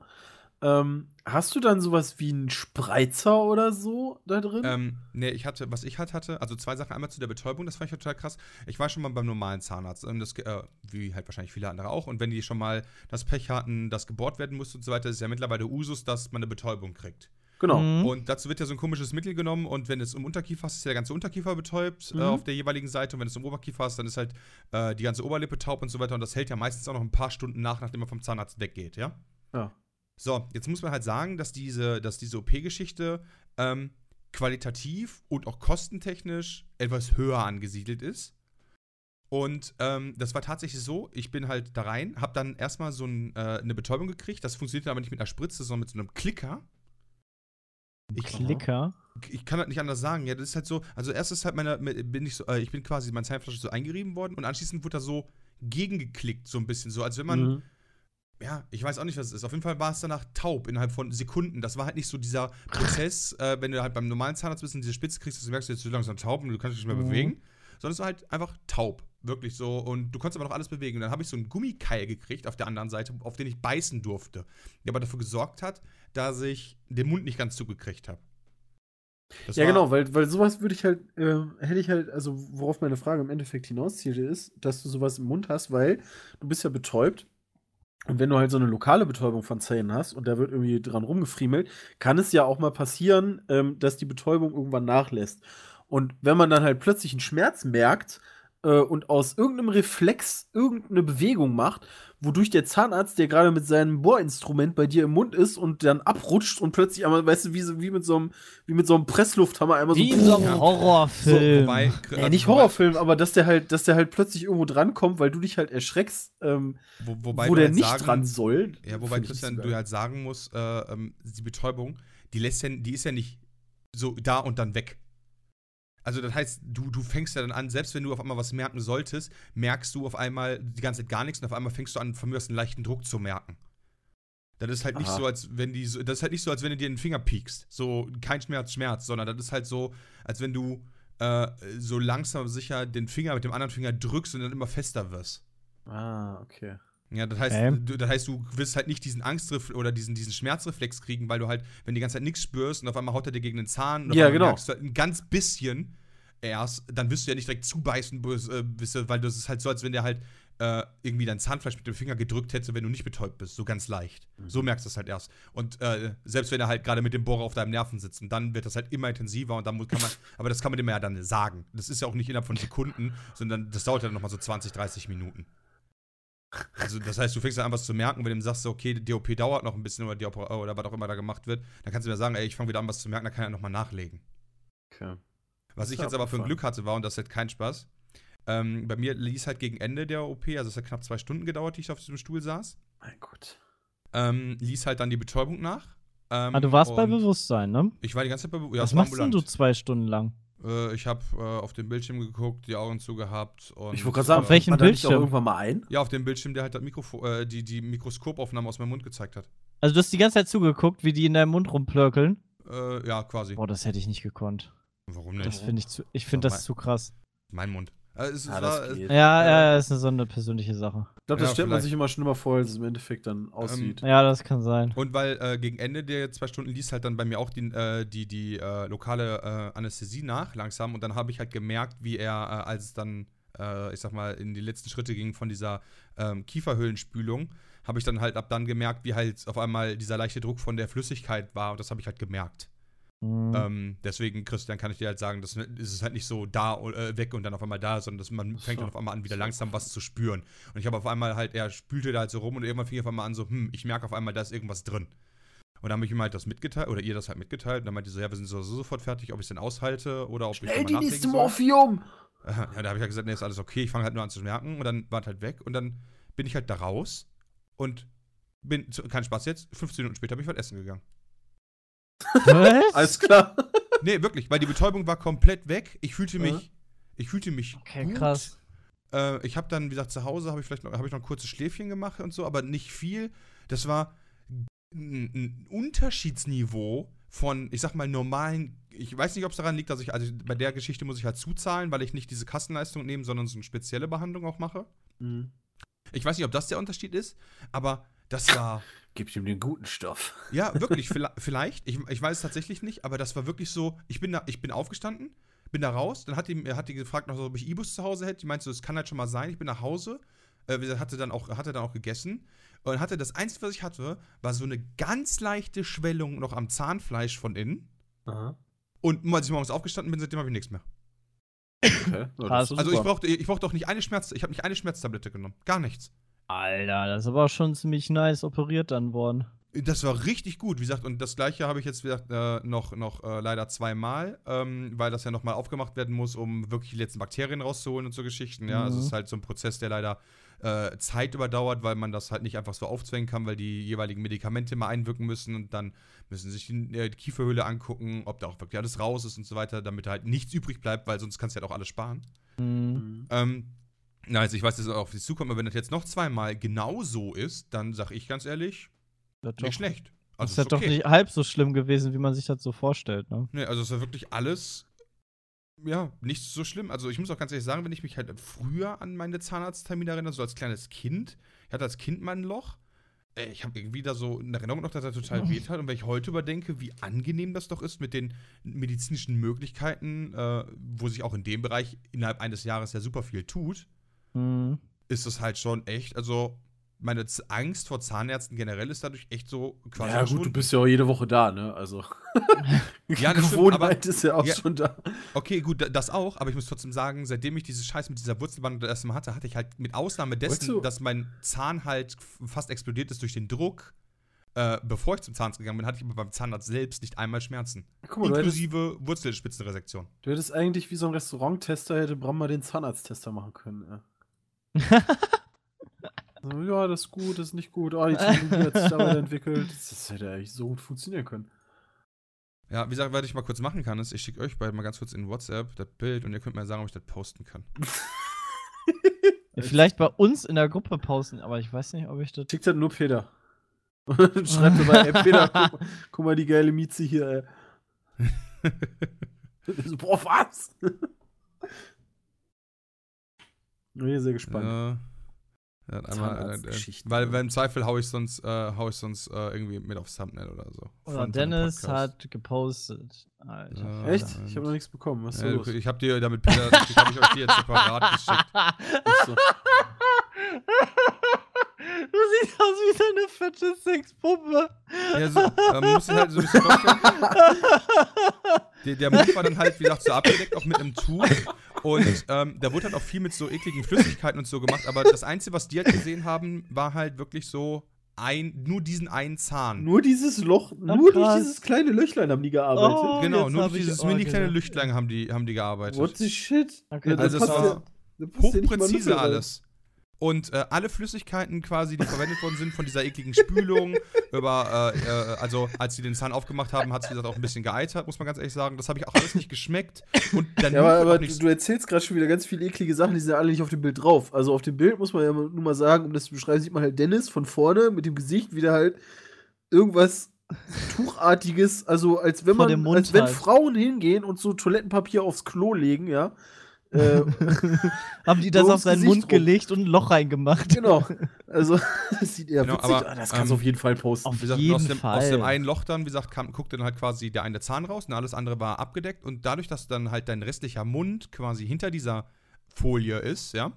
Ähm, hast du dann sowas wie einen Spreizer oder so da drin? Ähm, nee, ich hatte, was ich halt hatte, also zwei Sachen. Einmal zu der Betäubung, das fand ich total krass. Ich war schon mal beim normalen Zahnarzt, ähm, das, äh, wie halt wahrscheinlich viele andere auch. Und wenn die schon mal das Pech hatten, dass gebohrt werden musste und so weiter, ist ja mittlerweile Usus, dass man eine Betäubung kriegt. genau. Mhm. Und dazu wird ja so ein komisches Mittel genommen und wenn es um Unterkiefer ist, ist ja der ganze Unterkiefer betäubt Mhm. äh, auf der jeweiligen Seite und wenn es um Oberkiefer ist, dann ist halt äh, die ganze Oberlippe taub und so weiter und das hält ja meistens auch noch ein paar Stunden nach, nachdem man vom Zahnarzt weggeht, ja? Ja. So, jetzt muss man halt sagen, dass diese, dass diese OP-Geschichte ähm, qualitativ und auch kostentechnisch etwas höher angesiedelt ist. Und ähm, das war tatsächlich so, ich bin halt da rein, hab dann erstmal so ein, äh, eine Betäubung gekriegt. Das funktioniert aber nicht mit einer Spritze, sondern mit so einem Klicker. Ich, Klicker. ich kann das nicht anders sagen. Ja, das ist halt so. Also erst ist halt meine, bin ich so, äh, ich bin quasi meine Zahnflasche so eingerieben worden und anschließend wurde da so gegengeklickt, so ein bisschen so, als wenn man, Mhm. Ja, ich weiß auch nicht, was es ist. Auf jeden Fall war es danach taub innerhalb von Sekunden. Das war halt nicht so dieser Prozess, (laughs) äh, wenn du halt beim normalen Zahnarzt bist und diese Spitze kriegst, dass du merkst, jetzt ist langsam taub und du kannst dich nicht mehr Mhm. bewegen. Sondern es war halt einfach taub. Wirklich so. Und du konntest aber noch alles bewegen. Und dann habe ich so einen Gummikeil gekriegt auf der anderen Seite, auf den ich beißen durfte. Der aber dafür gesorgt hat, dass ich den Mund nicht ganz zugekriegt habe. Das Ja, genau, weil, weil sowas würde ich halt, ähm, hätte ich halt, also worauf meine Frage im Endeffekt hinauszielte, ist, dass du sowas im Mund hast, weil du bist ja betäubt. Und wenn du halt so eine lokale Betäubung von Zähnen hast und da wird irgendwie dran rumgefriemelt, kann es ja auch mal passieren, ähm, dass die Betäubung irgendwann nachlässt. Und wenn man dann halt plötzlich einen Schmerz merkt äh, und aus irgendeinem Reflex irgendeine Bewegung macht, wodurch der Zahnarzt, der gerade mit seinem Bohrinstrument bei dir im Mund ist und dann abrutscht und plötzlich einmal, weißt du, wie, so, wie mit so einem, wie mit so einem Presslufthammer einmal Wie so. in so einem Ja. Horrorfilm. wobei, Nee, also nicht Horrorfilm, aber dass der halt, dass der halt plötzlich irgendwo drankommt, weil du dich halt erschreckst, ähm, Wo, wobei wo der halt nicht sagen- dran soll. Ja, wobei Christian, so du halt sagen musst, äh, ähm, die Betäubung, die lässt ja, die ist ja nicht so da und dann weg. Also das heißt, du, du fängst ja dann an, selbst wenn du auf einmal was merken solltest, merkst du auf einmal die ganze Zeit gar nichts und auf einmal fängst du an, von mir aus einen leichten Druck zu merken. Das ist halt nicht Aha. so, als wenn die so, das ist halt nicht so, als wenn du dir den Finger piekst. So kein Schmerz, Schmerz, sondern das ist halt so, als wenn du äh, so langsam sicher den Finger mit dem anderen Finger drückst und dann immer fester wirst. Ah, okay. Ja, das heißt, Okay. du, das heißt, du wirst halt nicht diesen Angstreflex oder diesen, diesen Schmerzreflex kriegen, weil du halt, wenn du die ganze Zeit nichts spürst und auf einmal haut er dir gegen den Zahn und Ja, genau. merkst du halt ein ganz bisschen erst, dann wirst du ja nicht direkt zubeißen, bis, äh, bis, weil das ist halt so, als wenn der halt äh, irgendwie dein Zahnfleisch mit dem Finger gedrückt hätte, wenn du nicht betäubt bist, so ganz leicht. So merkst du es halt erst. Und äh, selbst wenn er halt gerade mit dem Bohrer auf deinem Nerven sitzt, und dann wird das halt immer intensiver und dann muss- kann man, (laughs) aber das kann man dem ja dann sagen. Das ist ja auch nicht innerhalb von Sekunden, sondern das dauert ja dann nochmal so 20, 30 Minuten. Also, das heißt, du fängst dann an, was zu merken, wenn du ihm sagst, so, okay, die DOP dauert noch ein bisschen oder, die Oper oder was auch immer da gemacht wird, dann kannst du mir sagen, ey, ich fange wieder an, was zu merken, dann kann er nochmal nachlegen. okay. Was ich jetzt aber für ein. Glück hatte, war, und das ist halt kein Spaß, ähm, bei mir ließ halt gegen Ende der OP, also es hat knapp zwei Stunden gedauert, die ich auf diesem Stuhl saß, Mein Gott. ähm, ließ halt dann die Betäubung nach. Ähm, Ah, du warst bei Bewusstsein, ne? Ich war die ganze Zeit bei Bewusstsein. Ja, Was machst denn du zwei Stunden lang? Äh, ich habe äh, auf den Bildschirm geguckt, die Augen zugehabt und. Ich wollte gerade sagen, Auf da nicht auch Bildschirm? irgendwann mal ein? Ja, auf dem Bildschirm, der halt das Mikrofo äh, die, die Mikroskopaufnahme aus meinem Mund gezeigt hat. Also du hast die ganze Zeit zugeguckt, wie die in deinem Mund rumplöckeln. Äh, ja, quasi. Boah, das hätte ich nicht gekonnt. Warum Das nicht? finde ich zu, ich finde das zu krass. Mein Mund. Äh, es, Ja, war, geht. Ja, ja, ist eine so eine persönliche Sache. Ich glaube, das Ja, stellt man sich immer schlimmer vor, als es im Endeffekt dann aussieht. Ja, das kann sein. Und weil äh, gegen Ende der zwei Stunden ließ halt dann bei mir auch die, äh, die, die äh, lokale äh, Anästhesie nach, langsam. Und dann habe ich halt gemerkt, wie er, äh, als es dann, äh, ich sag mal, in die letzten Schritte ging von dieser ähm, Kieferhöhlenspülung, habe ich dann halt ab dann gemerkt, wie halt auf einmal dieser leichte Druck von der Flüssigkeit war. Und das habe ich halt gemerkt. Mhm. Ähm, deswegen, Christian, kann ich dir halt sagen, das ist es halt nicht so da äh, weg und dann auf einmal da, sondern dass man fängt dann auf einmal an, wieder langsam was zu spüren. Und ich habe auf einmal halt, er spülte da halt so rum und irgendwann fing ich auf einmal an, so, hm, ich merke auf einmal, da ist irgendwas drin. Und dann habe ich ihm halt das mitgeteilt, oder ihr das halt mitgeteilt, und dann meinte sie so, ja, wir sind so, so sofort fertig, ob ich es denn aushalte oder ob ich Ey, noch die nächste nachlegen soll. Morphium! (laughs) Ja, da habe ich halt gesagt, nee, ist alles okay, ich fange halt nur an zu merken und dann war es halt weg und dann bin ich halt da raus und bin, kein Spaß jetzt, 15 Minuten später bin ich was essen gegangen. Was? Alles klar. Nee, wirklich, weil die Betäubung war komplett weg. Ich fühlte mich, Ja. ich fühlte mich Okay, gut. krass. Äh, ich habe dann, wie gesagt, zu Hause habe ich vielleicht noch, habe ich noch ein kurzes Schläfchen gemacht und so, aber nicht viel. Das war ein, ein Unterschiedsniveau von, ich sag mal, normalen. Ich weiß nicht, ob es daran liegt, dass ich, also bei der Geschichte muss ich halt zuzahlen, weil ich nicht diese Kassenleistung nehme, sondern so eine spezielle Behandlung auch mache. Mhm. Ich weiß nicht, ob das der Unterschied ist, aber das war. Gib ihm den guten Stoff. Ja, wirklich, (laughs) vielleicht. Ich, ich weiß es tatsächlich nicht, aber das war wirklich so, ich bin da, ich bin aufgestanden, bin da raus, dann hat die, hat die gefragt, ob ich Ibus zu Hause hätte. Die meinte so, das kann halt schon mal sein. Ich bin nach Hause, äh, hatte dann auch, hatte dann auch gegessen und hatte das Einzige, was ich hatte, war so eine ganz leichte Schwellung noch am Zahnfleisch von innen. Aha. Und als ich morgens aufgestanden bin, seitdem habe ich nichts mehr. Okay. Ist Also ich brauchte, ich brauchte auch nicht eine Schmerz, ich habe nicht eine Schmerztablette genommen. Gar nichts. Alter, das ist aber schon ziemlich nice operiert dann worden. Das war richtig gut, wie gesagt, und das gleiche habe ich jetzt wie gesagt, äh, noch, noch äh, leider zweimal, ähm, weil das ja nochmal aufgemacht werden muss, um wirklich die letzten Bakterien rauszuholen und so Geschichten. Ja, also es Mhm. ist halt so ein Prozess, der leider äh, Zeit überdauert, weil man das halt nicht einfach so aufzwängen kann, weil die jeweiligen Medikamente mal einwirken müssen und dann müssen sich die, äh, die Kieferhöhle angucken, ob da auch wirklich alles raus ist und so weiter, damit halt nichts übrig bleibt, weil sonst kannst du halt auch alles sparen. Mhm. Mhm. Ähm, na, also ich weiß, dass es auch auf dich zukommt, aber wenn das jetzt noch zweimal genau so ist, dann sag ich ganz ehrlich, Das nicht schlecht. Das ist Also ja doch nicht halb so schlimm gewesen, wie man sich das so vorstellt, ne? Nee, also es war wirklich alles, ja, nicht so schlimm. Also ich muss auch ganz ehrlich sagen, wenn ich mich halt früher an meine Zahnarzttermine erinnere, so als kleines Kind, ich hatte als Kind mal ein Loch. Äh, Ich habe irgendwie da so in Erinnerung noch, dass er total weh hat. Und wenn ich heute überdenke, wie angenehm das doch ist mit den medizinischen Möglichkeiten, äh, wo sich auch in dem Bereich innerhalb eines Jahres ja super viel tut, Mhm. ist es halt schon echt, also meine Z Angst vor Zahnärzten generell ist dadurch echt so quasi Ja, gut, du bist ja auch jede Woche da, ne? Also. (laughs) Ja, das stimmt, Gewohnheit aber- ist ja auch Ja. schon da. Okay, gut, da- das auch, aber ich muss trotzdem sagen, seitdem ich diese Scheiß mit dieser Wurzelbehandlung das erste Mal hatte, hatte ich halt mit Ausnahme dessen, du- dass mein Zahn halt fast explodiert ist durch den Druck, äh, bevor ich zum Zahnarzt gegangen bin, hatte ich aber beim Zahnarzt selbst nicht einmal Schmerzen. Guck mal, hättest, Inklusive Wurzelspitzenresektion. du hättest eigentlich wie so ein Restauranttester, hätte Bram mal den Zahnarzttester machen können, ja. Ja, das ist gut, das ist nicht gut. Oh, die Technologie hat sich da weiterentwickelt. (laughs) Das, das hätte eigentlich so gut funktionieren können. Ja, wie gesagt, was ich mal kurz machen kann, ist, ich schicke euch beide mal ganz kurz in WhatsApp das Bild und ihr könnt mir sagen, ob ich das posten kann. (laughs) Vielleicht bei uns in der Gruppe pausen, aber ich weiß nicht, ob ich das. Schickt halt nur Peter. Und (laughs) schreibt mir mal, ey, Peter, guck, mal- guck mal die geile Mieze hier, ey. so, boah, was? Ich bin sehr gespannt. Ja. Ja, einmal, äh, äh, weil, ja. weil im Zweifel hau ich sonst, äh, hau ich sonst äh, irgendwie mit aufs Thumbnail oder so. Oder Dennis hat gepostet. Alter. Ja. Echt? und- Ich habe noch nichts bekommen. Was ist Ja, los? ich habe dir damit Peter, ich habe ich euch die jetzt separat geschickt. (laughs) (laughs) Du siehst aus wie so eine fette Sexpuppe. Ja, so, man muss halt so ein bisschen vorstellen. Der, der Mund war dann halt, wie gesagt, so abgedeckt, auch mit einem Tuch. Und ähm, da wurde halt auch viel mit so ekligen Flüssigkeiten und so gemacht. Aber das Einzige, was die halt gesehen haben, war halt wirklich so ein, nur diesen einen Zahn. Nur dieses Loch, Ah, nur durch dieses kleine Löchlein haben die gearbeitet. Oh, genau, nur durch ich dieses auch mini kleine gesehen. Lüchtlein haben die, haben die gearbeitet. What the shit? Okay, Also da es passt war ja- Hochpräzise alles. Und äh, alle Flüssigkeiten quasi, die verwendet worden sind, von dieser ekligen Spülung, (laughs) über, äh, äh, also als sie den Zahn aufgemacht haben, hat es, wie gesagt, auch ein bisschen geeitert, muss man ganz ehrlich sagen. Das habe ich auch alles nicht geschmeckt. Und dann Ja, aber, aber nicht du erzählst gerade schon wieder ganz viele eklige Sachen, die sind ja alle nicht auf dem Bild drauf. Also auf dem Bild muss man ja nur mal sagen, um das zu beschreiben, sieht man halt Dennis von vorne mit dem Gesicht wieder halt irgendwas Tuchartiges, also als wenn man, als wenn halt. Frauen hingehen und so Toilettenpapier aufs Klo legen, ja. Äh, (laughs) Haben die das auf seinen Gesicht Mund rum. gelegt und ein Loch reingemacht? genau. Also, (laughs) das sieht eher Genau, witzig aber, aus. Das kannst du ähm, auf jeden Fall posten. auf gesagt, jeden aus, dem, Fall. aus dem einen Loch dann, wie gesagt, kam, guckte dann halt quasi der eine Zahn raus und alles andere war abgedeckt. Und dadurch, dass dann halt dein restlicher Mund quasi hinter dieser Folie ist, ja,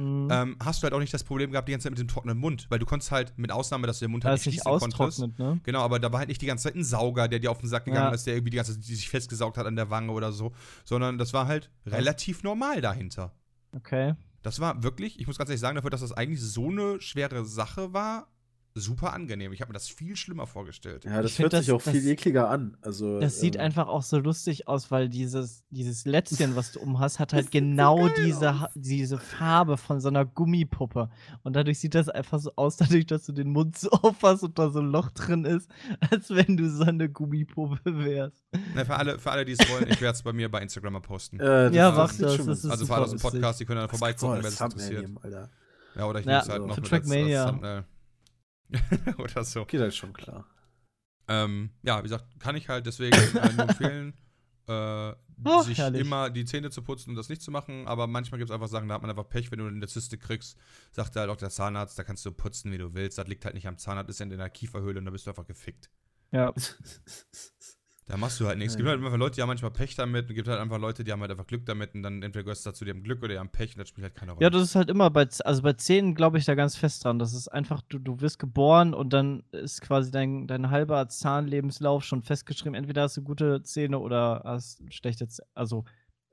Mhm. ähm, hast du halt auch nicht das Problem gehabt die ganze Zeit mit dem trockenen Mund, weil du konntest halt, mit Ausnahme, dass du den Mund halt nicht nicht schließen konntest. ne? Genau, aber da war halt nicht die ganze Zeit ein Sauger, der dir auf den Sack gegangen Ja. ist, der irgendwie die ganze Zeit die sich festgesaugt hat an der Wange oder so, sondern das war halt relativ normal dahinter. Okay. Das war wirklich, ich muss ganz ehrlich sagen, dafür, dass das eigentlich so eine schwere Sache war, super angenehm. Ich habe mir das viel schlimmer vorgestellt. Ja, das Ich find hört sich das- auch viel das- ekliger an. Also, Das sieht ähm, einfach auch so lustig aus, weil dieses, dieses Lätzchen, was du um hast, hat (laughs) halt genau diese, Ha- diese Farbe von so einer Gummipuppe. Und dadurch sieht das einfach so aus, dadurch, dass du den Mund so (laughs) aufhast und da so ein Loch drin ist, als wenn du so eine Gummipuppe wärst. Na, für alle, für alle die es wollen, ich werde es bei mir bei Instagram mal posten. (laughs) Äh, das Ja, mach das, schon das ist also für alle aus dem. Podcast, die können dann vorbeigucken, wer man es interessiert. Alter. Ja, oder ich Ja, nehme es halt so. noch mit als, als Trackmania. Thumbnail. (laughs) oder so. Geht halt schon klar. Ähm, ja, wie gesagt, kann ich halt deswegen äh, nur (laughs) empfehlen, äh, Ach, sich herrlich. immer die Zähne zu putzen und das nicht zu machen. Aber manchmal gibt es einfach Sachen, da hat man einfach Pech, wenn du eine Zyste kriegst, sagt halt auch der Zahnarzt, da kannst du putzen, wie du willst. Das liegt halt nicht am Zahnarzt, ist in der Kieferhöhle und da bist du einfach gefickt. Ja. (laughs) Da machst du halt nichts. Es gibt Ja. halt einfach Leute, die haben manchmal Pech damit und es gibt halt einfach Leute, die haben halt einfach Glück damit und dann entweder gehörst du dazu, die haben Glück oder die haben Pech und das spielt halt keine Rolle. Ja, das ist halt immer bei, also bei Zähnen glaube ich da ganz fest dran. Das ist einfach, du, du wirst geboren und dann ist quasi dein, dein halber Zahnlebenslauf schon festgeschrieben. Entweder hast du gute Zähne oder hast schlechte Zähne. Also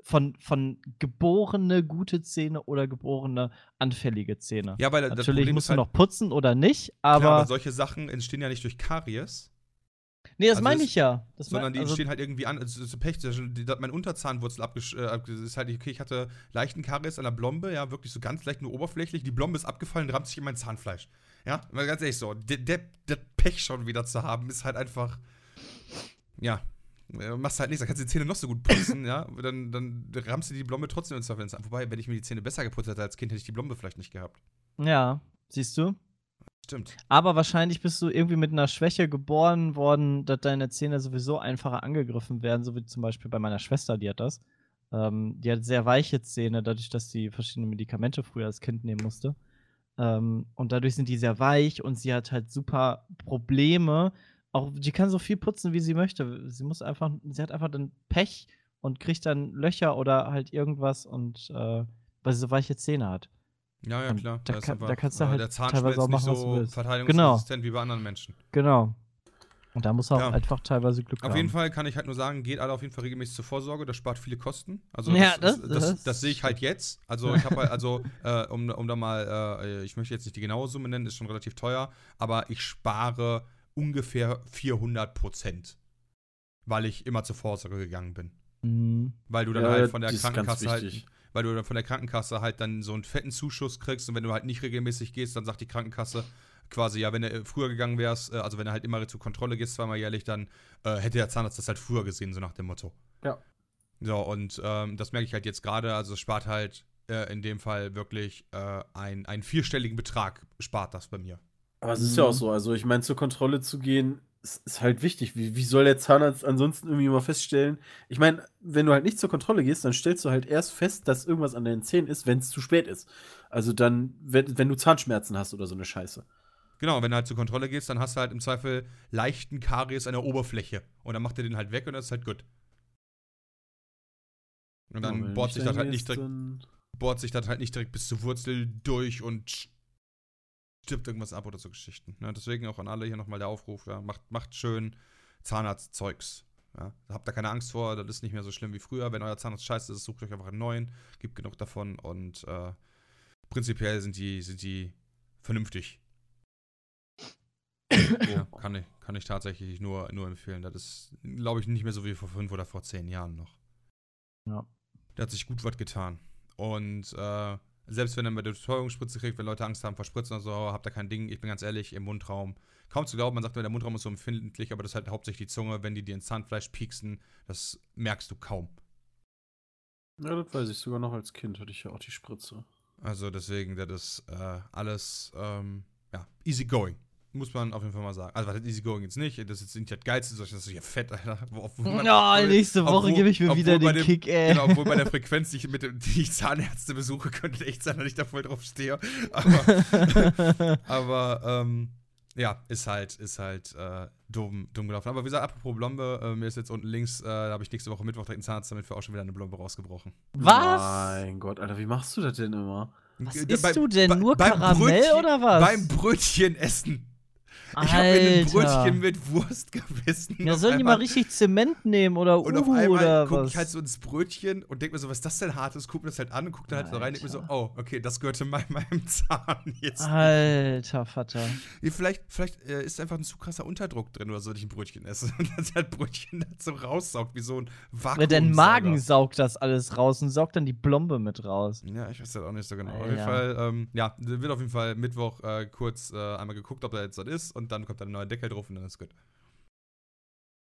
von, von geborene gute Zähne oder geborene anfällige Zähne. ja, weil Natürlich musst ist du halt, noch putzen oder nicht, klar, aber. aber solche Sachen entstehen ja nicht durch Karies, nee, das also meine ich ja. Das sondern die also, entstehen halt irgendwie an. Also, so Pech, das ist- das- mein Unterzahnwurzel abgesch äh, ist halt, okay, ich hatte leichten Karies an der Blombe, ja, wirklich so ganz leicht nur oberflächlich. Die Blombe ist abgefallen, rammt sich in mein Zahnfleisch. Ja, mal ganz ehrlich so, der, der, der Pech schon wieder zu haben, ist halt einfach, ja, äh, machst halt nichts, da kannst du die Zähne noch so gut putzen, ja, dann, dann rammst du die Blombe trotzdem ins Zweifel ins Zahn. Wobei, wenn ich mir die Zähne besser geputzt hätte als Kind, hätte ich die Blombe vielleicht nicht gehabt. ja, siehst du? Stimmt. Aber wahrscheinlich bist du irgendwie mit einer Schwäche geboren worden, dass deine Zähne sowieso einfacher angegriffen werden, so wie zum Beispiel bei meiner Schwester, die hat das. Ähm, die hat sehr weiche Zähne, dadurch, dass sie verschiedene Medikamente früher als Kind nehmen musste. Ähm, und dadurch sind die sehr weich und sie hat halt super Probleme. Auch die kann so viel putzen, wie sie möchte. Sie muss einfach, sie hat einfach dann Pech und kriegt dann Löcher oder halt irgendwas und äh, weil sie so weiche Zähne hat. Ja, ja, klar. da kann- da kannst du halt der Zahn teilweise auch machen, was du so willst. verteidigungsresistent wie bei anderen Menschen. Genau. Und da muss auch Ja. einfach teilweise Glück Auf haben. jeden Fall kann ich halt nur sagen, geht alle auf jeden Fall regelmäßig zur Vorsorge, das spart viele Kosten. Also Ja, das, das- das, das, das sehe ich halt jetzt. Also ich habe halt, also äh, um, um da mal, äh, ich möchte jetzt nicht die genaue Summe nennen, ist schon relativ teuer, aber ich spare ungefähr 400 Prozent, weil ich immer zur Vorsorge gegangen bin. Mhm. Weil du dann Ja, halt von der das ist ganz Krankenkasse halt, wichtig. Weil du dann von der Krankenkasse halt dann so einen fetten Zuschuss kriegst und wenn du halt nicht regelmäßig gehst, dann sagt die Krankenkasse quasi, ja, wenn du äh, früher gegangen wärst, äh, also wenn du halt immer zur Kontrolle gehst, zweimal jährlich, dann äh, hätte der Zahnarzt das halt früher gesehen, so nach dem Motto. Ja. So, und ähm, das merke ich halt jetzt gerade, also es spart halt äh, in dem Fall wirklich äh, ein, einen vierstelligen Betrag, spart das bei mir. Aber es ist ja auch Mhm. so. Also, ich meine, zur Kontrolle zu gehen, ist, ist halt wichtig. Wie, wie soll der Zahnarzt ansonsten irgendwie mal feststellen? Ich meine, wenn du halt nicht zur Kontrolle gehst, dann stellst du halt erst fest, dass irgendwas an deinen Zähnen ist, wenn es zu spät ist. Also dann, wenn, wenn du Zahnschmerzen hast oder so eine Scheiße. Genau, wenn du halt zur Kontrolle gehst, dann hast du halt im Zweifel leichten Karies an der Oberfläche. Und dann macht er den halt weg und das ist halt gut. Und dann Ja, bohrt ich sich das halt nicht direkt, dann- bohrt sich das halt nicht direkt bis zur Wurzel durch und stirbt irgendwas ab oder so Geschichten. Ne? Deswegen auch an alle hier nochmal der Aufruf, ja, macht, macht schön Zahnarztzeugs. Ja? Habt da keine Angst vor, das ist nicht mehr so schlimm wie früher. Wenn euer Zahnarzt scheiße ist, sucht euch einfach einen neuen, gibt genug davon und äh, prinzipiell sind die, sind die vernünftig. (coughs) ja, kann, ich, kann ich tatsächlich nur, nur empfehlen. Das ist, glaube ich, nicht mehr so wie vor fünf oder vor zehn Jahren noch. Ja. Der hat sich gut was getan. Und äh, selbst wenn er mit der Betäubungsspritze kriegt, wenn Leute Angst haben vor Spritzen oder so, habt ihr kein Ding. Ich bin ganz ehrlich, im Mundraum. Kaum zu glauben, man sagt der Mundraum ist so empfindlich, aber das ist halt hauptsächlich die Zunge. Wenn die dir ins Zahnfleisch pieksen, das merkst du kaum. Ja, das weiß ich sogar noch als Kind, hatte ich ja auch die Spritze. Also deswegen, das ist äh, alles ähm, ja, easy going. Muss man auf jeden Fall mal sagen. Also, was heißt easy going jetzt nicht? Das ist nicht das Geilste, das ist ja fett, Alter. (laughs) Wo- obwohl man- Ja, obwohl- nächste Woche gebe ich mir wieder bei den dem- Kick, ey. Genau, obwohl bei der Frequenz, die ich mit dem, die ich Zahnärzte besuche, (laughs) könnte echt sein, dass ich da voll drauf stehe. Aber, (laughs) aber ähm, ja, ist halt, ist halt äh, dumm, dumm gelaufen. Aber wie gesagt, apropos Blombe, äh, mir ist jetzt unten links, äh, da habe ich nächste Woche Mittwoch direkt einen Zahnarzt, damit wir auch schon wieder eine Blombe rausgebrochen. Was? Mein Gott, Alter, wie machst du das denn immer? Was Äh, isst beim- du denn? bei- Nur Karamell Brötchen- oder was? Beim Brötchen essen. Ich habe mir ein Alter. Brötchen mit Wurst gebissen. Ja, Auf sollen die mal richtig Zement nehmen oder Und auf Uhu einmal gucke ich halt so ins Brötchen und denke mir so, was ist das denn hartes? Guck mir das halt an und guck dann halt so rein und denke mir so, Alter. oh, okay, das gehörte mein, (laughs) meinem Zahn jetzt. Alter Vater. Nee, vielleicht vielleicht äh, ist einfach ein zu krasser Unterdruck drin oder so, wenn ich ein Brötchen esse. (laughs) Und das halt Brötchen dann so raussaugt, wie so ein Vakuum. Ja, dein Magen saugt das alles raus und saugt dann die Blombe mit raus. Ja, ich weiß das auch nicht so genau. Auf Alter. jeden Fall, ähm, ja, wird auf jeden Fall Mittwoch äh, kurz äh, einmal geguckt, ob da jetzt was ist und dann kommt da ein neuer Deckel drauf und dann ist gut.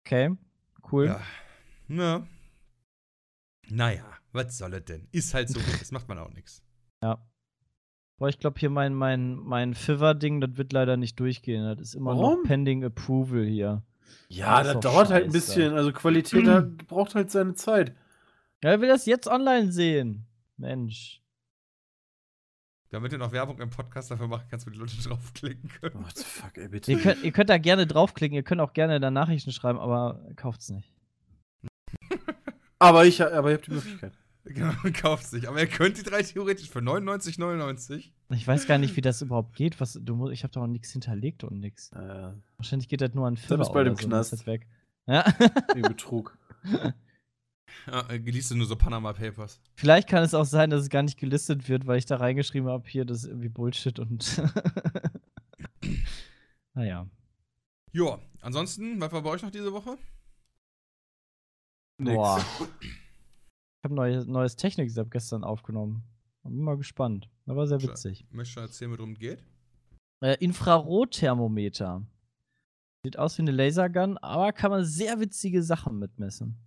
Okay, cool. Ja. Na. Naja, was soll es denn? Ist halt so, das macht man auch nichts. (laughs) Boah, ich glaube hier mein, mein, mein Fiverr-Ding, das wird leider nicht durchgehen. Das ist immer Warum? noch pending approval hier. Ja, Das das dauert halt ein bisschen. Also Qualität (clears throat) braucht halt seine Zeit. Ja, wer will das jetzt online sehen? Mensch. Damit du noch Werbung im Podcast dafür machen kannst, wo die Leute (laughs) draufklicken können. What the fuck, ey, bitte. Ihr könnt, ihr könnt da gerne draufklicken, ihr könnt auch gerne da Nachrichten schreiben, aber kauft's nicht. (laughs) Aber ich, aber ihr habt die Möglichkeit. (laughs) Genau, kauft sich. Aber ihr könnt die drei theoretisch für 99,99. Ich weiß gar nicht, wie das überhaupt geht. Was, du, mu- ich habe da auch nichts hinterlegt und nix. Äh, Wahrscheinlich geht das nur an Fiverr bist bald oder im so, Knast. ist das weg. Ja. Betrug. Ja, äh, liest du nur so Panama Papers. Vielleicht kann es auch sein, dass es gar nicht gelistet wird, weil ich da reingeschrieben habe, hier, das ist irgendwie Bullshit und. (laughs) naja. Ja, ansonsten, was war bei euch noch diese Woche? Nix. Boah. Ich habe neues, neues Technik-Setup gestern aufgenommen. Bin mal gespannt. Das war sehr witzig. Möchtest du erzählen, worum es geht? Äh, Infrarotthermometer. Sieht aus wie eine Lasergun, aber kann man sehr witzige Sachen mitmessen.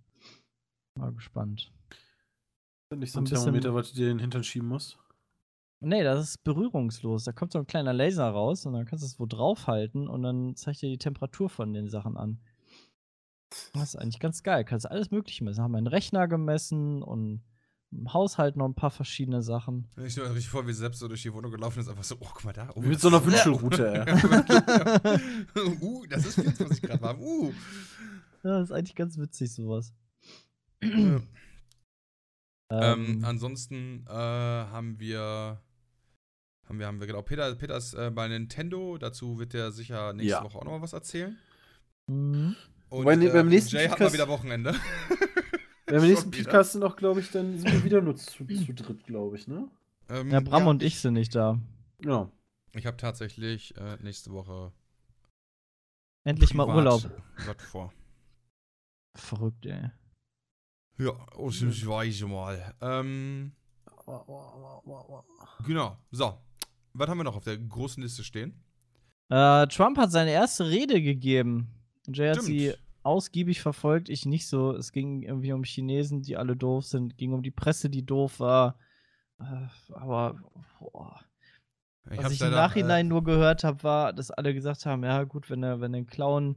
Mal gespannt. Nicht so ein Ein Thermometer, was du dir in den Hintern schieben musst. Nee, das ist berührungslos. Da kommt so ein kleiner Laser raus und dann kannst du es wo draufhalten und dann zeigt dir die Temperatur von den Sachen an. Das ist eigentlich ganz geil. Kannst alles Mögliche messen. Haben einen Rechner gemessen und im Haushalt noch ein paar verschiedene Sachen. Ich stelle mir richtig vor, wie selbst so durch die Wohnung gelaufen ist, einfach so, oh, guck mal da. Oh, Wie mit so einer ist- Wünschelrute, ey. (laughs) uh, das ist 24 Grad warm. Uh. Ja, das ist eigentlich ganz witzig, sowas. Ja. Ähm, Ähm, ansonsten äh, haben wir. Haben wir, haben wir, genau. Peter, Peter ist äh, bei Nintendo. Dazu wird er sicher nächste Ja. Woche auch noch mal was erzählen. mhm. Und Wobei, nee, beim nächsten Jay hat mal Podcast- wieder Wochenende. (laughs) Beim nächsten. Podcast sind auch, glaube ich, dann sind wir wieder nur zu, zu dritt, glaube ich, ne? Ähm, ja, Bram und ich sind nicht da. Ja. Ich habe tatsächlich äh, nächste Woche. Endlich mal Urlaub. Was vor. Verrückt, ey. Ja, ausnahmsweise mal. Ähm, genau. So. Was haben wir noch auf der großen Liste stehen? Äh, Trump hat seine erste Rede gegeben. Jay hat sie ausgiebig verfolgt, ich nicht so. Es ging irgendwie um Chinesen, die alle doof sind, ging um die Presse, die doof war. Äh, aber boah. Ich was ich im Nachhinein nur gehört habe, war, dass alle gesagt haben, ja gut, wenn du, wenn du einen Clown,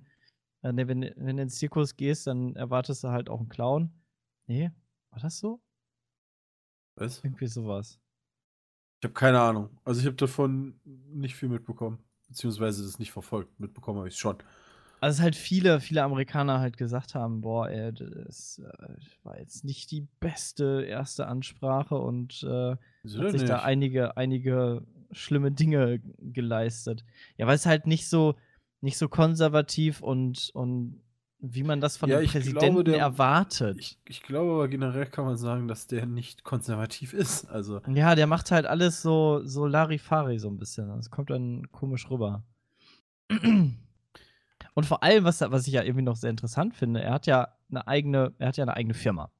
äh, nee, wenn, wenn du ins Zirkus gehst, dann erwartest du halt auch einen Clown. Nee, war das so? Was? Irgendwie sowas. Ich habe keine Ahnung. Also ich habe davon nicht viel mitbekommen. Beziehungsweise das nicht verfolgt. Mitbekommen habe ich schon. Also es halt viele, viele Amerikaner halt gesagt haben, boah, ey, das äh, war jetzt nicht die beste erste Ansprache und äh, hat sich da nicht? einige, einige schlimme Dinge geleistet. Ja, weil es halt nicht so, nicht so konservativ und, und wie man das von Ja, einem ich Präsidenten glaube, der- erwartet. Ich, ich glaube aber generell kann man sagen, dass der nicht konservativ ist. Also, ja, der macht halt alles so, so Larifari so ein bisschen. Das kommt dann komisch rüber. Und vor allem, was, was ich ja irgendwie noch sehr interessant finde, er hat ja eine eigene, er hat ja eine eigene Firma.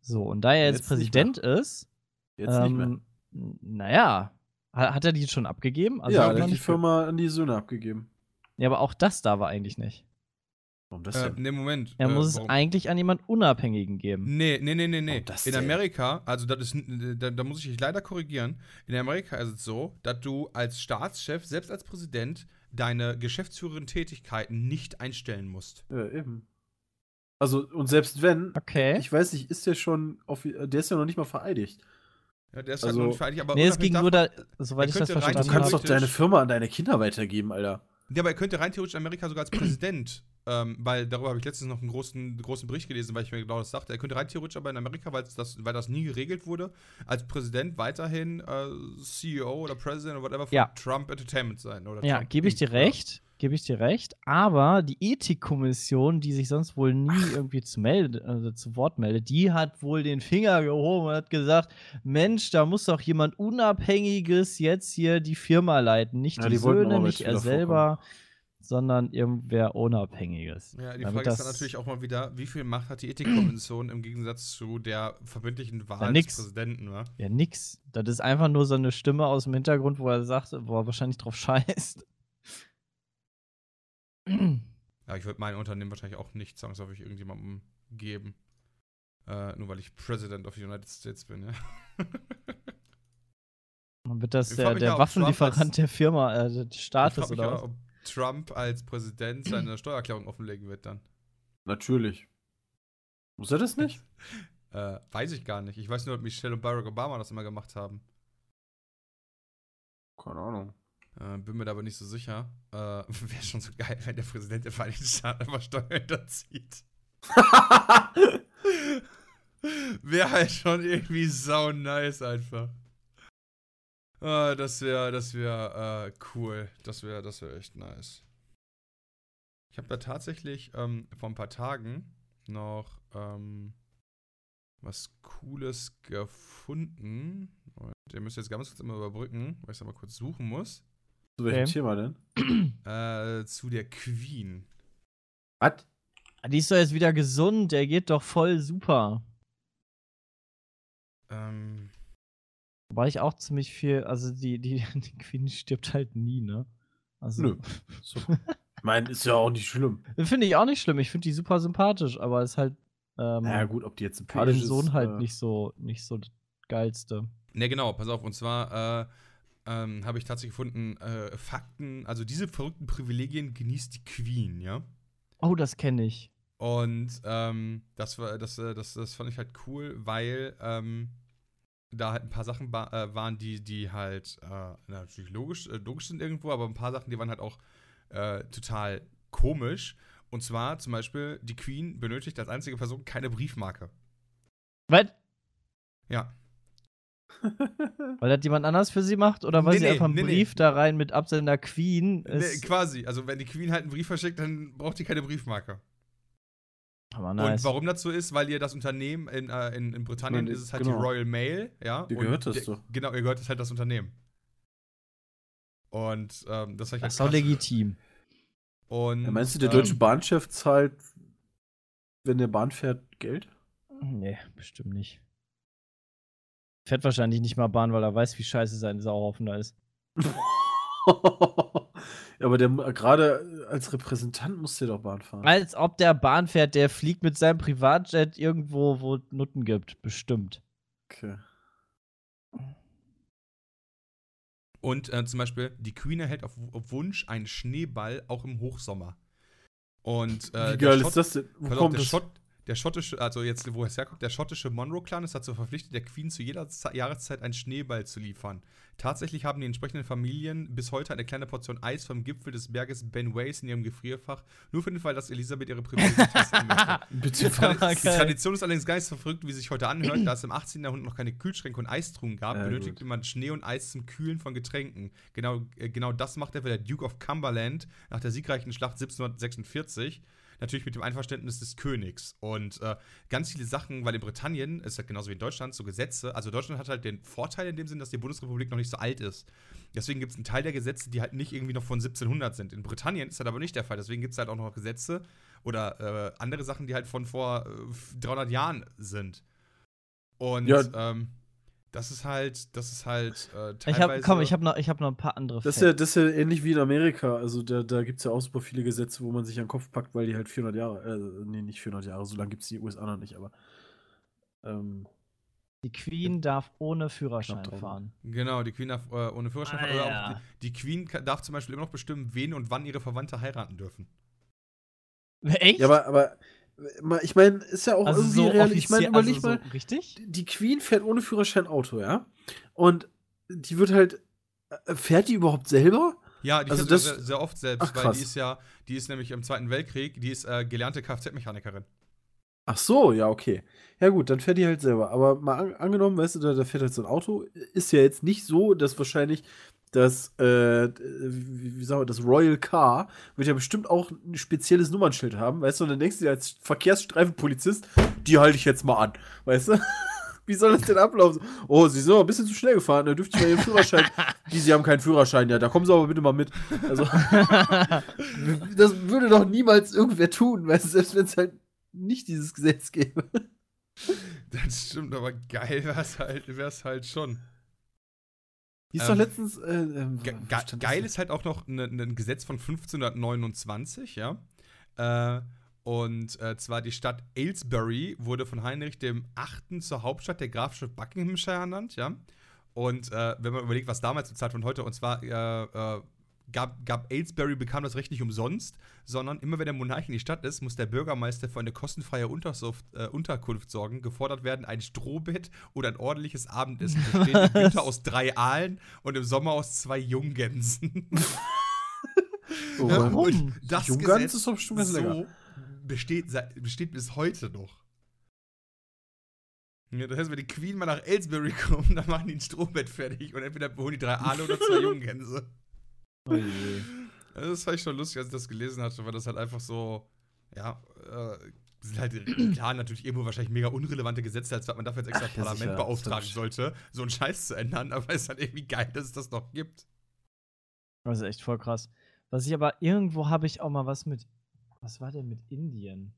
So, und da er jetzt, Jetzt. Präsident ist, jetzt nicht mehr. ähm, naja, ha- hat er die schon abgegeben? Also ja, man hat die Firma an die Söhne abgegeben. Ja, aber auch das darf er eigentlich nicht. Warum das Äh, denn? nee, Moment. Er äh, muss es warum? eigentlich an jemand Unabhängigen geben. Nee, nee, nee, nee, nee. In? Amerika, also das ist, da, da muss ich dich leider korrigieren. In Amerika ist es so, dass du als Staatschef, selbst als Präsident, deine geschäftsführenden Tätigkeiten nicht einstellen musst. Ja, eben. Also, und selbst wenn, Okay. ich weiß nicht, ist der schon, der ist ja noch nicht mal vereidigt. Ja, der ist Also- halt nur fertig, aber nee, es ging nur da, soweit ich das könnte rein- Du verstanden kannst habe. doch deine Firma an deine Kinder weitergeben, Alter. Ja, aber er könnte rein theoretisch in Amerika sogar als (clears throat) Präsident ähm, weil darüber habe ich letztens noch einen großen, großen Bericht gelesen, weil ich mir genau das dachte. Er könnte rein theoretisch aber in Amerika, weil das, weil das nie geregelt wurde, als Präsident weiterhin äh, CEO oder President oder whatever von Ja. Trump Entertainment sein. Oder Ja, gebe ich dir recht. Gebe ich dir recht. Aber die Ethikkommission, die sich sonst wohl nie irgendwie zu, melde, also zu Wort meldet, die hat wohl den Finger gehoben und hat gesagt: Mensch, da muss doch jemand Unabhängiges jetzt hier die Firma leiten. Nicht Ja, die, die Söhne, nicht er selber, sondern irgendwer Unabhängiges. Ja, die Damit Frage ist dann natürlich auch mal wieder, wie viel Macht hat die Ethikkommission im Gegensatz zu der verbindlichen Wahl Ja, des nix. Präsidenten, wa? Ja, nix. Das ist einfach nur so eine Stimme aus dem Hintergrund, wo er sagt, wo er wahrscheinlich drauf scheißt. (clears throat) Ja, ich würde mein Unternehmen wahrscheinlich auch nicht zwangsläufig irgendjemandem geben. Äh, nur weil ich President of the United States bin, ja. Dann wird das Ich der, mich der Waffenlieferant der Firma, äh, des Staates mich oder ja, was? ob Trump als Präsident seine (clears throat) Steuererklärung offenlegen wird dann. Natürlich. Muss er das nicht? (laughs) Äh, weiß ich gar nicht. Ich weiß nur, dass Michelle und Barack Obama das immer gemacht haben. Keine Ahnung. Äh, bin mir da aber nicht so sicher. Äh, (laughs) Wäre schon so geil, wenn der Präsident der Vereinigten Staaten einfach Steuern hinterzieht. (laughs) Wäre halt schon irgendwie sau nice einfach. Ah, das wäre, das wäre äh, cool. Das wäre, das wäre echt nice. Ich habe da tatsächlich ähm, vor ein paar Tagen noch ähm, was Cooles gefunden. Und ihr müsst jetzt ganz kurz immer überbrücken, weil ich es mal kurz suchen muss. Zu welchem Okay. Thema denn? (clears throat) Äh, zu der Queen. Was? Ah, Die ist doch jetzt wieder gesund, der geht doch voll super. Ähm, Wobei ich auch ziemlich viel, also die, die, (laughs) die Queen stirbt halt nie, ne? Also, Nö. So. Ich meine, ist ja auch nicht schlimm. Finde ich auch nicht schlimm. Ich finde die super sympathisch, aber ist halt ähm, Na ja, gut, ob die jetzt sympathisch ihren Sohn ist, halt äh, nicht so nicht so das geilste. ne, genau, pass auf. Und zwar äh, ähm, habe ich tatsächlich gefunden, äh, Fakten, also diese verrückten Privilegien genießt die Queen, ja. Oh, das kenne ich. Und ähm, das, war, das, äh, das, das fand ich halt cool, weil ähm, da halt ein paar Sachen äh, waren, die, die halt äh, natürlich logisch, äh, logisch sind irgendwo, aber ein paar Sachen, die waren halt auch äh, total komisch. Und zwar zum Beispiel, die Queen benötigt als einzige Person keine Briefmarke. Was? Ja. (laughs) Weil das jemand anders für sie macht? Oder weil Nee, sie nee, einfach einen nee, nee. Brief da rein mit Absender Queen Nee, ist? quasi. Also, wenn die Queen halt einen Brief verschickt, dann braucht die keine Briefmarke. Aber nice. Und warum so ist, weil ihr das Unternehmen in, äh, in, in Britannien meine, ist es halt genau. die Royal Mail, ja. Und gehört das doch. Genau, ihr gehört es halt das Unternehmen. Und ähm, das habe ich Das ist halt auch legitim. Und, Ja, meinst du, der ähm, deutsche Bahnchef zahlt, wenn der Bahn fährt, Geld? Nee, bestimmt nicht. Fährt wahrscheinlich nicht mal Bahn, weil er weiß, wie scheiße sein Sauhaufen da ist. (laughs) (laughs) ja, aber der gerade als Repräsentant muss der doch Bahn fahren. Als ob der Bahn fährt, der fliegt mit seinem Privatjet irgendwo, wo es Nutten gibt. Bestimmt. Okay. Und äh, zum Beispiel, die Queen erhält auf, auf Wunsch einen Schneeball auch im Hochsommer. Und äh, Wie geil ist das denn? Wo kommt der, das? Schott, der schottische, also jetzt, wo es herkommt, der schottische Monroe-Clan ist dazu verpflichtet, der Queen zu jeder Ze Jahreszeit einen Schneeball zu liefern. Tatsächlich haben die entsprechenden Familien bis heute eine kleine Portion Eis vom Gipfel des Berges Ben Ways in ihrem Gefrierfach, nur für den Fall, dass Elisabeth ihre Privilegien (laughs) testen möchte. Bitte Die. Tradition ist allerdings gar nicht so verrückt, wie sich heute anhört, da es im 18. Jahrhundert noch keine Kühlschränke und Eistruhen gab, Ja, benötigte gut. man Schnee und Eis zum Kühlen von Getränken. Genau, äh, genau das machte der Duke of Cumberland nach der siegreichen Schlacht 1746. Natürlich mit dem Einverständnis des Königs. Und äh, ganz viele Sachen, weil in Britannien ist halt genauso wie in Deutschland so Gesetze. Also Deutschland hat halt den Vorteil in dem Sinn, dass die Bundesrepublik noch nicht so alt ist. Deswegen gibt es einen Teil der Gesetze, die halt nicht irgendwie noch von 1700 sind. In Britannien ist das aber nicht der Fall. Deswegen gibt es halt auch noch Gesetze oder äh, andere Sachen, die halt von vor äh, 300 Jahren sind. Und Ja. ähm, das ist halt, das ist halt äh, teilweise. Ich hab, komm, ich habe noch, ich hab noch ein paar andere Das ist, ja, das ist ja ähnlich wie in Amerika. Also da, da gibt es ja auch super viele Gesetze, wo man sich an den Kopf packt, weil die halt 400 Jahre, äh, nee, nicht 400 Jahre, so lange gibt es die USA noch nicht, aber ähm, Die Queen darf ohne Führerschein fahren. Genau, die Queen darf äh, ohne Führerschein fahren. Oder auch die, die Queen darf zum Beispiel immer noch bestimmen, wen und wann ihre Verwandte heiraten dürfen. Echt? ja, aber, aber ich meine, ist ja auch also irgendwie so real. Ich meine, überleg also mal, so richtig? die Queen fährt ohne Führerschein Auto, ja? Und die wird halt, äh, fährt die überhaupt selber? Ja, die Also also das- sehr, sehr oft selbst, Ach, weil krass. die ist ja, die ist nämlich im Zweiten Weltkrieg, die ist äh, gelernte Kfz-Mechanikerin. Ach so, ja, okay. Ja, gut, dann fährt die halt selber. Aber mal an, angenommen, weißt du, da, da fährt halt so ein Auto. Ist ja jetzt nicht so, dass wahrscheinlich das, äh, wie, sagen wir, das Royal Car wird ja bestimmt auch ein spezielles Nummernschild haben, weißt du? Und dann denkst du dir als Verkehrsstreifenpolizist, die halte ich jetzt mal an, weißt du? (laughs) Wie soll das denn ablaufen? Oh, Sie sind aber ein bisschen zu schnell gefahren, da dürfte ich mal Ihren Führerschein. (laughs) die, Sie haben keinen Führerschein, ja, da kommen Sie aber bitte mal mit. Also, (laughs) das würde doch niemals irgendwer tun, weißt du, selbst wenn es halt nicht dieses Gesetz gäbe. Das stimmt, aber geil wär's halt, wär's halt schon. Ist Ähm, doch letztens. Äh, ähm, Ge ge geil ist halt auch noch ein ne, Gesetz von 1529, ja. Äh, und äh, zwar die Stadt Aylesbury wurde von Heinrich dem Achten zur Hauptstadt der Grafschaft Buckinghamshire ernannt, ja. Und äh, wenn man überlegt, was damals zur Zeit von heute, und zwar äh, äh, gab, gab Aylesbury bekam das Recht nicht umsonst, sondern immer wenn der Monarch in die Stadt ist, muss der Bürgermeister für eine kostenfreie Untersuft, äh, Unterkunft sorgen. Gefordert werden ein Strohbett oder ein ordentliches Abendessen. Besteht im (laughs) Winter aus drei Aalen und im Sommer aus zwei Junggänsen. Oh, und das Junggans Gesetz ist doch ganz so lecker. Besteht, besteht bis heute noch. Ja, das heißt, wenn die Queen mal nach Aylesbury (laughs) kommen, dann machen die ein Strohbett fertig und entweder holen die drei Aale oder zwei (laughs) Junggänse. Oh je. Also das fand ich schon lustig, als ich das gelesen hatte, weil das halt einfach so, ja, äh, sind halt klar natürlich irgendwo wahrscheinlich mega unrelevante Gesetze, als dass man dafür jetzt extra Ach, Parlament sicher. beauftragen sollte, so einen Scheiß zu ändern, (laughs) aber es ist halt irgendwie geil, dass es das noch gibt. Das ist echt voll krass. Was ich aber irgendwo habe ich auch mal was mit. Was war denn mit Indien?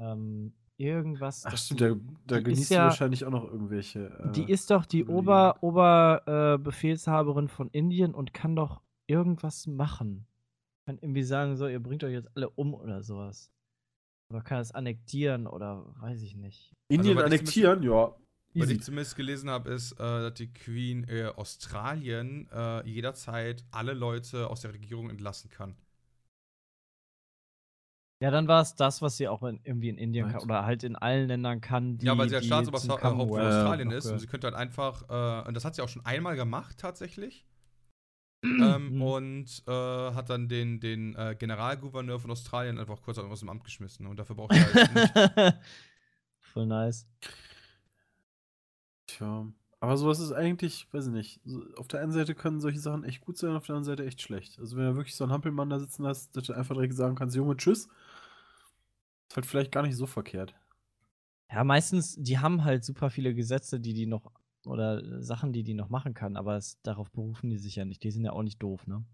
Ähm, irgendwas. Ach, das- stimmt, da, da genießt ja- wahrscheinlich auch noch irgendwelche. Äh, Die ist doch die. Ober, Ober äh, von Indien und kann doch irgendwas machen. Kann irgendwie sagen, so, ihr bringt euch jetzt alle um oder sowas. Oder kann es annektieren oder weiß ich nicht. Indien Also, weil ich annektieren, ja. Was ich zumindest gelesen habe, ist, äh, dass die Queen äh, Australien äh, jederzeit alle Leute aus der Regierung entlassen kann. Ja, dann war es das, was sie auch in, irgendwie in Indien kann, oder halt in allen Ländern kann, die. ja, weil sie ja Staatsoberhaupt von Australien noch ist und sie könnte halt einfach, äh, und das hat sie auch schon einmal gemacht tatsächlich. (clears throat) Mhm. ähm, und äh, hat dann den, den äh, Generalgouverneur von Australien einfach kurz aus dem Amt geschmissen. Und dafür braucht er halt nicht. (laughs) Voll nice. Tja. Aber sowas ist eigentlich, weiß ich nicht. Auf der einen Seite können solche Sachen echt gut sein, auf der anderen Seite echt schlecht. Also, wenn du wirklich so einen Hampelmann da sitzen hast, dass du einfach direkt sagen kannst: Junge, tschüss. Ist halt vielleicht gar nicht so verkehrt. Ja, meistens, die haben halt super viele Gesetze, die die noch, oder äh, Sachen, die die noch machen kann, aber es, darauf berufen die sich ja nicht. Die sind ja auch nicht doof, ne?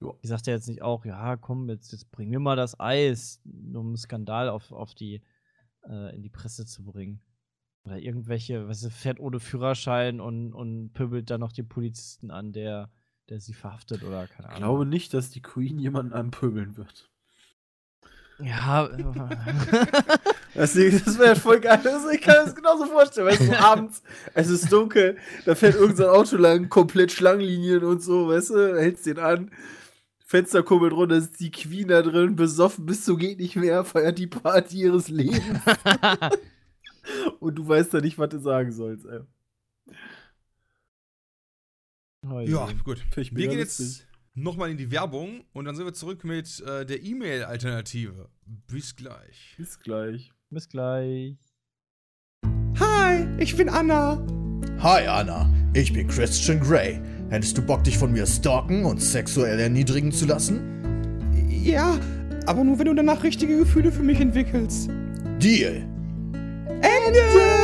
Ja. Die sagt ja jetzt nicht auch, ja, komm, jetzt, jetzt bring mir mal das Eis, nur um einen Skandal auf, auf die, äh, in die Presse zu bringen. Oder irgendwelche, was fährt ohne Führerschein und, und pöbelt dann noch den Polizisten an, der, der sie verhaftet oder keine Ich Ahnung. glaube nicht, dass die Queen jemanden anpöbeln wird. Ja, (laughs) (laughs) Das, das wäre voll geil. Also ich kann mir das genauso vorstellen. Weißt du, (laughs) abends, es ist dunkel, da fährt irgendein Auto lang, komplett Schlangenlinien und so, weißt du, hältst den an. Fenster kurbelt runter, sitzt die Queen da drin, besoffen bis so geht nicht mehr, feiert die Party ihres Lebens. (laughs) und du weißt da nicht, was du sagen sollst, ey. Oh ja, gut. Wir gehen jetzt nochmal in die Werbung und dann sind wir zurück mit äh, der E-Mail-Alternative. Bis gleich. Bis gleich. Bis gleich. Hi, ich bin Anna. Hi Anna, ich bin Christian Grey. Hättest du Bock, dich von mir stalken und sexuell erniedrigen zu lassen? Ja, aber nur wenn du danach richtige Gefühle für mich entwickelst. Deal. Ende!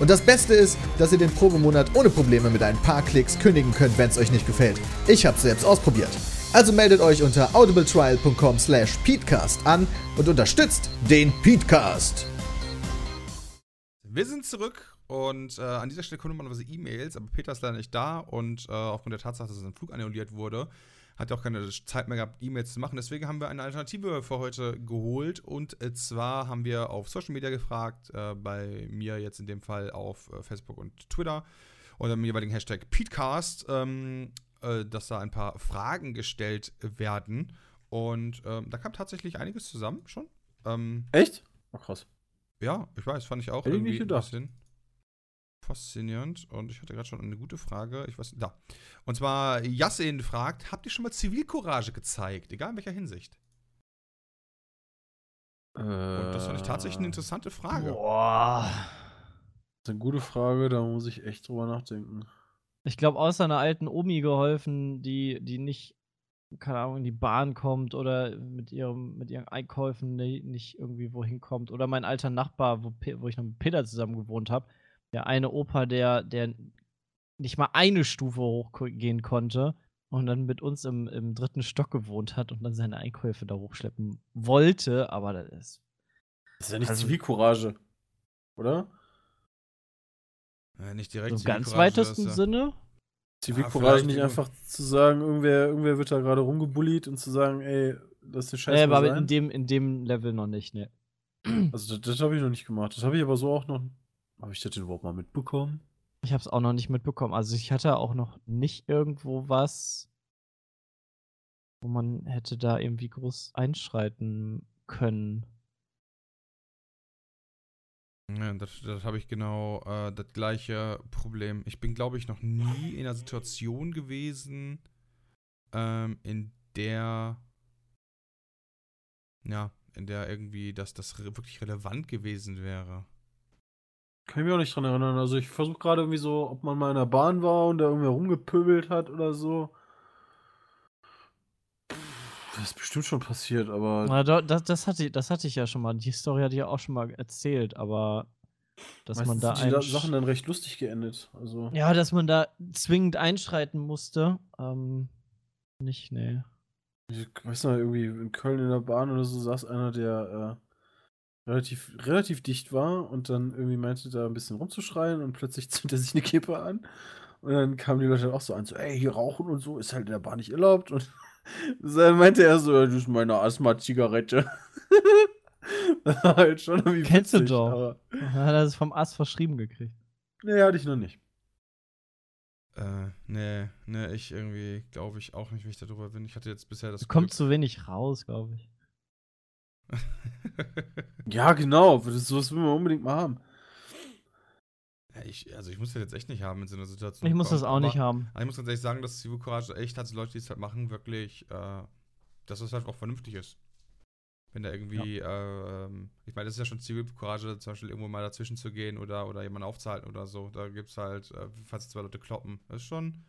Und das Beste ist, dass ihr den Probemonat ohne Probleme mit ein paar Klicks kündigen könnt, wenn es euch nicht gefällt. Ich hab's selbst ausprobiert. Also meldet euch unter audibletrial.com slash peatcast an und unterstützt den Peatcast. Wir sind zurück und äh, an dieser Stelle kommen normalerweise E-Mails, aber Peter ist leider nicht da und äh, aufgrund der Tatsache, dass sein Flug annulliert wurde, hat auch keine Zeit mehr gehabt, E-Mails zu machen. Deswegen haben wir eine Alternative für heute geholt. Und äh, zwar haben wir auf Social Media gefragt, äh, bei mir jetzt in dem Fall auf äh, Facebook und Twitter unter dem jeweiligen Hashtag Petecast, ähm, äh, dass da ein paar Fragen gestellt werden. Und ähm, da kam tatsächlich einiges zusammen schon. Ähm, Echt? Oh, krass. ja, ich weiß, fand ich auch Hätte ich irgendwie nicht ein bisschen faszinierend. Und ich hatte gerade schon eine gute Frage. Ich weiß, da. Und zwar, Yassin fragt, habt ihr schon mal Zivilcourage gezeigt? Egal in welcher Hinsicht. Und das fand ich tatsächlich eine interessante Frage. Boah. Das ist eine gute Frage, da muss ich echt drüber nachdenken. Ich glaube, außer einer alten Omi geholfen, die, die nicht, keine Ahnung, in die Bahn kommt oder mit, ihrem, mit ihren Einkäufen ni- nicht irgendwie wohin kommt. Oder mein alter Nachbar, wo, wo ich noch mit Peter zusammen gewohnt habe. Der eine Opa, der, der nicht mal eine Stufe hochgehen konnte und dann mit uns im, im dritten Stock gewohnt hat und dann seine Einkäufe da hochschleppen wollte. Aber das ist. Das ist ja nicht Also- Zivilcourage. Oder? Äh, nicht direkt Im ganz weitesten das ist ja- Sinne. Zivilcourage vielleicht nicht einfach zu sagen, irgendwer, irgendwer wird da gerade rumgebullied und zu sagen, ey, lass den Scheiß Nee, mal aber sein. in dem, in dem Level noch nicht, ne. Also das, das habe ich noch nicht gemacht. Das habe ich aber so auch noch. Habe ich das denn überhaupt mal mitbekommen? Ich habe es auch noch nicht mitbekommen. Also ich hatte auch noch nicht irgendwo was, wo man hätte da irgendwie groß einschreiten können. Ja, das, das habe ich genau äh, das gleiche Problem. Ich bin, glaube ich, noch nie in einer Situation gewesen, ähm, in der, ja, in der irgendwie, dass das re wirklich relevant gewesen wäre. Kann ich mich auch nicht dran erinnern. Also ich versuche gerade irgendwie so, ob man mal in der Bahn war und da irgendwer rumgepöbelt hat oder so. Das ist bestimmt schon passiert, aber Na, da- das, das, hatte, ich- das hatte ich ja schon mal. Die Story hatte ich ja auch schon mal erzählt, aber dass man meistens da sind die Sachen dann recht lustig geendet. Also Ja, dass man da zwingend einschreiten musste. Ähm, nicht, nee. ich weiß noch, irgendwie in Köln in der Bahn oder so saß einer, der äh, relativ, relativ dicht war und dann irgendwie meinte, da ein bisschen rumzuschreien und plötzlich (laughs) zündet er sich eine Kippe an. Und dann kamen die Leute dann auch so an, so, ey, hier rauchen und so, ist halt in der Bahn nicht erlaubt. Und (laughs) dann meinte er so, das ist meine Asthma-Zigarette. (laughs) halt schon irgendwie Kennst du witzig, doch. Aber, Hat er das vom Ast verschrieben gekriegt. nee, hatte ich noch nicht. Äh, nee, nee, ich irgendwie glaube ich auch nicht, wie ich darüber bin. Ich hatte jetzt bisher das Es kommt zu wenig raus, glaube ich. Ja, genau, das, sowas will man unbedingt mal haben. ja, ich, also ich muss das jetzt echt nicht haben in so einer Situation. Ich muss das auch nicht aber- haben. Aber ich muss ganz ehrlich sagen, dass Zivilcourage echt hat, Leute, die es halt machen, wirklich, äh, dass es halt auch vernünftig ist. Wenn da irgendwie, äh, ähm, ich meine, das ist ja schon Zivilcourage, zum Beispiel irgendwo mal dazwischen zu gehen oder, oder jemanden aufzuhalten oder so. Da gibt's halt, äh, falls zwei Leute kloppen. Das ist schon,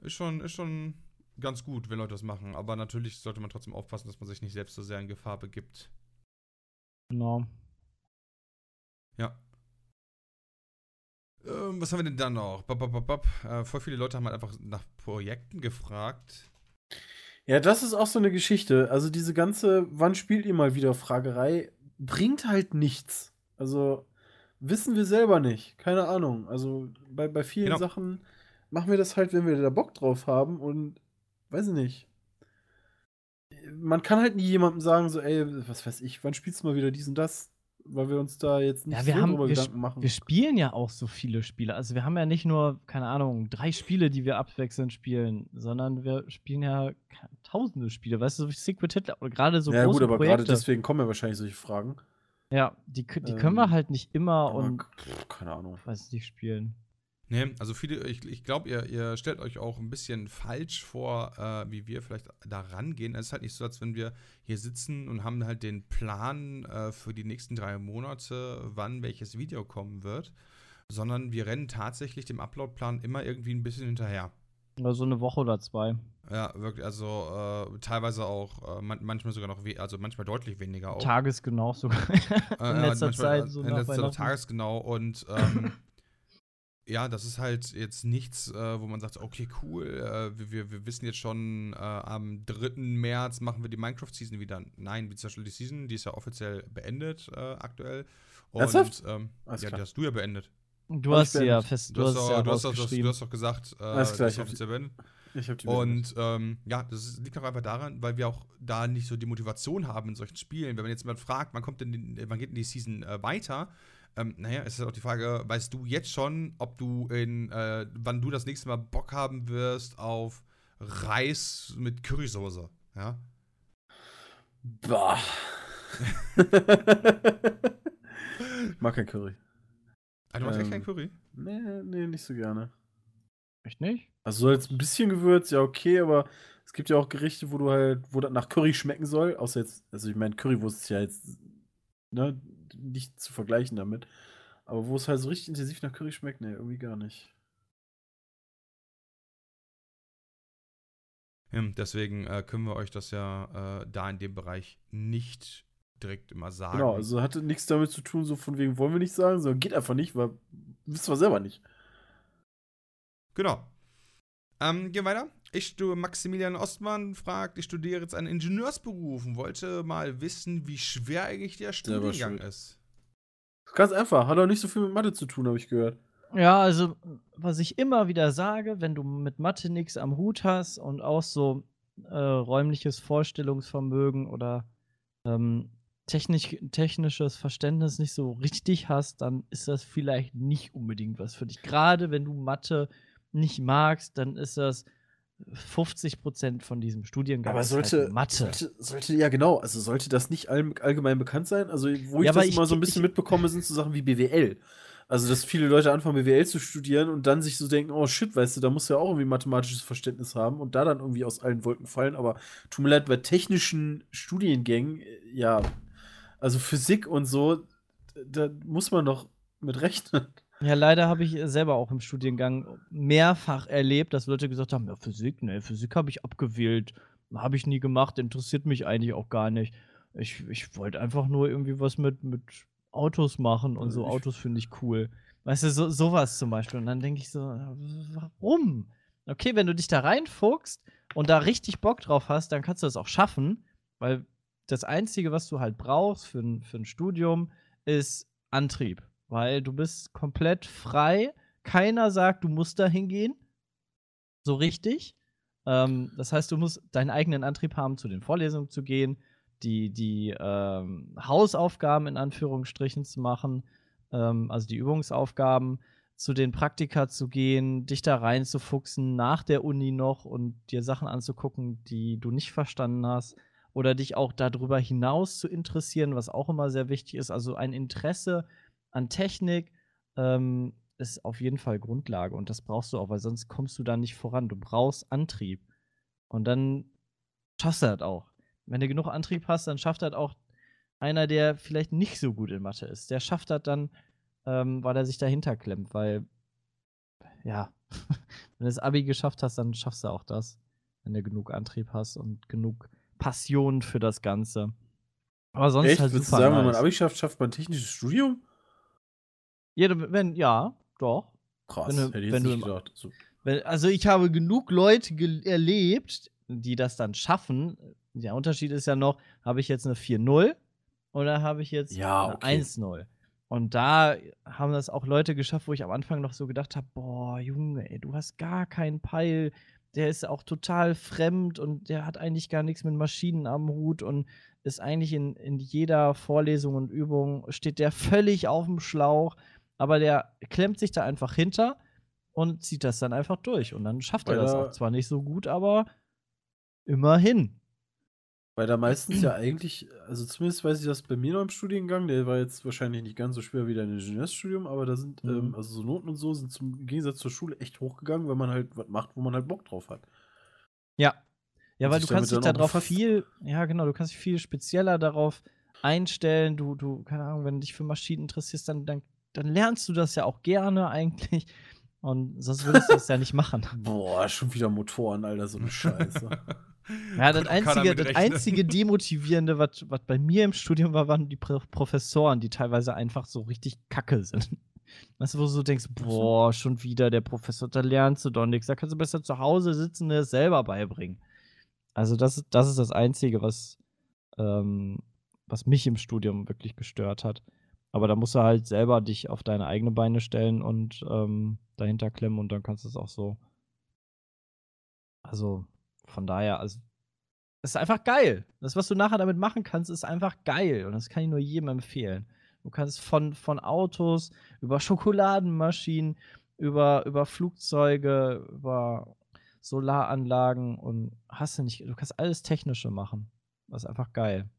ist schon, ist schon ganz gut, wenn Leute das machen. Aber natürlich sollte man trotzdem aufpassen, dass man sich nicht selbst so sehr in Gefahr begibt. Genau. Ja. Ähm, was haben wir denn dann noch? Bop, bop, bop, bop. Äh, voll viele Leute haben halt einfach nach Projekten gefragt. Ja, das ist auch so eine Geschichte. Also diese ganze, wann spielt ihr mal wieder Fragerei, bringt halt nichts. Also wissen wir selber nicht. Keine Ahnung. Also bei, bei vielen Genau. Sachen machen wir das halt, wenn wir da Bock drauf haben und weiß ich nicht. Man kann halt nie jemandem sagen, so, ey, was weiß ich, wann spielst du mal wieder dies und das? Weil wir uns da jetzt nicht Ja, wir so haben- drüber wir Gedanken machen. Wir spielen ja auch so viele Spiele. Also wir haben ja nicht nur, keine Ahnung, drei Spiele, die wir abwechselnd spielen, sondern wir spielen ja tausende Spiele. Weißt du, so wie Secret Hitler oder gerade so ja, große gut, aber gerade Projekte. deswegen kommen ja wahrscheinlich solche Fragen. ja, die, die können wir Ähm, halt nicht immer und, keine Ahnung. weiß nicht, spielen. Nee, also viele, ich, ich glaube, ihr, ihr stellt euch auch ein bisschen falsch vor, äh, wie wir vielleicht da rangehen. Es ist halt nicht so, als wenn wir hier sitzen und haben halt den Plan äh, für die nächsten drei Monate, wann welches Video kommen wird, sondern wir rennen tatsächlich dem Uploadplan immer irgendwie ein bisschen hinterher. Oder so eine Woche oder zwei. Ja, wirklich, also äh, teilweise auch, äh, man, manchmal sogar noch, also manchmal deutlich weniger auch. Tagesgenau sogar. Äh, (laughs) in letzter manchmal, Zeit, äh, so in nach letzter Zeit tagesgenau und ähm, (laughs) ja, das ist halt jetzt nichts, äh, wo man sagt, okay, cool, äh, wir, wir, wir wissen jetzt schon, äh, am 3. März machen wir die Minecraft-Season wieder. Nein, wie zum Beispiel die Season, die ist ja offiziell beendet äh, aktuell. Und? Ähm, ja, klar. die hast du ja beendet. Du hast sie ja fest, Du, hast, es doch, ja du, hast, doch, du, hast, gesagt, äh, Alles klar, die ist offiziell beendet. Ich hab die Und ähm, ja, das ist, liegt auch einfach daran, weil wir auch da nicht so die Motivation haben in solchen Spielen. Wenn man jetzt mal fragt, wann kommt denn, die, wann geht denn die Season äh, weiter? Ähm, naja, es ist auch die Frage, weißt du jetzt schon, ob du in, äh, wann du das nächste Mal Bock haben wirst auf Reis mit Currysoße? Ja. Bah. (laughs) ich mag kein Curry. Ah, du machst echt Ähm, kein Curry? Nee, nee, nicht so gerne. Echt nicht? Also so als ein bisschen Gewürz, ja okay, aber es gibt ja auch Gerichte, wo du halt, wo das nach Curry schmecken soll. Außer jetzt, also ich meine, Currywurst ist ja jetzt ne, nicht zu vergleichen damit. Aber wo es halt so richtig intensiv nach Curry schmeckt, ne, irgendwie gar nicht. Ja, deswegen äh, können wir euch das ja äh, da in dem Bereich nicht direkt immer sagen. Genau, also hatte nichts damit zu tun, so von wegen wollen wir nicht sagen, sondern geht einfach nicht, weil wissen wir selber nicht. Genau. Ähm, gehen wir weiter. Ich studiere Maximilian Ostmann fragt, ich studiere jetzt einen Ingenieursberuf und wollte mal wissen, wie schwer eigentlich der Studiengang ist. Ganz einfach, hat auch nicht so viel mit Mathe zu tun, habe ich gehört. Ja, also, was ich immer wieder sage, wenn du mit Mathe nichts am Hut hast und auch so äh, räumliches Vorstellungsvermögen oder ähm, technisch, technisches Verständnis nicht so richtig hast, dann ist das vielleicht nicht unbedingt was für dich. Gerade wenn du Mathe nicht magst, dann ist das 50% von diesem Studiengang. Aber ist sollte, halt Mathe. sollte, sollte, ja genau, also sollte das nicht all, allgemein bekannt sein? Also, wo ich Ja, aber das ich- immer so ein bisschen ich- mitbekomme, sind so Sachen wie BWL. Also, dass viele Leute anfangen, BWL zu studieren und dann sich so denken, oh shit, weißt du, da musst du ja auch irgendwie mathematisches Verständnis haben und da dann irgendwie aus allen Wolken fallen. Aber tut mir leid, bei technischen Studiengängen, äh, ja, also Physik und so, da muss man doch mit rechnen. Ja, leider habe ich äh, selber auch im Studiengang mehrfach erlebt, dass Leute gesagt haben: Ja, Physik, ne, Physik habe ich abgewählt. Habe ich nie gemacht, interessiert mich eigentlich auch gar nicht. Ich, ich wollte einfach nur irgendwie was mit, mit Autos machen und Also so. Autos finde ich cool. Weißt du, so, sowas zum Beispiel. Und dann denke ich so: ja, Warum? Okay, wenn du dich da reinfuchst und da richtig Bock drauf hast, dann kannst du das auch schaffen, weil das Einzige, was du halt brauchst für ein, für ein Studium, ist Antrieb. Weil du bist komplett frei. Keiner sagt, du musst da hingehen. So richtig. Ähm, das heißt, du musst deinen eigenen Antrieb haben, zu den Vorlesungen zu gehen, die, die ähm, Hausaufgaben in Anführungsstrichen zu machen, ähm, also die Übungsaufgaben, zu den Praktika zu gehen, dich da reinzufuchsen nach der Uni noch und dir Sachen anzugucken, die du nicht verstanden hast oder dich auch darüber hinaus zu interessieren, was auch immer sehr wichtig ist. Also ein Interesse an Technik ähm, ist auf jeden Fall Grundlage und das brauchst du auch, weil sonst kommst du da nicht voran. Du brauchst Antrieb und dann schaffst du das auch. Wenn du genug Antrieb hast, dann schafft das auch einer, der vielleicht nicht so gut in Mathe ist. Der schafft das dann, ähm, weil er sich dahinter klemmt, weil ja, (laughs) wenn du das Abi geschafft hast, dann schaffst du auch das, wenn du genug Antrieb hast und genug Passion für das Ganze. Aber sonst Echt? halt Würdest du super sagen, wenn man nice. Abi schafft, schafft man ein technisches Studium? Jede, wenn, ja, doch. Krass, Wenn du- hätte ich wenn nicht gedacht. So. Wenn, also ich habe genug Leute gel- erlebt, die das dann schaffen. Der Unterschied ist ja noch, habe ich jetzt eine 4-0 oder habe ich jetzt Ja, eine okay. 1-0? Und da haben das auch Leute geschafft, wo ich am Anfang noch so gedacht habe, boah, Junge, ey, du hast gar keinen Peil. Der ist auch total fremd und der hat eigentlich gar nichts mit Maschinen am Hut und ist eigentlich in, in jeder Vorlesung und Übung, steht der völlig auf dem Schlauch, aber der klemmt sich da einfach hinter und zieht das dann einfach durch. Und dann schafft er das da- auch zwar nicht so gut, aber immerhin. Weil da meistens ja eigentlich, also zumindest weiß ich das bei mir noch im Studiengang, der war jetzt wahrscheinlich nicht ganz so schwer wie dein Ingenieursstudium, aber da sind, Mhm. ähm, also so Noten und so sind zum im Gegensatz zur Schule echt hochgegangen, weil man halt was macht, wo man halt Bock drauf hat. Ja. Ja, Und weil du kannst dich darauf viel, ja genau, du kannst dich viel spezieller darauf einstellen. Du, du, keine Ahnung, wenn du dich für Maschinen interessierst, dann, dann, dann lernst du das ja auch gerne eigentlich. Und sonst würdest du das ja nicht machen. (laughs) Boah, schon wieder Motoren, Alter, so eine Scheiße. (laughs) Ja, das einzige, das einzige (laughs) Demotivierende, was was bei mir im Studium war, waren die Pro Professoren, die teilweise einfach so richtig kacke sind. Weißt du, wo du so denkst, boah, schon wieder der Professor, da lernst du doch nichts. Da kannst du besser zu Hause sitzen und dir das selber beibringen. Also, das, ist- das ist das Einzige, was, ähm, was mich im Studium wirklich gestört hat. Aber da musst du halt selber dich auf deine eigenen Beine stellen und ähm, dahinter klemmen und dann kannst du es auch so Also von daher, also es ist einfach geil. Das, was du nachher damit machen kannst, ist einfach geil. Und das kann ich nur jedem empfehlen. Du kannst von, von Autos über Schokoladenmaschinen, über, über Flugzeuge, über Solaranlagen und hast du nicht, du kannst alles Technische machen. Das ist einfach geil.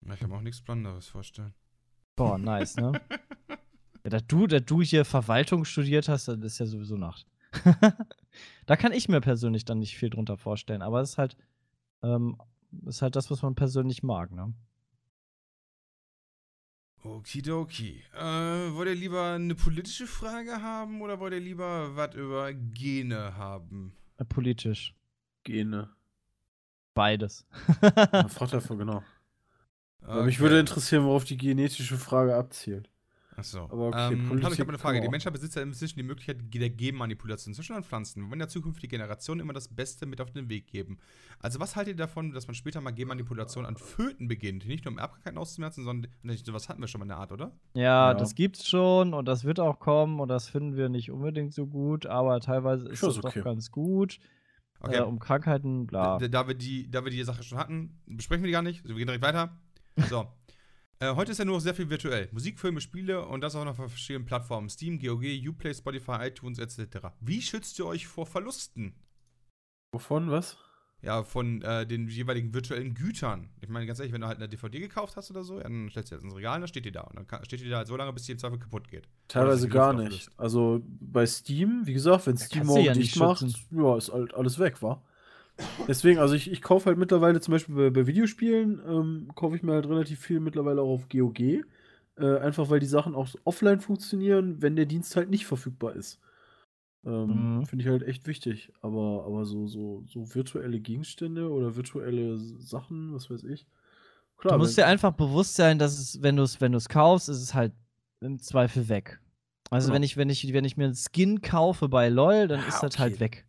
Ich kann mir auch nichts Besonderes vorstellen. Boah, nice, ne? (laughs) ja, da du, du hier Verwaltung studiert hast, das ist ja sowieso Nacht. (laughs) da kann ich mir persönlich dann nicht viel drunter vorstellen, aber es ist halt, ähm, ist halt das, was man persönlich mag, ne? Okidoki. Äh, wollt ihr lieber eine politische Frage haben oder wollt ihr lieber was über Gene haben? Äh, Politisch. Gene. Beides. Ja, (laughs) dafür, genau. Aber Mich würde interessieren, worauf die genetische Frage abzielt. Achso. Aber okay, ähm, Politik ich habe eine Frage. Die. Menschheit besitzt ja inzwischen die Möglichkeit der Genmanipulation zwischen den Pflanzen. Wir wollen ja zukünftige Generationen immer das Beste mit auf den Weg geben. Also, was haltet ihr davon, dass man später mal Genmanipulation an Föten beginnt? Nicht nur um Erbkrankheiten auszumerzen, sondern sowas hatten wir schon mal in der Art, oder? Ja, Ja. das gibt's schon und das wird auch kommen und das finden wir nicht unbedingt so gut, aber teilweise ist es okay. doch ganz gut. Äh, um Krankheiten, bla. Da, da, wir die, da wir die Sache schon hatten, besprechen wir die gar nicht. Also wir gehen direkt weiter. So. äh, heute ist ja nur noch sehr viel virtuell. Musik, Filme, Spiele und das auch noch auf verschiedenen Plattformen. Steam, GOG, Uplay, Spotify, iTunes etc. Wie schützt ihr euch vor Verlusten? Wovon, was? Ja, von äh, den jeweiligen virtuellen Gütern. Ich meine, ganz ehrlich, wenn du halt eine DVD gekauft hast oder so, ja, dann stellst du jetzt ins Regal und dann steht die da. Und dann kann, steht die da halt so lange, bis die im Zweifel kaputt geht. Teilweise gar nicht. Also bei Steam, wie gesagt, wenn Steam kannst du morgen ja dicht nicht macht, ja, ist halt alles weg, wa? Deswegen, also ich, ich kaufe halt mittlerweile zum Beispiel bei, bei Videospielen, ähm, kaufe ich mir halt relativ viel mittlerweile auch auf GOG. Äh, einfach weil die Sachen auch offline funktionieren, wenn der Dienst halt nicht verfügbar ist. Ähm, Mhm. Finde ich halt echt wichtig. Aber, aber so, so, so virtuelle Gegenstände oder virtuelle Sachen, was weiß ich. Klar, du musst dir einfach bewusst sein, dass es, wenn du es, wenn du es kaufst, ist es halt im Zweifel weg. Also Genau. wenn ich, wenn ich, wenn ich mir einen Skin kaufe bei LOL, dann Ja, ist das okay. halt weg.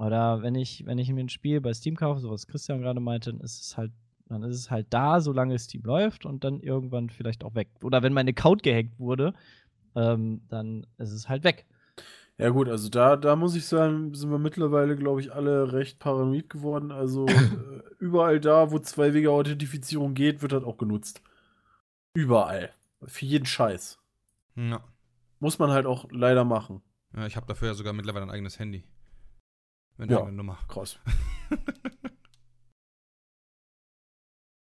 Oder wenn ich, wenn ich mir ein Spiel bei Steam kaufe, so was Christian gerade meinte, dann ist es halt, dann ist es halt da, solange Steam läuft und dann irgendwann vielleicht auch weg. Oder wenn mein Account gehackt wurde, ähm, dann ist es halt weg. Ja gut, also da, da muss ich sagen, sind wir mittlerweile, glaube ich, alle recht paranoid geworden. Also (laughs) äh, überall da, wo Zwei-Wege-Authentifizierung geht, wird das auch genutzt. Überall. Für jeden Scheiß. Ja. Muss man halt auch leider machen. ja ich habe dafür ja sogar mittlerweile ein eigenes Handy. Mit Ja. einer Nummer. Krass. (laughs)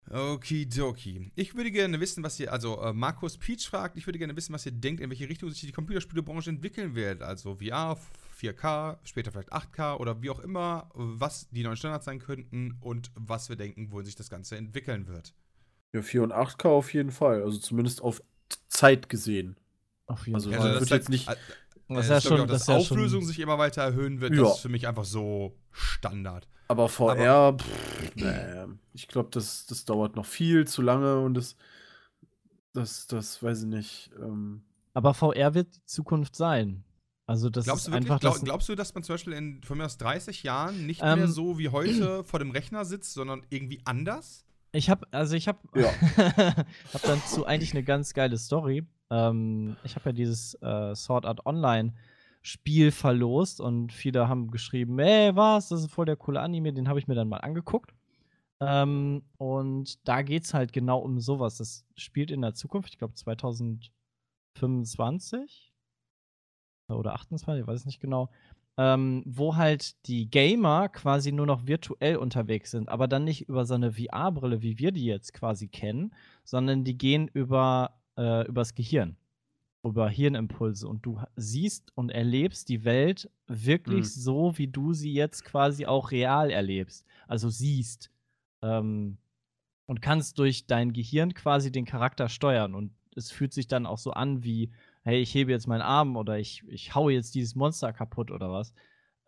Okidoki. Ich würde gerne wissen, was ihr, also äh, Markus Peach fragt, ich würde gerne wissen, was ihr denkt, in welche Richtung sich die Computerspielebranche entwickeln wird. Also VR, 4K, später vielleicht 8K oder wie auch immer, was die neuen Standards sein könnten und was wir denken, wohin sich das Ganze entwickeln wird. Ja, 4 und 8K auf jeden Fall. Also zumindest auf Zeit gesehen. Auf jeden Also, Fall. das das wird jetzt nicht- Das ist äh, ja ich glaub schon, auch, das dass ist ja Auflösung schon, sich immer weiter erhöhen wird, Ja. das ist für mich einfach so Standard. Aber VR, pff, nee, ich glaube, das, das dauert noch viel zu lange und das, das, das weiß ich nicht. Ähm, aber VR wird die Zukunft sein. Also das Glaubst ist du, wirklich, einfach glaub, das, glaubst du, dass man zum Beispiel in von mir aus 30 Jahren nicht Ähm, mehr so wie heute (clears throat) vor dem Rechner sitzt, sondern irgendwie anders? Ich habe, also ich habe, Ja. (laughs) hab dazu eigentlich eine ganz geile Story. Ähm, ich habe ja dieses äh, Sword Art Online Spiel verlost und viele haben geschrieben, ey, was, das ist voll der coole Anime, den habe ich mir dann mal angeguckt. Ähm, und da geht's halt genau um sowas. Das spielt in der Zukunft, ich glaube 2025 oder 28, ich weiß es nicht genau ähm, wo halt die Gamer quasi nur noch virtuell unterwegs sind, aber dann nicht über so eine VR-Brille, wie wir die jetzt quasi kennen, sondern die gehen über äh, übers Gehirn, über Hirnimpulse. Und du siehst und erlebst die Welt wirklich Mhm. so, wie du sie jetzt quasi auch real erlebst, also siehst ähm, und kannst durch dein Gehirn quasi den Charakter steuern. Und es fühlt sich dann auch so an wie hey, ich hebe jetzt meinen Arm oder ich, ich haue jetzt dieses Monster kaputt oder was.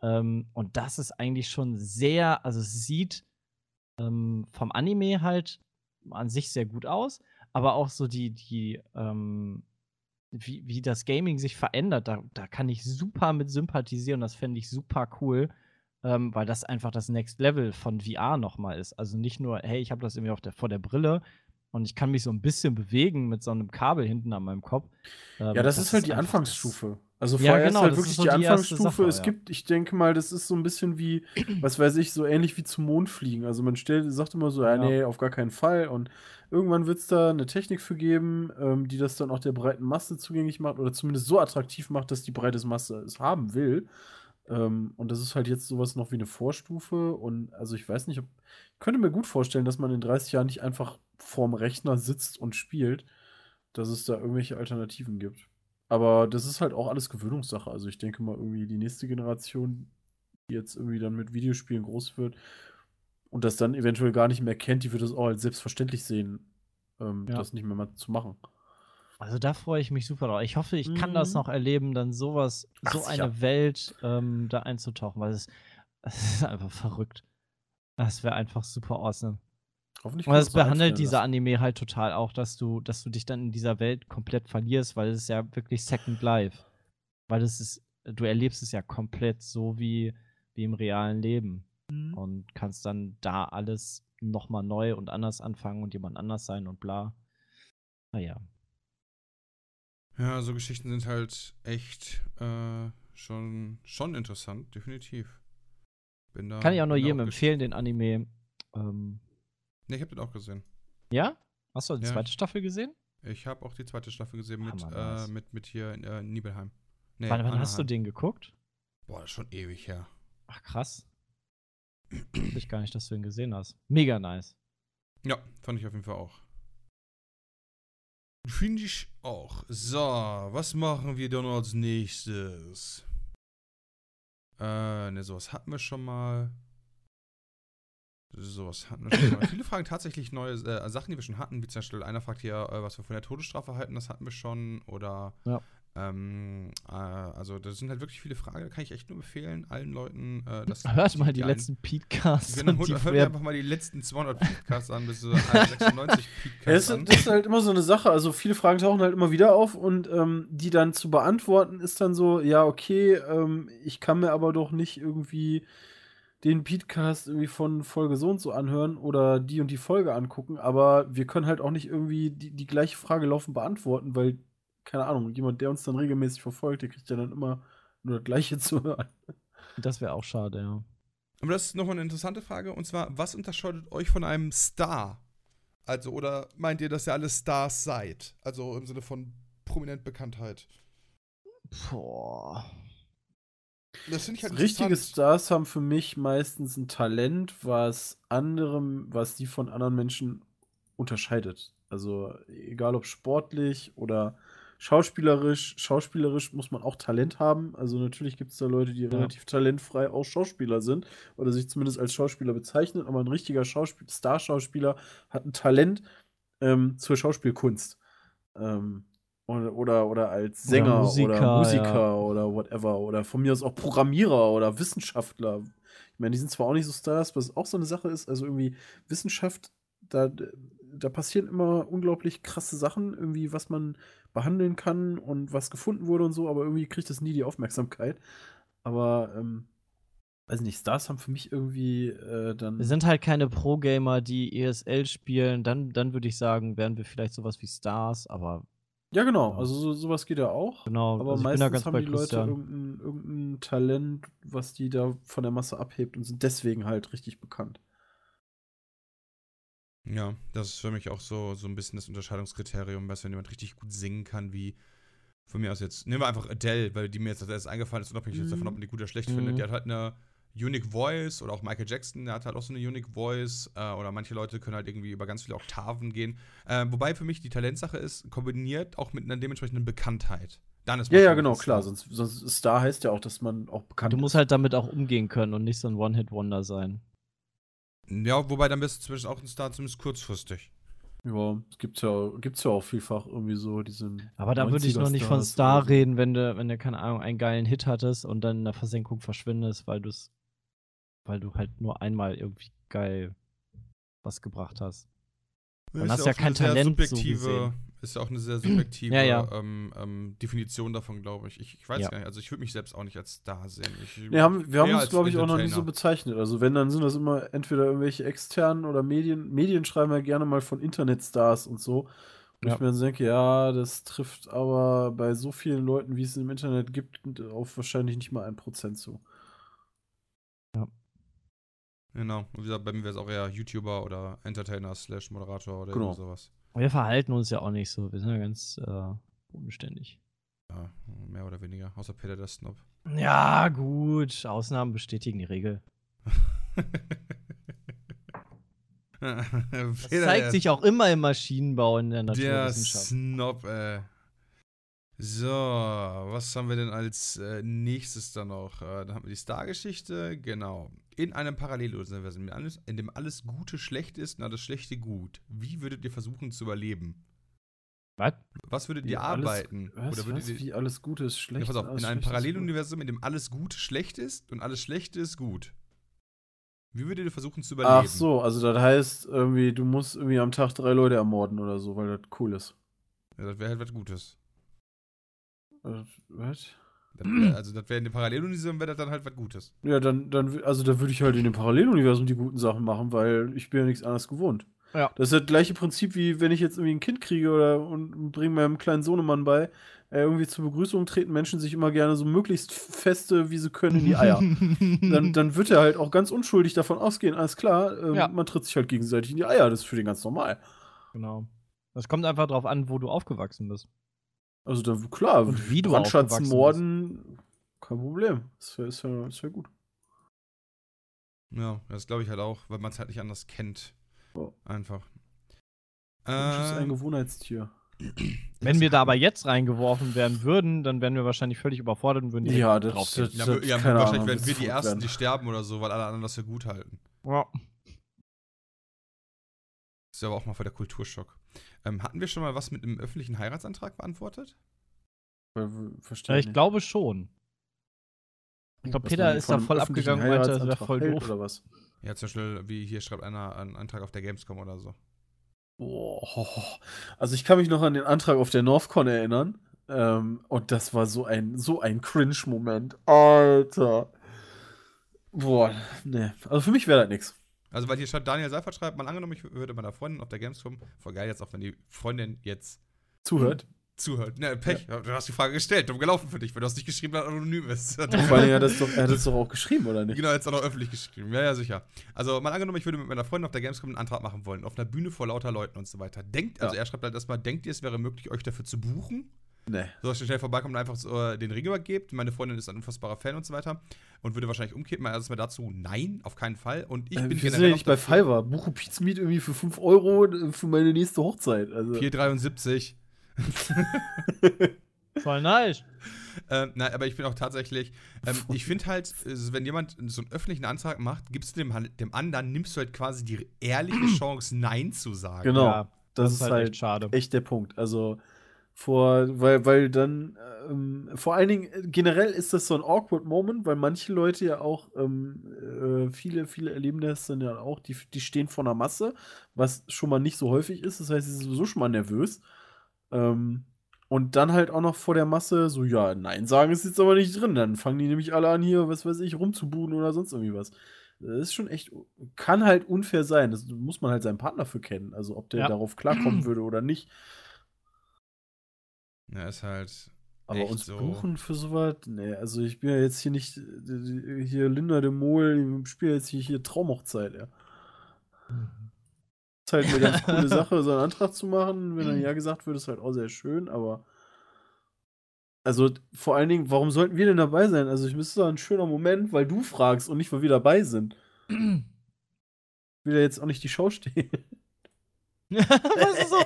Ähm, und das ist eigentlich schon sehr, also es sieht ähm, vom Anime halt an sich sehr gut aus, aber auch so die, die, ähm, wie, wie das Gaming sich verändert, da, da kann ich super mit sympathisieren, das fände ich super cool, ähm, weil das einfach das Next Level von VR nochmal ist. Also nicht nur, hey, ich habe das irgendwie auf der, vor der Brille, und ich kann mich so ein bisschen bewegen mit so einem Kabel hinten an meinem Kopf. Ähm, Ja, das, ist halt die Anfangsstufe. Also Ja, vorher genau, ist halt das wirklich ist so die die Anfangsstufe. Es ja. gibt, ich denke mal, das ist so ein bisschen wie, (clears throat) was weiß ich, so ähnlich wie zum Mond fliegen. Also man stellt, sagt immer so, ja, Ja. nee, auf gar keinen Fall. Und irgendwann wird es da eine Technik für geben, ähm, die das dann auch der breiten Masse zugänglich macht oder zumindest so attraktiv macht, dass die breite Masse es haben will. Ähm, und das ist halt jetzt sowas noch wie eine Vorstufe. Und also ich weiß nicht, ob, ich könnte mir gut vorstellen, dass man in 30 Jahren nicht einfach vorm Rechner sitzt und spielt, dass es da irgendwelche Alternativen gibt. Aber das ist halt auch alles Gewöhnungssache. Also ich denke mal, irgendwie die nächste Generation, die jetzt irgendwie dann mit Videospielen groß wird und das dann eventuell gar nicht mehr kennt, die wird das auch als selbstverständlich sehen, ähm, Ja. das nicht mehr mal zu machen. Also da freue ich mich super drauf. Ich hoffe, ich kann das Mhm. noch erleben, dann sowas, Ach, so sicher. eine Welt ähm, da einzutauchen, weil es, (laughs) es ist einfach verrückt. Das wäre einfach super awesome. Hoffentlich Und das behandelt dieser. Anime halt total auch, dass du, dass du dich dann in dieser Welt komplett verlierst, weil es ist ja wirklich Second Life. Weil es ist, du erlebst es ja komplett so wie, wie im realen Leben. Mhm. Und kannst dann da alles nochmal neu und anders anfangen und jemand anders sein und bla. Naja. Ja, so Geschichten sind halt echt äh, schon, schon interessant, definitiv. Kann ich auch nur jedem empfehlen, den Anime. Ähm, Ne, ich hab den auch gesehen. ja? Hast du die Ja. zweite Staffel gesehen? Ich habe auch die zweite Staffel gesehen mit, Hammer, äh, mit, mit hier äh, Nibelheim. Nee, wann wann hast du den geguckt? Boah, das ist schon ewig her. Ach, krass. Wusste ich gar nicht, dass du ihn gesehen hast. Mega nice. Ja, fand ich auf jeden Fall auch. Finde ich auch. So, was machen wir dann als nächstes? Äh, ne, sowas hatten wir schon mal. Sowas hatten wir schon mal. Viele fragen tatsächlich neue äh, Sachen, die wir schon hatten. Wie zum Beispiel, einer fragt hier, äh, was wir von der Todesstrafe halten, das hatten wir schon. Oder, Ja. ähm, äh, also, das sind halt wirklich viele Fragen. Da kann ich echt nur empfehlen, allen Leuten, äh, dass (laughs) Hört mal die letzten Podcasts. Genau, hört, hört einfach mal die letzten 200 Podcasts an, bis zu (laughs) 96 Ja, Podcasts das, das ist halt immer so eine Sache. Also viele Fragen tauchen halt immer wieder auf und ähm, die dann zu beantworten ist dann so, ja, okay, ähm, ich kann mir aber doch nicht irgendwie den Podcast irgendwie von Folge so und so anhören oder die und die Folge angucken, aber wir können halt auch nicht irgendwie die, die gleiche Frage laufend beantworten, weil, keine Ahnung, jemand, der uns dann regelmäßig verfolgt, der kriegt ja dann immer nur das Gleiche (laughs) zu hören. Das wäre auch schade, ja. Aber das ist nochmal eine interessante Frage. Und zwar, was unterscheidet euch von einem Star? Also, oder meint ihr, dass ihr alle Stars seid? Also im Sinne von prominent Bekanntheit. Boah. Das finde ich halt Richtige. Stars haben für mich meistens ein Talent, was anderem, was die von anderen Menschen unterscheidet. Also egal ob sportlich oder schauspielerisch. Schauspielerisch muss man auch Talent haben. Also natürlich gibt es da Leute, die relativ talentfrei auch Schauspieler sind oder sich zumindest als Schauspieler bezeichnen. Aber ein richtiger Schauspiel Star-Schauspieler hat ein Talent ähm, zur Schauspielkunst. Ähm, oder, oder, oder als Oder Sänger oder Musiker, Musiker, ja. oder whatever. Oder von mir aus auch Programmierer oder Wissenschaftler. Ich meine, die sind zwar auch nicht so Stars, was auch so eine Sache ist. Also irgendwie Wissenschaft, da, da passieren immer unglaublich krasse Sachen, irgendwie, was man behandeln kann und was gefunden wurde und so, aber irgendwie kriegt das nie die Aufmerksamkeit. Aber, ähm, weiß nicht, Stars haben für mich irgendwie äh, dann. Wir sind halt keine Pro-Gamer, die ESL spielen. Dann, dann würde ich sagen, wären wir vielleicht sowas wie Stars, aber ja, genau, Ja. also so, sowas geht ja auch. genau. Aber also meistens haben die Leute irgendein, irgendein Talent, was die da von der Masse abhebt und sind deswegen halt richtig bekannt. Ja, das ist für mich auch so, so ein bisschen das Unterscheidungskriterium, was wenn jemand richtig gut singen kann, wie von mir aus jetzt, nehmen wir einfach Adele, weil die mir jetzt als erstes eingefallen ist, unabhängig jetzt davon, ob man die gut oder schlecht Mhm. findet. Die hat halt eine Unique Voice oder auch Michael Jackson, der hat halt auch so eine Unique Voice äh, oder manche Leute können halt irgendwie über ganz viele Oktaven gehen. Äh, wobei für mich die Talentsache ist, kombiniert auch mit einer dementsprechenden Bekanntheit. Dann ist man Ja, ja, genau, klar. Star. Sonst, sonst Star heißt ja auch, dass man auch bekannt Du musst ist. halt damit auch umgehen können und nicht so ein One-Hit-Wonder sein. Ja, wobei dann bist du zumindest auch ein Star, zumindest kurzfristig. Ja, es gibt's ja, gibt's ja auch vielfach irgendwie so diesen. Aber da würde ich noch nicht von 90er-Stars Star reden, wenn du, wenn du, keine Ahnung, einen geilen Hit hattest und dann in der Versenkung verschwindest, weil du es, weil du halt nur einmal irgendwie geil was gebracht hast. Dann Ist hast ja auch kein eine sehr Talent so gesehen. Ist ja auch eine sehr (clears throat) subjektive Ja, ja. Ähm, ähm, Definition davon, glaube ich. ich. Ich weiß Ja. gar nicht. Also ich würde mich selbst auch nicht als Star sehen. Ich, Wir haben, wir haben uns, glaube ich, auch noch nicht so bezeichnet. Also wenn, dann sind das immer entweder irgendwelche externen oder Medien. Medien schreiben ja gerne mal von Internetstars und so. Und Ja. ich mir dann denke, ja, das trifft aber bei so vielen Leuten, wie es im Internet gibt, auf wahrscheinlich nicht mal ein Prozent zu. Genau. Und wie gesagt, bei mir wäre es auch eher YouTuber oder Entertainer slash Moderator oder Genau. sowas. Wir verhalten uns ja auch nicht so. Wir sind ja ganz äh, bodenständig. Ja, mehr oder weniger. Außer Peter der Snob. Ja, gut. Ausnahmen bestätigen die Regel. (laughs) Das zeigt der- sich auch immer im Maschinenbau in der Der Naturwissenschaft. Snob, ey. So, was haben wir denn als äh, nächstes dann noch? Äh, dann haben wir die Star-Geschichte, genau. In einem Paralleluniversum, in, alles, in dem alles Gute schlecht ist und alles Schlechte gut. Wie würdet ihr versuchen zu überleben? Was? Was würdet Wie ihr alles- arbeiten? Was, Oder würdet was, ihr, wie alles Gute ist ja, schlecht. pass auf, in einem. Paralleluniversum, in dem alles Gute schlecht ist und alles Schlechte ist gut. Wie würdet ihr versuchen zu Ach überleben? so, also das heißt, irgendwie, du musst irgendwie am Tag drei Leute ermorden oder so, weil das cool ist. Ja, das wäre halt was Gutes. Äh, Was? Das wär, (clears throat) also, das wäre in dem Paralleluniversum, wäre das dann halt was Gutes. Ja, dann, dann, also da würde ich halt in dem Paralleluniversum die guten Sachen machen, weil ich bin ja nichts anderes gewohnt. Ja. Das ist das gleiche Prinzip, wie wenn ich jetzt irgendwie ein Kind kriege oder und bringe meinem kleinen Sohnemann bei, äh, irgendwie zur Begrüßung treten Menschen sich immer gerne so möglichst feste, wie sie können, in die Eier. (laughs) dann, dann wird er halt auch ganz unschuldig davon ausgehen, alles klar, ähm, Ja. man tritt sich halt gegenseitig in die Eier, das ist für den ganz normal. Genau. Das kommt einfach drauf an, wo du aufgewachsen bist. Also da, klar, Und wie du Brandschatzen, aufgewachsen Morden, kein Problem. Das wäre ist ja, ist ja gut. Ja, das glaube ich halt auch, weil man es halt nicht anders kennt. Ja. Einfach. Mensch ist ein Ähm, Gewohnheitstier. (clears throat) Wenn wir da aber jetzt reingeworfen werden würden, dann wären wir wahrscheinlich völlig überfordert und würden direkt Ja, das, draufgehen. das, ja, das, wir- ja, keine wahrscheinlich Ahnung, werden wir die Ersten, werden. die sterben oder so, weil alle anderen das für gut halten. Ja. Das ist aber auch mal voll der Kulturschock. Ähm, hatten wir schon mal was mit einem öffentlichen Heiratsantrag beantwortet? Ver- Verstehe Ja, ich glaube schon. Ich glaube, Was Peter ist da voll abgegangen und meinte, das wäre voll doof. Oder was? Ja, zum Beispiel, wie hier schreibt einer einen Antrag auf der Gamescom oder so. Boah. Also ich kann mich noch an den Antrag auf der Northcon erinnern. Ähm, und das war so ein, so ein Cringe-Moment. Alter. Boah, ne. Also für mich wäre das nichts. Also, weil hier schreibt Daniel Seifert schreibt, mal angenommen, ich würde meiner Freundin auf der Gamescom, voll geil jetzt auch, wenn die Freundin jetzt Zuhört. zuhört. Ne, Pech, du hast die Frage gestellt, dumm gelaufen für dich, weil du hast nicht geschrieben, dass er anonym ist. (laughs) Vor allem, er hat das doch, er hat auch geschrieben, oder nicht? Genau, jetzt auch noch öffentlich geschrieben. Ja, ja, sicher. Also, mal angenommen, ich würde mit meiner Freundin auf der Gamescom einen Antrag machen wollen, auf einer Bühne vor lauter Leuten und so weiter. Denkt, also Ja. er schreibt halt erstmal, denkt ihr, es wäre möglich, euch dafür zu buchen? Ne. So, dass ihr schnell vorbeikommt und einfach so, äh, den Ring übergebt. Meine Freundin ist ein unfassbarer Fan und so weiter. Und würde wahrscheinlich umkippen. Also erstmal dazu, nein, auf keinen Fall. Und ich Äh, bin ja generell nicht bei Fiverr. Buche Pizza Meet irgendwie für 5 Euro äh, für meine nächste Hochzeit. Also, 4,73. (laughs) Voll nice. Ähm, nein, aber ich bin auch tatsächlich, ähm, ich finde halt, äh, wenn jemand so einen öffentlichen Antrag macht, gibst du dem, halt- dem anderen, nimmst du halt quasi die ehrliche (clears throat) Chance, Nein zu sagen. genau. Ja, das, ist halt echt schade. echt der Punkt. Also vor, weil, weil dann, ähm, vor allen Dingen, äh, generell ist das so ein awkward Moment, weil manche Leute ja auch, ähm, äh, viele, viele erleben das dann ja auch, die, die stehen vor einer Masse, was schon mal nicht so häufig ist, das heißt, sie sind sowieso schon mal nervös. Ähm, und dann halt auch noch vor der Masse, so, ja, nein sagen ist jetzt aber nicht drin. Dann fangen die nämlich alle an, hier, was weiß ich, rumzubuden oder sonst irgendwie was. Das ist schon echt, kann halt unfair sein. Das muss man halt seinen Partner für kennen. Also, ob der Ja. darauf klarkommen (clears throat) würde oder nicht. Ja, ist halt. Aber uns so. buchen für sowas? Nee, also ich bin ja jetzt hier nicht hier Linda de Mol, ich spiele jetzt hier, hier Traumhochzeit, ja. Ist halt eine (laughs) ganz coole Sache, so einen Antrag zu machen. Wenn dann ja gesagt wird, ist halt auch sehr schön, aber. Also vor allen Dingen, warum sollten wir denn dabei sein? Also ich müsste ein schöner Moment, weil du fragst und nicht, weil wir dabei sind. (clears throat) Ich will ja jetzt auch nicht die Show stehen. (laughs) Was ist so?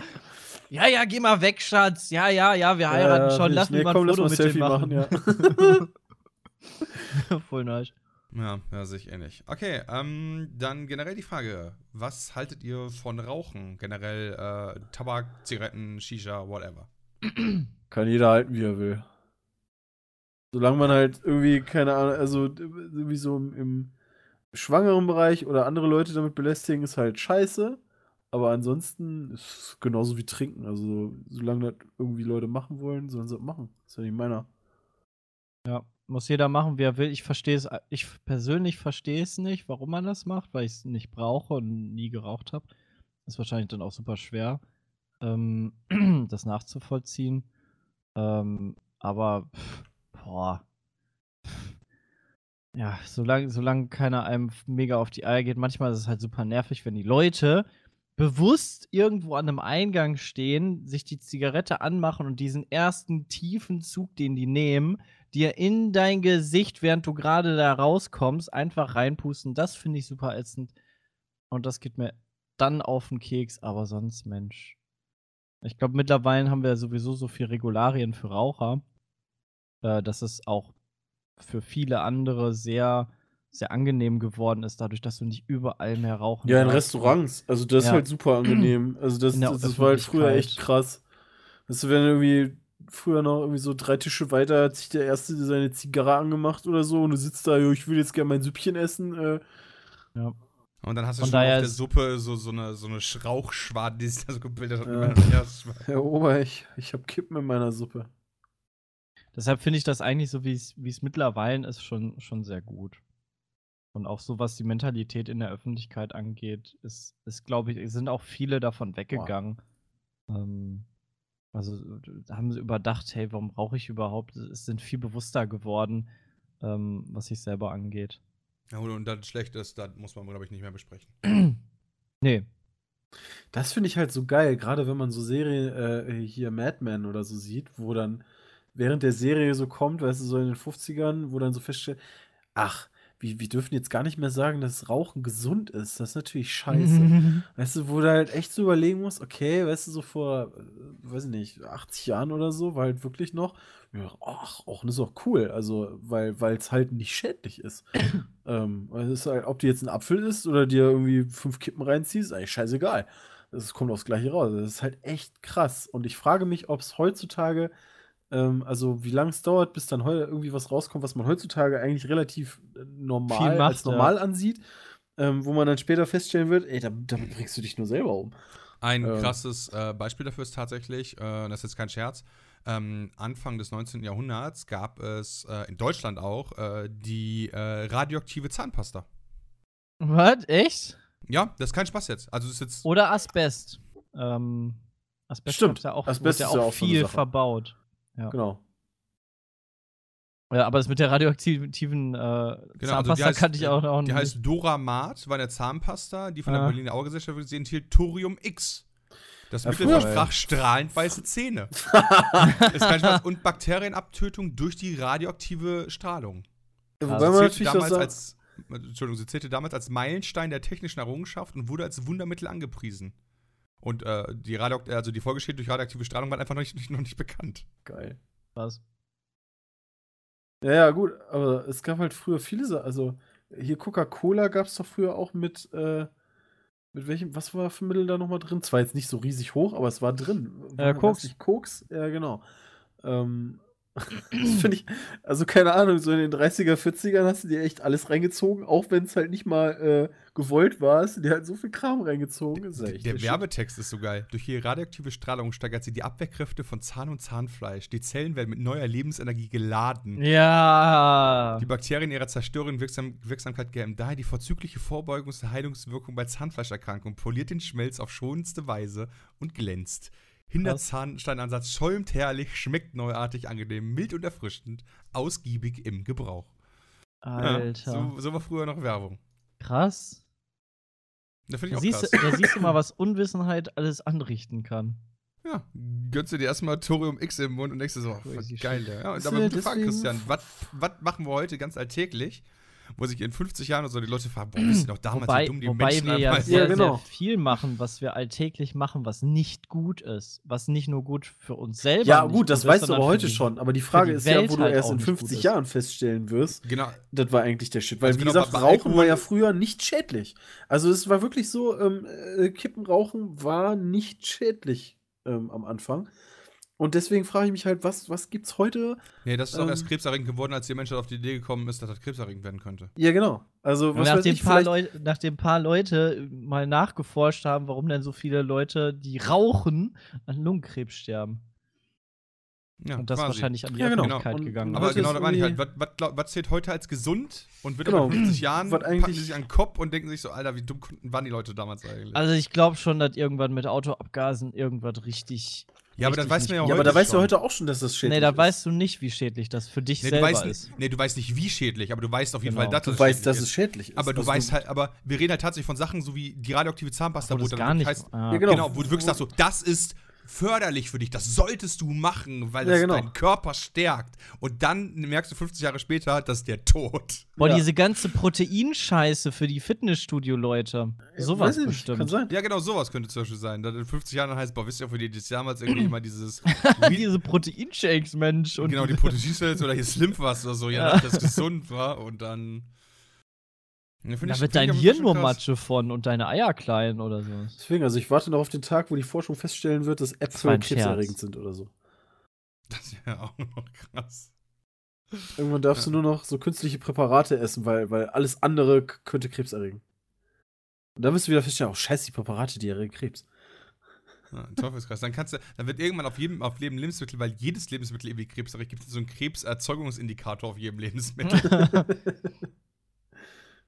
Ja, ja, geh mal weg, Schatz. Ja, ja, ja, wir heiraten Ja, schon. Lass nee, mich mal komm, ein lass Foto mal mit Selfie machen. ja. (laughs) Voll nice. Ja, ja, sehe ich ähnlich. Okay, ähm, dann generell die Frage: Was haltet ihr von Rauchen? Generell äh, Tabak, Zigaretten, Shisha, whatever. Kann jeder halten, wie er will. Solange man halt irgendwie, keine Ahnung, also irgendwie so im, im schwangeren Bereich oder andere Leute damit belästigen, ist halt scheiße. Aber ansonsten ist es genauso wie trinken. Also, solange das irgendwie Leute machen wollen, sollen sie das machen. ist ja nicht meiner. Ja, muss jeder machen, wie er will. Ich verstehe es, ich persönlich verstehe es nicht, warum man das macht, weil ich es nicht brauche und nie geraucht habe. Ist wahrscheinlich dann auch super schwer, ähm, (clears throat) das nachzuvollziehen. Ähm, aber, pff, boah. Ja, solange, solange keiner einem mega auf die Eier geht, manchmal ist es halt super nervig, wenn die Leute bewusst irgendwo an einem Eingang stehen, sich die Zigarette anmachen und diesen ersten tiefen Zug, den die nehmen, dir in dein Gesicht, während du gerade da rauskommst, einfach reinpusten. Das finde ich super ätzend. Und das geht mir dann auf den Keks, aber sonst, Mensch. Ich glaube, mittlerweile haben wir sowieso so viele Regularien für Raucher, äh, dass es auch für viele andere sehr, sehr angenehm geworden ist, dadurch, dass du nicht überall mehr rauchen Ja, in. Restaurants. Also, das ist Ja. halt super angenehm. (clears throat) Also, das, das, das war halt früher echt krass. Weißt du, wenn irgendwie früher noch irgendwie so drei Tische weiter hat sich der Erste seine Zigarre angemacht oder so und du sitzt da, jo, ich will jetzt gerne mein Süppchen essen. Äh, Und dann hast du Von schon auf der ist- Suppe so, so eine, so eine Rauchschwade, die sich da so gebildet hat. Ja. Ja, Herr Ober, ich, ich hab Kippen in meiner Suppe. Deshalb finde ich das eigentlich so, wie es wie es mittlerweile ist, schon, schon sehr gut. Und auch so, was die Mentalität in der Öffentlichkeit angeht, ist, ist glaube ich, sind auch viele davon weggegangen. Ähm, also da haben sie überdacht, hey, warum brauche ich überhaupt? Es sind viel bewusster geworden, ähm, was sich selber angeht. Ja, gut, und das schlecht ist, das muss man, glaube ich, nicht mehr besprechen. (clears throat) nee. Das finde ich halt so geil, gerade wenn man so Serien, äh, hier Mad Men oder so sieht, wo dann während der Serie so kommt, weißt du, so in den 50ern, wo dann so feststellt, ach, wir, wir dürfen jetzt gar nicht mehr sagen, dass Rauchen gesund ist. Das ist natürlich scheiße. Weißt du, wo du halt echt so überlegen musst, okay, weißt du, so vor, äh, weiß ich nicht, 80 Jahren oder so, war halt wirklich noch, ja, ach, auch ist auch cool, also, weil es halt nicht schädlich ist. (clears throat) ähm, es ist halt, ob du jetzt einen Apfel isst oder dir irgendwie fünf Kippen reinziehst, ist eigentlich scheißegal. Das kommt aufs Gleiche raus. Das ist halt echt krass. Und ich frage mich, ob es heutzutage, ähm, also wie lange es dauert, bis dann heute irgendwie was rauskommt, was man heutzutage eigentlich relativ äh, normal macht, als normal ansieht, ähm, wo man dann später feststellen wird, ey, da- damit bringst du dich nur selber um. Ein Ähm. krasses äh, Beispiel dafür ist tatsächlich, äh, das ist jetzt kein Scherz, ähm, Anfang des 19. Jahrhunderts gab es äh, in Deutschland auch äh, die äh, radioaktive Zahnpasta. Was? Echt? Ja, das ist kein Spaß jetzt. Also ist jetzt Oder Asbest. Ähm, Asbest Stimmt, ja auch, Asbest ja ist ja auch auch viel verbaut. Ja. Genau. Ja, aber das mit der radioaktiven äh, Genau, also Zahnpasta die heißt, kannte ich auch noch Die nicht. heißt Doramat, war eine Zahnpasta, die von der Ah. Berliner Augengesellschaft sie enthielt Thorium X. Das Ja, Mittel versprach strahlend weiße Zähne. (laughs) ist kein Spaß. Und Bakterienabtötung durch die radioaktive Strahlung. Wobei Also man zählte natürlich auch damals sagen, als, Entschuldigung, sie zählte damals als Meilenstein der technischen Errungenschaft und wurde als Wundermittel angepriesen. Und äh, die, Radio also die Folgeschäden durch radioaktive Strahlung waren einfach noch nicht, (laughs) noch nicht bekannt. geil. Was? Ja, ja, gut, aber es gab halt früher viele Sachen. Also, hier Coca-Cola gab es doch früher auch mit, äh, mit welchem, was war für Mittel da nochmal drin? Zwar jetzt nicht so riesig hoch, aber es war drin. War, weiß Koks. Koks, ja, genau. Ähm, finde ich, also keine Ahnung, so in den 30er, 40ern hast du dir echt alles reingezogen, auch wenn es halt nicht mal äh, gewollt war, hast du dir halt so viel Kram reingezogen. Das ist echt Der. Werbetext ist so geil. Durch ihre radioaktive Strahlung steigert sie die Abwehrkräfte von Zahn und Zahnfleisch. Die Zellen werden mit neuer Lebensenergie geladen. Ja. Die Bakterien ihrer zerstörenden Wirksam Wirksamkeit geben daher die vorzügliche Vorbeugungs- und Heilungswirkung bei Zahnfleischerkrankungen, poliert den Schmelz auf schonendste Weise und glänzt. Hindert Was? Zahnsteinansatz, schäumt herrlich, schmeckt neuartig, angenehm, mild und erfrischend, ausgiebig im Gebrauch. Ja, Alter. so, so war früher noch Werbung. Krass. Da Da auch siehst, krass. du- da siehst du mal, was Unwissenheit alles anrichten kann. Ja, gönnst du dir erstmal Thorium X im Mund und denkst du so, oh, geil. Ja, und ja gute Frage, deswegen- Christian. Was machen wir heute ganz alltäglich, wo sich in 50 Jahren oder so die Leute fragen, boah, wisst ihr noch damals, wobei wie dumm die wobei Menschen wir ja sehr, Ja, genau. sehr viel machen, was wir alltäglich machen, was nicht gut ist. Was nicht nur gut für uns selber Ja, gut, das ist, weißt du aber heute die- schon. Aber die Frage die ist ja, Welt wo du halt erst auch in nicht 50 gut ist. Jahren feststellen wirst, Genau, Das war eigentlich der Shit. Weil, Also wie genau, gesagt, bei- bei Rauchen Alkohol- war ja früher nicht schädlich. Also, es war wirklich so, ähm, äh, Kippenrauchen war nicht schädlich ähm, am Anfang. Und deswegen frage ich mich halt, was, was gibt's heute? Nee, das ist auch Ähm. erst krebserregend geworden, als die Menschheit auf die Idee gekommen ist, dass das krebserregend werden könnte. Ja, genau. Also, was weiß nachdem, ich, paar Leute, nachdem ein paar Leute mal nachgeforscht haben, warum denn so viele Leute, die rauchen, an Lungenkrebs sterben. Ja, Und das quasi. wahrscheinlich an die Ja, genau. Öffentlichkeit Und- gegangen und Aber genau, da meine ich halt, was, was, was zählt heute als gesund und wird Genau. aber in 50 Jahren, Was packen eigentlich- die sich an den Kopf und denken sich so, Alter, wie dumm waren die Leute damals eigentlich? Also ich glaube schon, dass irgendwann mit Autoabgasen irgendwas richtig. Ja, aber das weiß man ja nicht- Ja, heute aber da weißt schon. du heute auch schon, dass das schädlich Nee, da ist. weißt du nicht, wie schädlich das für dich Nee du, selber weißt, ist. nicht- nee, du weißt nicht, wie schädlich, aber du weißt auf jeden Genau. Fall, dass Du es weißt, schädlich dass ist. es schädlich ist. Aber du weißt halt, aber wir reden halt tatsächlich von Sachen, so wie die radioaktive Zahnpasta, Wo wo das dann gar nicht. heißt, ah, Ja, genau. genau, wo du wirklich sagst, so, das ist förderlich für dich, das solltest du machen, weil Ja, das genau. deinen Körper stärkt. Und dann merkst du 50 Jahre später, dass der tot. Boah, Ja. diese ganze Proteinscheiße für die Fitnessstudio-Leute. Sowas nicht, bestimmt. Kann sein. Ja, genau, sowas könnte zum Beispiel sein. Dass in 50 Jahren dann heißt, boah, wisst ihr, für die das damals irgendwie (clears throat) immer dieses (laughs) diese Proteinshakes, Mensch. Und genau, die Proteincells oder hier Slimfast oder so, ja, Ja. dass das gesund war und dann. Ja, find da wird dein Hirn nur krass. Matsche von und deine Eier klein oder so. Deswegen, also ich warte noch auf den Tag, wo die Forschung feststellen wird, dass Äpfel krebserregend sind oder so. Das wäre auch noch krass. Irgendwann darfst du nur noch so künstliche Präparate essen, weil, weil alles andere könnte Krebs erregen. Und dann wirst du wieder feststellen, oh scheiße, die Präparate, die erregen Krebs. Ja, Teufelskreis. Dann kannst du, dann wird irgendwann auf jedem, auf jedem Lebensmittel, weil jedes Lebensmittel irgendwie Krebs hat, gibt es so einen Krebserzeugungsindikator auf jedem Lebensmittel. (laughs) (laughs)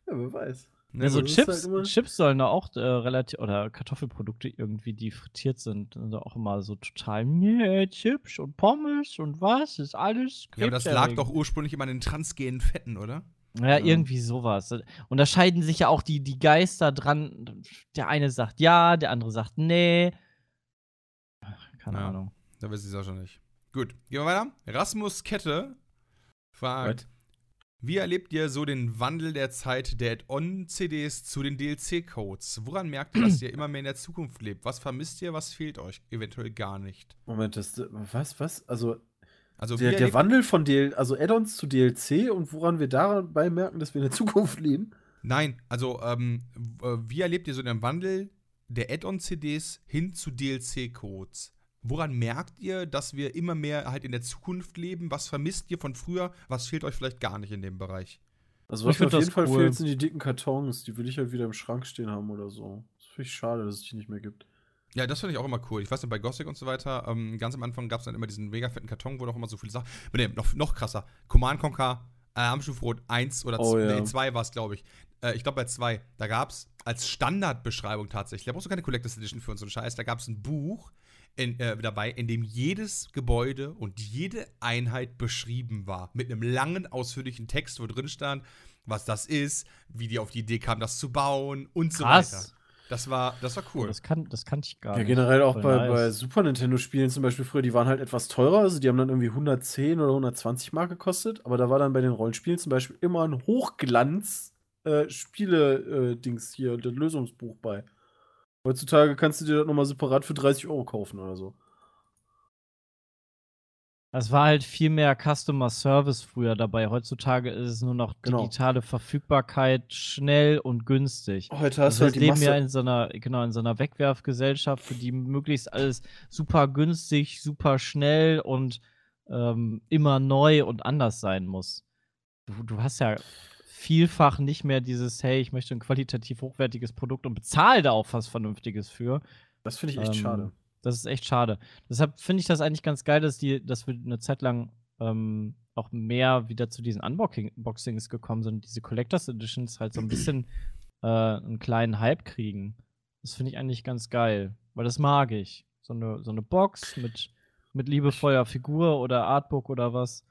Ja, wer weiß. Ne, Also Chips, halt Chips sollen da auch äh, relativ, oder Kartoffelprodukte irgendwie, die frittiert sind, sind da auch immer so total, nee, Chips und Pommes und was, ist alles ja, aber das lag doch ursprünglich immer an den transgenen Fetten, oder? Ja, Ja. irgendwie sowas. Und da scheiden sich ja auch die, die Geister dran. Der eine sagt ja, der andere sagt nee. Ach, Keine Ja. Ahnung. Da weiß ich es auch schon nicht. Gut, gehen wir weiter. Rasmus Kette fragt: Wie erlebt ihr so den Wandel der Zeit der Add-on-CDs zu den DLC-Codes? Woran merkt ihr, dass ihr immer mehr in der Zukunft lebt? Was vermisst ihr, was fehlt euch eventuell gar nicht? Moment, das, was, was? Also, Also, der, der Wandel von DL, also Add-ons zu DLC und woran wir dabei merken, dass wir in der Zukunft leben? Nein, also, ähm, äh, wie erlebt ihr so den Wandel der Add-on-CDs hin zu DLC-Codes? Woran merkt ihr, dass wir immer mehr halt in der Zukunft leben? Was vermisst ihr von früher? Was fehlt euch vielleicht gar nicht in dem Bereich? Also, Ich was mir find auf jeden Fall cool. fehlt, sind die dicken Kartons. Die will ich halt wieder im Schrank stehen haben oder so. Das finde ich schade, dass es die nicht mehr gibt. Ja, das finde ich auch immer cool. Ich weiß nicht, bei Gothic und so weiter, ähm, ganz am Anfang gab es dann immer diesen mega fetten Karton, wo noch immer so viele Sachen. Nee, noch, noch krasser. Command Conquer, äh, Armstufrot 1 oder 2, Oh, ja. nee, 2 war es, glaube ich. Äh, ich glaube bei 2, da gab es als Standardbeschreibung tatsächlich, da brauchst du keine Collectors Edition für und so einen Scheiß, da gab es ein Buch in, äh, dabei, in dem jedes Gebäude und jede Einheit beschrieben war. Mit einem langen, ausführlichen Text, wo drin stand, was das ist, wie die auf die Idee kamen, das zu bauen und so Krass. weiter. Das war, das war cool. Das, kann, das kannte ich gar Ja, nicht. generell auch bei, bei nice. Super Nintendo-Spielen zum Beispiel früher, die waren halt etwas teurer, also die haben dann irgendwie 110 oder 120 Mark gekostet, aber da war dann bei den Rollenspielen zum Beispiel immer ein Hochglanz-Spiele-Dings hier, das Lösungsbuch bei. Heutzutage kannst du dir das nochmal separat für 30 Euro kaufen oder so. Das war halt viel mehr Customer Service früher dabei. Heutzutage ist es nur noch Genau. digitale Verfügbarkeit, schnell und günstig. Heute hast du wir halt die leben Masse. ja in so einer, genau, in so einer Wegwerfgesellschaft, für die möglichst alles super günstig, super schnell und ähm, immer neu und anders sein muss. Du, du hast ja vielfach nicht mehr dieses, hey, ich möchte ein qualitativ hochwertiges Produkt und bezahle da auch was Vernünftiges für. das finde ich echt Ähm, schade. Das ist echt schade. Deshalb finde ich das eigentlich ganz geil, dass, die, dass wir eine Zeit lang ähm, auch mehr wieder zu diesen Unboxings gekommen sind. Diese Collectors Editions halt so ein bisschen (clears throat) äh, einen kleinen Hype kriegen. Das finde ich eigentlich ganz geil, weil das mag ich. So eine, so eine Box mit, mit liebevoller Figur oder Artbook oder was.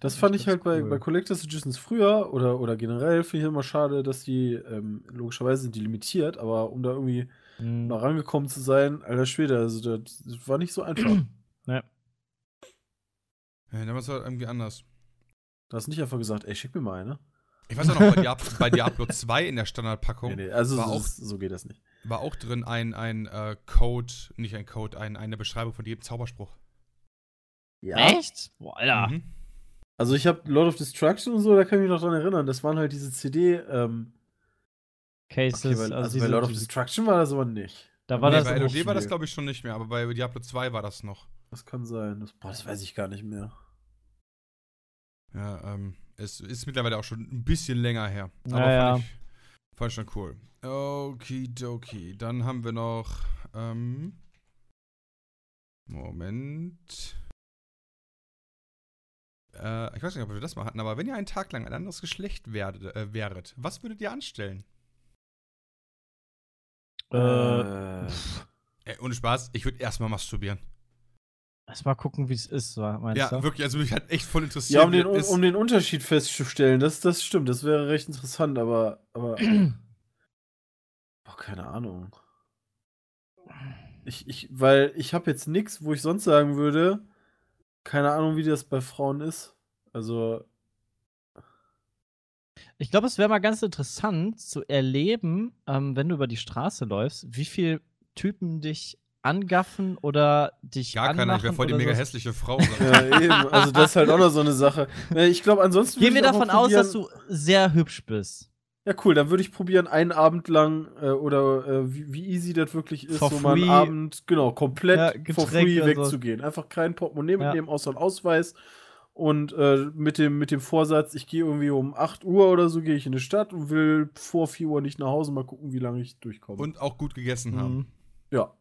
Das fand ich halt bei, cool. bei Collectors Editions früher oder, oder generell finde ich immer schade, dass die, ähm, logischerweise sind die limitiert, aber um da irgendwie Mhm. mal rangekommen zu sein, alter Schwede, also das, das war nicht so einfach. (clears throat) Ja. Ja, damals war das irgendwie anders. Du hast nicht einfach gesagt, ey, schick mir mal eine. Ich weiß auch noch, bei Diablo, (laughs) bei Diablo 2 in der Standardpackung Nee, nee, also war so, auch- so geht das nicht. war auch drin ein, ein äh, Code, nicht ein Code, ein, eine Beschreibung von jedem Zauberspruch. Echt? Boah, Alter. Mhm. Also ich habe Lord of Destruction und so, da kann ich mich noch dran erinnern. Das waren halt diese CD. Ähm, Cases, okay, weil, also, also bei Lord of Destruction war das aber nicht. da war nee, das bei LOD war das, glaube ich, schon nicht mehr, aber bei Diablo 2 war das noch. Das kann sein. Das, boah, das weiß ich gar nicht mehr. Ja, ähm, es ist mittlerweile auch schon ein bisschen länger her. Aber Ja, fand, ich, fand ich schon cool. Okidoki. Dann haben wir noch, ähm, Moment. Äh, ich weiß nicht, ob wir das mal hatten, aber wenn ihr einen Tag lang ein anderes Geschlecht werdet, äh, wäret, was würdet ihr anstellen? Äh, Ey, ohne Spaß, ich würde erstmal masturbieren. Lass mal gucken, wie es ist, meinst Ja, du? wirklich, also mich hat echt voll interessiert. Ja, um den, ist. um den Unterschied festzustellen, das, das stimmt, das wäre recht interessant, aber. aber (clears throat) oh, keine Ahnung. Ich, ich, weil ich habe jetzt nichts, wo ich sonst sagen würde, keine Ahnung, wie das bei Frauen ist. Also, Ich glaube, es wäre mal ganz interessant zu erleben, ähm, wenn du über die Straße läufst, wie viel Typen dich angaffen oder dich Gar keiner, ich wäre voll die mega so. hässliche Frau. (laughs) ja, eben. Also, das ist halt auch noch so eine Sache. Äh, Ich glaube, ansonsten. Gehen wir davon aus, dass du sehr hübsch bist. Ja, cool, dann würde ich probieren, einen Abend lang äh, oder äh, wie, wie easy das wirklich ist, For so mal einen. Abend, genau, komplett Ja, for free und so. wegzugehen. Einfach kein Portemonnaie Ja. mitnehmen, außer einen Ausweis. Und äh, mit, dem, mit dem Vorsatz, ich gehe irgendwie um 8 Uhr oder so, gehe ich in die Stadt und will vor 4 Uhr nicht nach Hause, mal gucken, wie lange ich durchkomme. Und auch gut gegessen haben. Mhm. ja,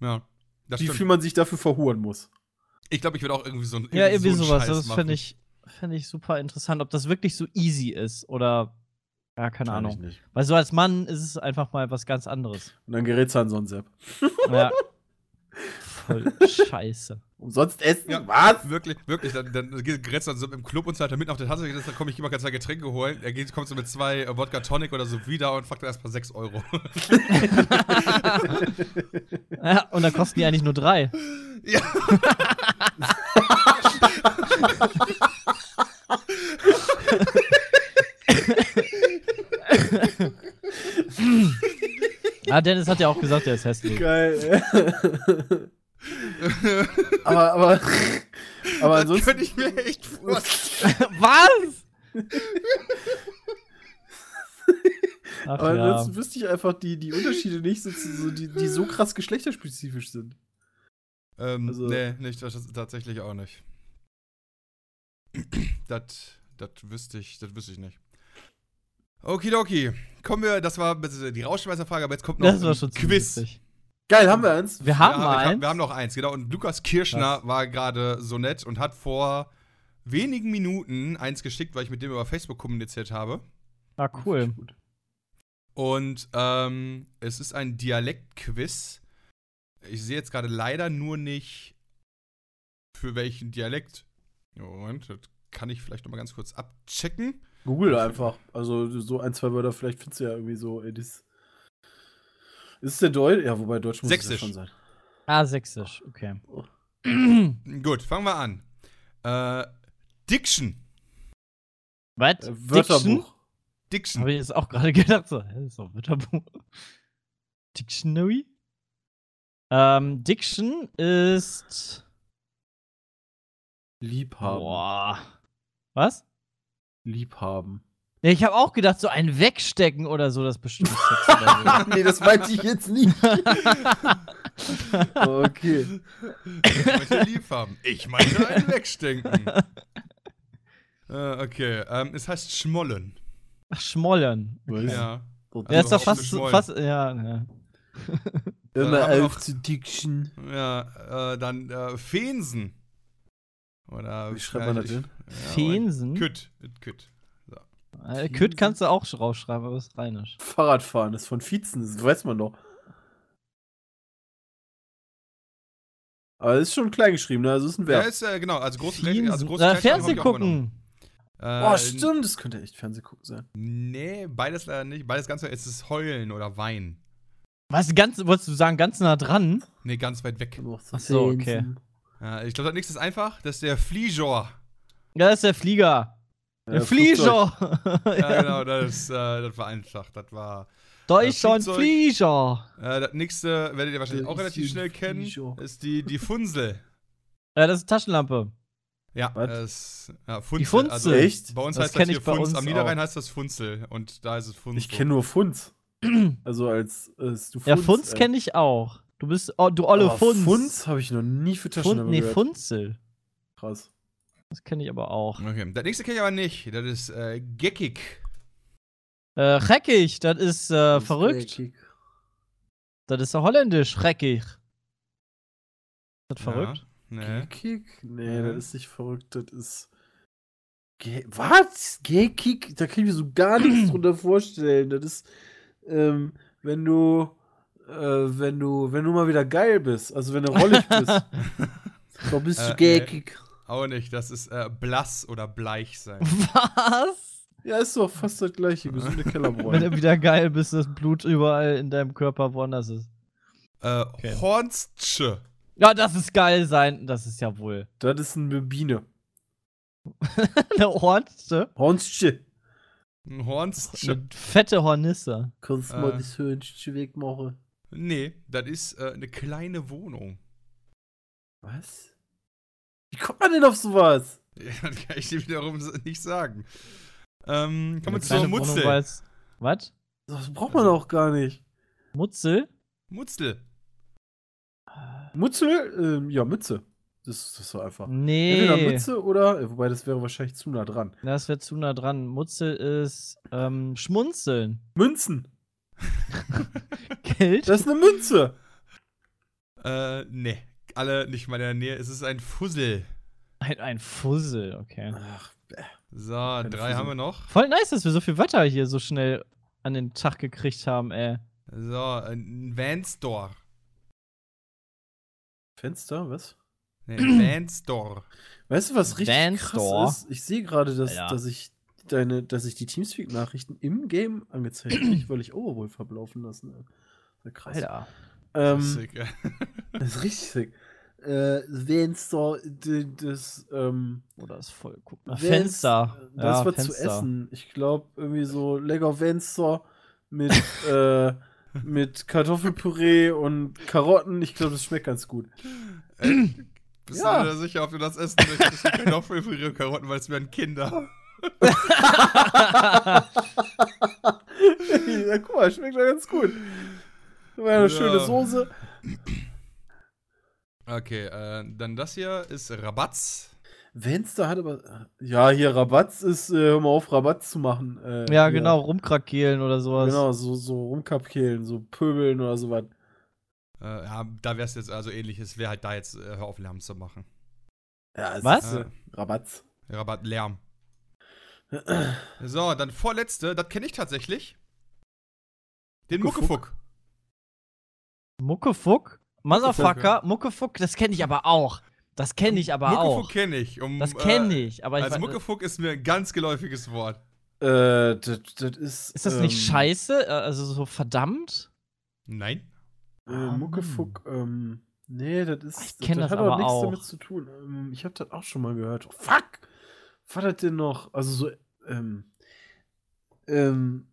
Ja. Das wie stimmt. viel man sich dafür verhuren muss. Ich glaube, ich würde auch irgendwie so ein Ja, irgendwie so sowas. Scheiß Das finde ich, find ich super interessant, ob das wirklich so easy ist oder. Ja, keine Ahnung. Nicht. Weil so als Mann ist es einfach mal was ganz anderes. Und dann gerät's an so ein Sepp. (laughs) Ja. Voll scheiße. Umsonst essen? Ja, Was? Wirklich, wirklich. Dann, dann grätst du dann so im Club und so halt mitten auf der Tasse, dann komme ich immer ganz zwei Getränke holen. Er geht, kommt so mit zwei äh, Wodka Tonic oder so wieder und fragt dann erstmal 6 Euro. (laughs) Ja, und dann kosten die eigentlich nur drei. ja. (laughs) Ah, Dennis hat ja auch gesagt, er ist hässlich. Geil. (laughs) aber, aber, aber das ansonsten. könnte ich mir echt vorstellen. (laughs) Was? Ach Aber ja. ansonsten wüsste ich einfach die, die Unterschiede nicht, so, so, die, die so krass geschlechterspezifisch sind. Ähm, Also- nee, nicht, das ist tatsächlich auch nicht. (clears throat) Das, das wüsste ich, das wüsste ich nicht. Okidoki. Kommen wir, das war die Rauschmeisterfrage, aber jetzt kommt noch Das war ein schon Quiz. witzig. Geil, haben wir eins? Wir haben ja, mal wir, eins. wir haben noch eins, genau. Und Lukas Kirschner war gerade so nett und hat vor wenigen Minuten eins geschickt, weil ich mit dem über Facebook kommuniziert habe. Ah, cool. Und ähm, es ist ein Dialektquiz. Ich sehe jetzt gerade leider nur nicht, für welchen Dialekt. Moment, das kann ich vielleicht noch mal ganz kurz abchecken. Google einfach. Also so ein, zwei Wörter, vielleicht findest du ja irgendwie so. Ey, das ist es der Deutsch? Ja, wobei Deutsch muss es ja Sächsisch. schon sein. Ah, sächsisch, okay. (clears throat) Gut, fangen wir an. Äh, Diction. Was? Äh, Wörterbuch. Diction. Habe ich jetzt auch gerade (laughs) gedacht, so, hä, das ist doch Wörterbuch. Dictionary? Ähm, Diction ist. Liebhaben. Boah. Was? Liebhaben. Ja, ich habe auch gedacht, so ein Wegstecken oder so, das bestimmt Sex (laughs) nee, das meinte ich jetzt nicht. (laughs) okay. Ich meinte lieb haben. Ich meinte ein Wegstenken. äh, okay, ähm, es heißt Schmollen. Ach, Schmollen. Was? Ja. Ja, ist doch fast, fast, ja, ja. Hör Äh, haben auf zu Diction. Ja, äh, dann äh, Feensen. Oder Wie schreibt man das denn? Ja, Feensen? Kütt. Kütt. Äh, Kütt kannst du auch rausschreiben, aber ist rheinisch. Fahrradfahren ist von Viezen, das weiß man doch. Aber es ist schon klein geschrieben, ne? Also es ist ein Ja, Verb. ist äh, genau, also groß Fiensen. also groß äh, Fernsehen gucken. Äh, Oh, stimmt, das könnte echt Fernsehgucken sein. Nee, beides leider nicht. Beides ganz es ist Heulen oder Weinen. Was, ganz, wolltest du sagen, ganz nah dran? Nee, ganz weit weg. Ach so, okay. Ja, ich glaube, das nächste ist einfach. Das ist der Fliejor. Ja, das ist der Flieger. Der Flieger. Flieger. (laughs) Ja, genau, das, ist, äh, das war einfach. Das war. Deutschland Flugzeug. Flieger. Äh, das nächste werdet ihr wahrscheinlich Das auch relativ schnell kennen. Fliejor. Ist die, die Funsel. Ja, das ist Taschenlampe. Ja, das ja, Funzel. Die Funzel. Also, Echt? Bei uns Das heißt das hier Funz. Am Niederrhein auch. heißt das Funzel. Und da ist es Funzel. Ich kenne nur Funz. (clears throat) Also als, als du Ja, Funz äh, kenne ich auch. Du bist, oh, du olle Aber Funz. Funz habe ich noch nie für Fun Taschenlampe nee, gehört. Funzel. Krass. Das kenne ich aber auch. Okay, das nächste kenne ich aber nicht. Das ist äh, Geckig. Äh, Reckig, das ist äh, Das ist verrückt. Kick. Das ist ja holländisch, Reckig. Ist das verrückt? Ja. Gay-Kick? Nee, Ja. das ist nicht verrückt, das ist. Gay Was? Gay-Kick? Da kann ich mir so gar nichts (clears throat) drunter vorstellen. Das ist, ähm, wenn du, äh, wenn du, wenn du mal wieder geil bist, also wenn du rollig bist, (laughs) dann bist du Äh, Gay-Kick. Auch nicht. Das ist äh, blass oder bleich sein. (laughs) Was? Ja, ist doch fast das gleiche, gesunde Wenn Kellerbräu. du wieder geil bist, das Blut überall in deinem Körper woanders ist. äh, Hornstsche. Ja, das ist geil sein. Das ist ja wohl. (laughs) das ist eine Biene. Eine Hornste. Hornsche. Ein Hornstsche. Eine fette Hornisse. Kannst Äh. mal das Hörnchen wegmachen. Nee, das ist äh, eine kleine Wohnung. Was? Wie kommt man denn auf sowas? (laughs) Ja, das kann ich dir wiederum so nicht sagen. Ähm, kommen wir Eine zur Mutzel. Was? Das braucht man auch gar nicht. Mutzel? Mutzel. Mutzel? Ähm, ja, Mütze. Das, das war einfach. Entweder Nee. Mütze oder, äh, wobei das wäre wahrscheinlich zu nah dran. Das wäre zu nah dran. Mutzel ist ähm, Schmunzeln. Münzen. (laughs) Geld? Das ist eine Münze. Äh, nee. Alle nicht mal in der Nähe. Es ist ein Fussel. ein, ein Fussel, okay. Ach. So, drei Fussel. haben wir noch. Voll nice, dass wir so viel Wetter hier so schnell an den Tag gekriegt haben, ey. So, ein Van Store. Fenster, was? Nee, (clears throat) Van Store. Weißt du, was richtig Van krass ist? Ich sehe gerade, dass, Alter. dass ich deine, dass ich die Teamspeak-Nachrichten im Game angezeigt kriege, weil ich Overwolf habe laufen lassen. Ja, krass. Alter. Ähm, Sick, ey. (laughs) das ist richtig sick. Äh, d- das, ähm, Oder ist voll. Guck mal. Fenster. Das ja, war zu Fenster. essen. Ich glaube, irgendwie so lecker Venster mit, (laughs) äh, mit Kartoffelpüree und Karotten. Ich glaube, das schmeckt ganz gut. Ey, Bist Ja. du dir sicher, ob du das essen möchtest? Kartoffelpüree und Karotten, weil es werden Kinder. (laughs) (laughs) ja, guck mal, schmeckt ja ganz gut. Das war eine Ja. schöne Soße. Okay, äh, dann das hier ist Rabatz. Venster hat aber. Ja, hier Rabatz ist, äh, hör mal auf, Rabatz zu machen. Äh, ja, hier. genau, rumkrakeelen oder sowas. Genau, so, so rumkapkehlen, so pöbeln oder sowas. Äh, ja, da wäre es jetzt also ähnlich. Es wäre halt da jetzt, äh, hör auf Lärm zu machen. Ja, es Was? Ist, äh, Rabatz. Rabatt, Lärm. So, dann vorletzte, das kenne ich tatsächlich. Den Muckefuck. Muckefuck. Muckefuck? Motherfucker, Muckefuck, das kenne ich aber auch. Das kenne ich aber Muckefuck auch. kenne ich. Um, Das kenne äh, ich, aber ich Also Muckefuck ist mir ein ganz geläufiges Wort. Äh, das, das ist. Ist das nicht ähm, scheiße? Äh, Also so verdammt? Nein. Äh, Muckefuck, ähm. Nee, das ist. Ich kenn das hat aber auch nichts auch. damit zu tun. Ähm, ich hab das auch schon mal gehört. Oh, fuck! Was das denn noch? Also so, ähm. Ähm.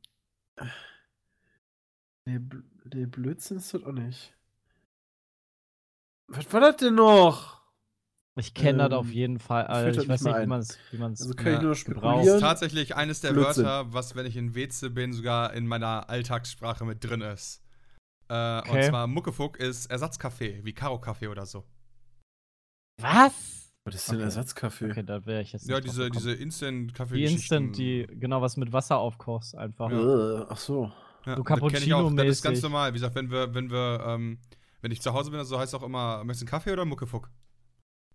Nee, Bl nee Blödsinn ist das auch nicht. Was war das denn noch? Ich kenne das Ähm, auf jeden Fall. Also das ich weiß nicht nicht, mehr wie ein. man es wie man's Also kann Ja, ich nur Das spekulieren. ist tatsächlich eines der Blödsinn. Wörter, was, wenn ich in Weze bin, sogar in meiner Alltagssprache mit drin ist. Äh, Und Okay. zwar Muckefuck ist Ersatzkaffee, wie Karo-Kaffee oder so. Was? Was ist denn Okay. Ersatzkaffee? Okay, da wäre ich jetzt Ja, nicht diese, diese Instant-Kaffee. Die Instant, die, genau, was mit Wasser aufkochst einfach. Ja. Äh, ach so. Ja, so das ich auch. Das ist ganz Cappuccino-mäßig. normal. Wie gesagt, wenn wir, wenn wir, ähm, wenn ich zu Hause bin, so heißt es auch immer, möchtest du einen Kaffee oder einen Muckefuck?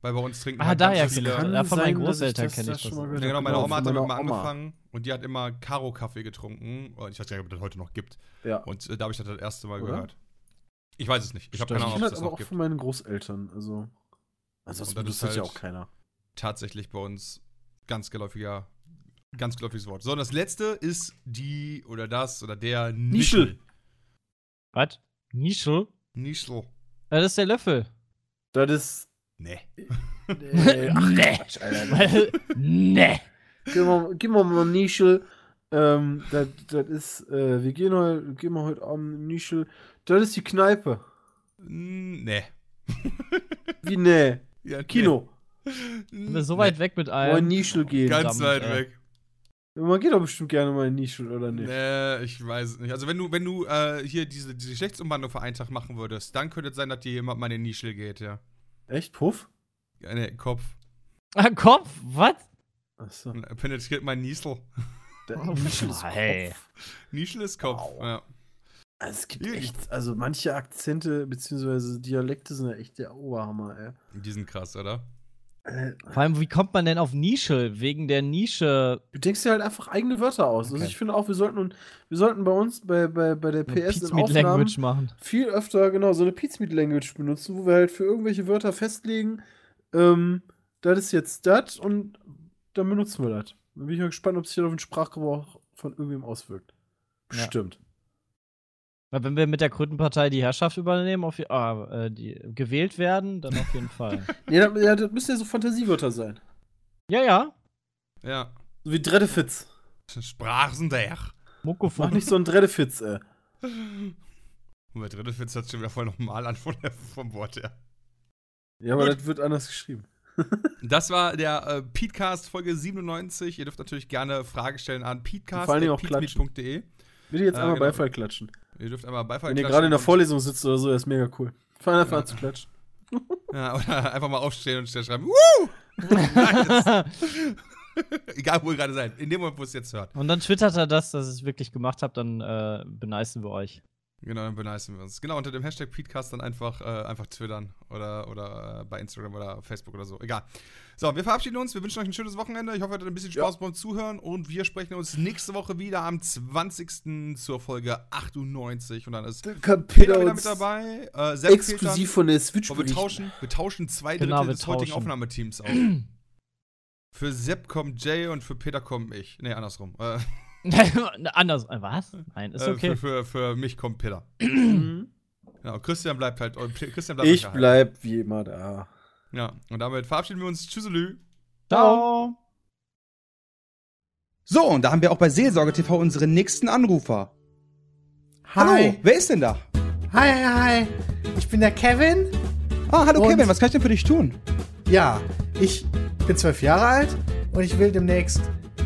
Weil bei uns trinken Ah, halt daher ganz kenn viele. ich das. Ja, von meinen Großeltern kenn ich das. Ja, genau, meine Genau, Oma hat damit meiner mal angefangen und die hat immer Karo-Kaffee getrunken. Und ich weiß gar nicht, ob es das heute noch gibt. Ja. Und äh, da habe ich das das erste Mal Oder? gehört. Ich weiß es nicht. Ich habe keine Ich Ahnung, kenne ob es das das aber noch auch gibt. von meinen Großeltern. Also. Ansonsten Und das benutzt ist das ja halt- auch keiner. Tatsächlich bei uns ganz geläufiger, ganz geläufiges Wort. So, und das letzte ist die oder das oder der Nischel. Was? Nischel? Nischel. Ja, das ist der Löffel. Das ist. Nee. Äh, (laughs) ach, Nee. Quatsch, Alter. (laughs) nee. Gib mal, gib mal mal Nischel. Ähm, das, das ist, äh, wir gehen heute, gehen wir heute Abend in Nischel. Das ist die Kneipe. Nee. (laughs) Wie ne? Ja, Kino. Nee. So weit weg mit Wo in allem. Nischel gehen. Ganz weit ey. weg. Man geht doch bestimmt gerne mal in Nische, oder nicht? Nee, ich weiß es nicht. Also wenn du, wenn du äh, hier diese, diese Geschlechtsumwandlung für einen Tag machen würdest, dann könnte es sein, dass dir jemand mal in den Nischel geht, ja. Echt? Puff? Ja, nee, Kopf. Ah, Kopf? Was? Achso. Und Penetriert mein Nischel. Der Oh, Nischel ist hey. Kopf. Nischel ist Kopf, Wow. ja. Also es gibt echt, also manche Akzente bzw. Dialekte sind ja echt der Oberhammer, ey. Die sind krass, oder? Äh, Vor allem, wie kommt man denn auf Nische? Wegen der Nische. Du denkst dir halt einfach eigene Wörter aus. Also Okay. ich finde auch, wir sollten, wir sollten bei uns, bei, bei, bei der PS in Aufnahmen Language machen. viel öfter genau so eine Pizmeat Language benutzen, wo wir halt für irgendwelche Wörter festlegen, ähm, das ist jetzt das und dann benutzen wir das. Dann bin ich mal gespannt, ob sich das auf den Sprachgebrauch von irgendwem auswirkt. Ja. Bestimmt. Weil wenn wir mit der Krötenpartei die Herrschaft übernehmen, auf, ah, äh, die gewählt werden, dann auf jeden Fall. (laughs) Ja, das, ja, das müssen ja so Fantasiewörter sein. Ja, ja. Ja. So wie Dreddefitz. Sprachsender. Mach Muckofon. nicht so ein Dreddefitz, ey. (laughs) Und der dritte Witz hat schon wieder voll normal an von der, vom Wort her. Ja, aber Gut. das wird anders geschrieben. (laughs) Das war der äh, Petecast Folge 97. Ihr dürft natürlich gerne Fragen stellen an petecast.petemeet.de. Bitte jetzt Äh, einmal genau. Beifall klatschen. Ihr dürft einmal Beifall Wenn ihr gerade in der Vorlesung sitzt oder so, das ist mega cool. Fang einfach Ja. an zu klatschen. Ja, oder einfach mal aufstehen und schnell schreiben. Woo! Nice. (laughs) Egal, wo ihr gerade seid. In dem Moment, wo es jetzt hört. Und dann twittert er das, dass ihr es wirklich gemacht habt, dann äh, beneisten wir euch. Genau, dann beneisen wir uns. Genau, unter dem Hashtag Petecast dann einfach, äh, einfach twittern oder, oder äh, bei Instagram oder Facebook oder so. Egal. So, wir verabschieden uns. Wir wünschen euch ein schönes Wochenende. Ich hoffe, ihr hattet ein bisschen Spaß beim Zuhören. Und wir sprechen uns nächste Woche wieder am 20. zur Folge 98. Und dann ist Kann Peter wieder mit dabei. Äh, exklusiv von der Switch wir tauschen, wir tauschen zwei Genau, Drittel des heutigen tauschen. Aufnahmeteams auf. (clears throat) für Sepp kommt Jay und für Peter kommt ich. Nee, andersrum. Äh, (laughs) Anders. äh, Was? Nein, ist äh, okay. für, für, für mich kommt Peter. (clears throat) Genau, Christian bleibt halt. äh, Christian bleibt Ich bleib wie immer da. Ja, und damit verabschieden wir uns. Tschüsselü. Ciao. So, und da haben wir auch bei Seelsorge TV unseren nächsten Anrufer. Hallo, wer ist denn da? Hi, hi, hi. Ich bin der Kevin. Ah, hallo Kevin, was kann ich denn für dich tun? Ja, ich bin zwölf Jahre alt und ich will demnächst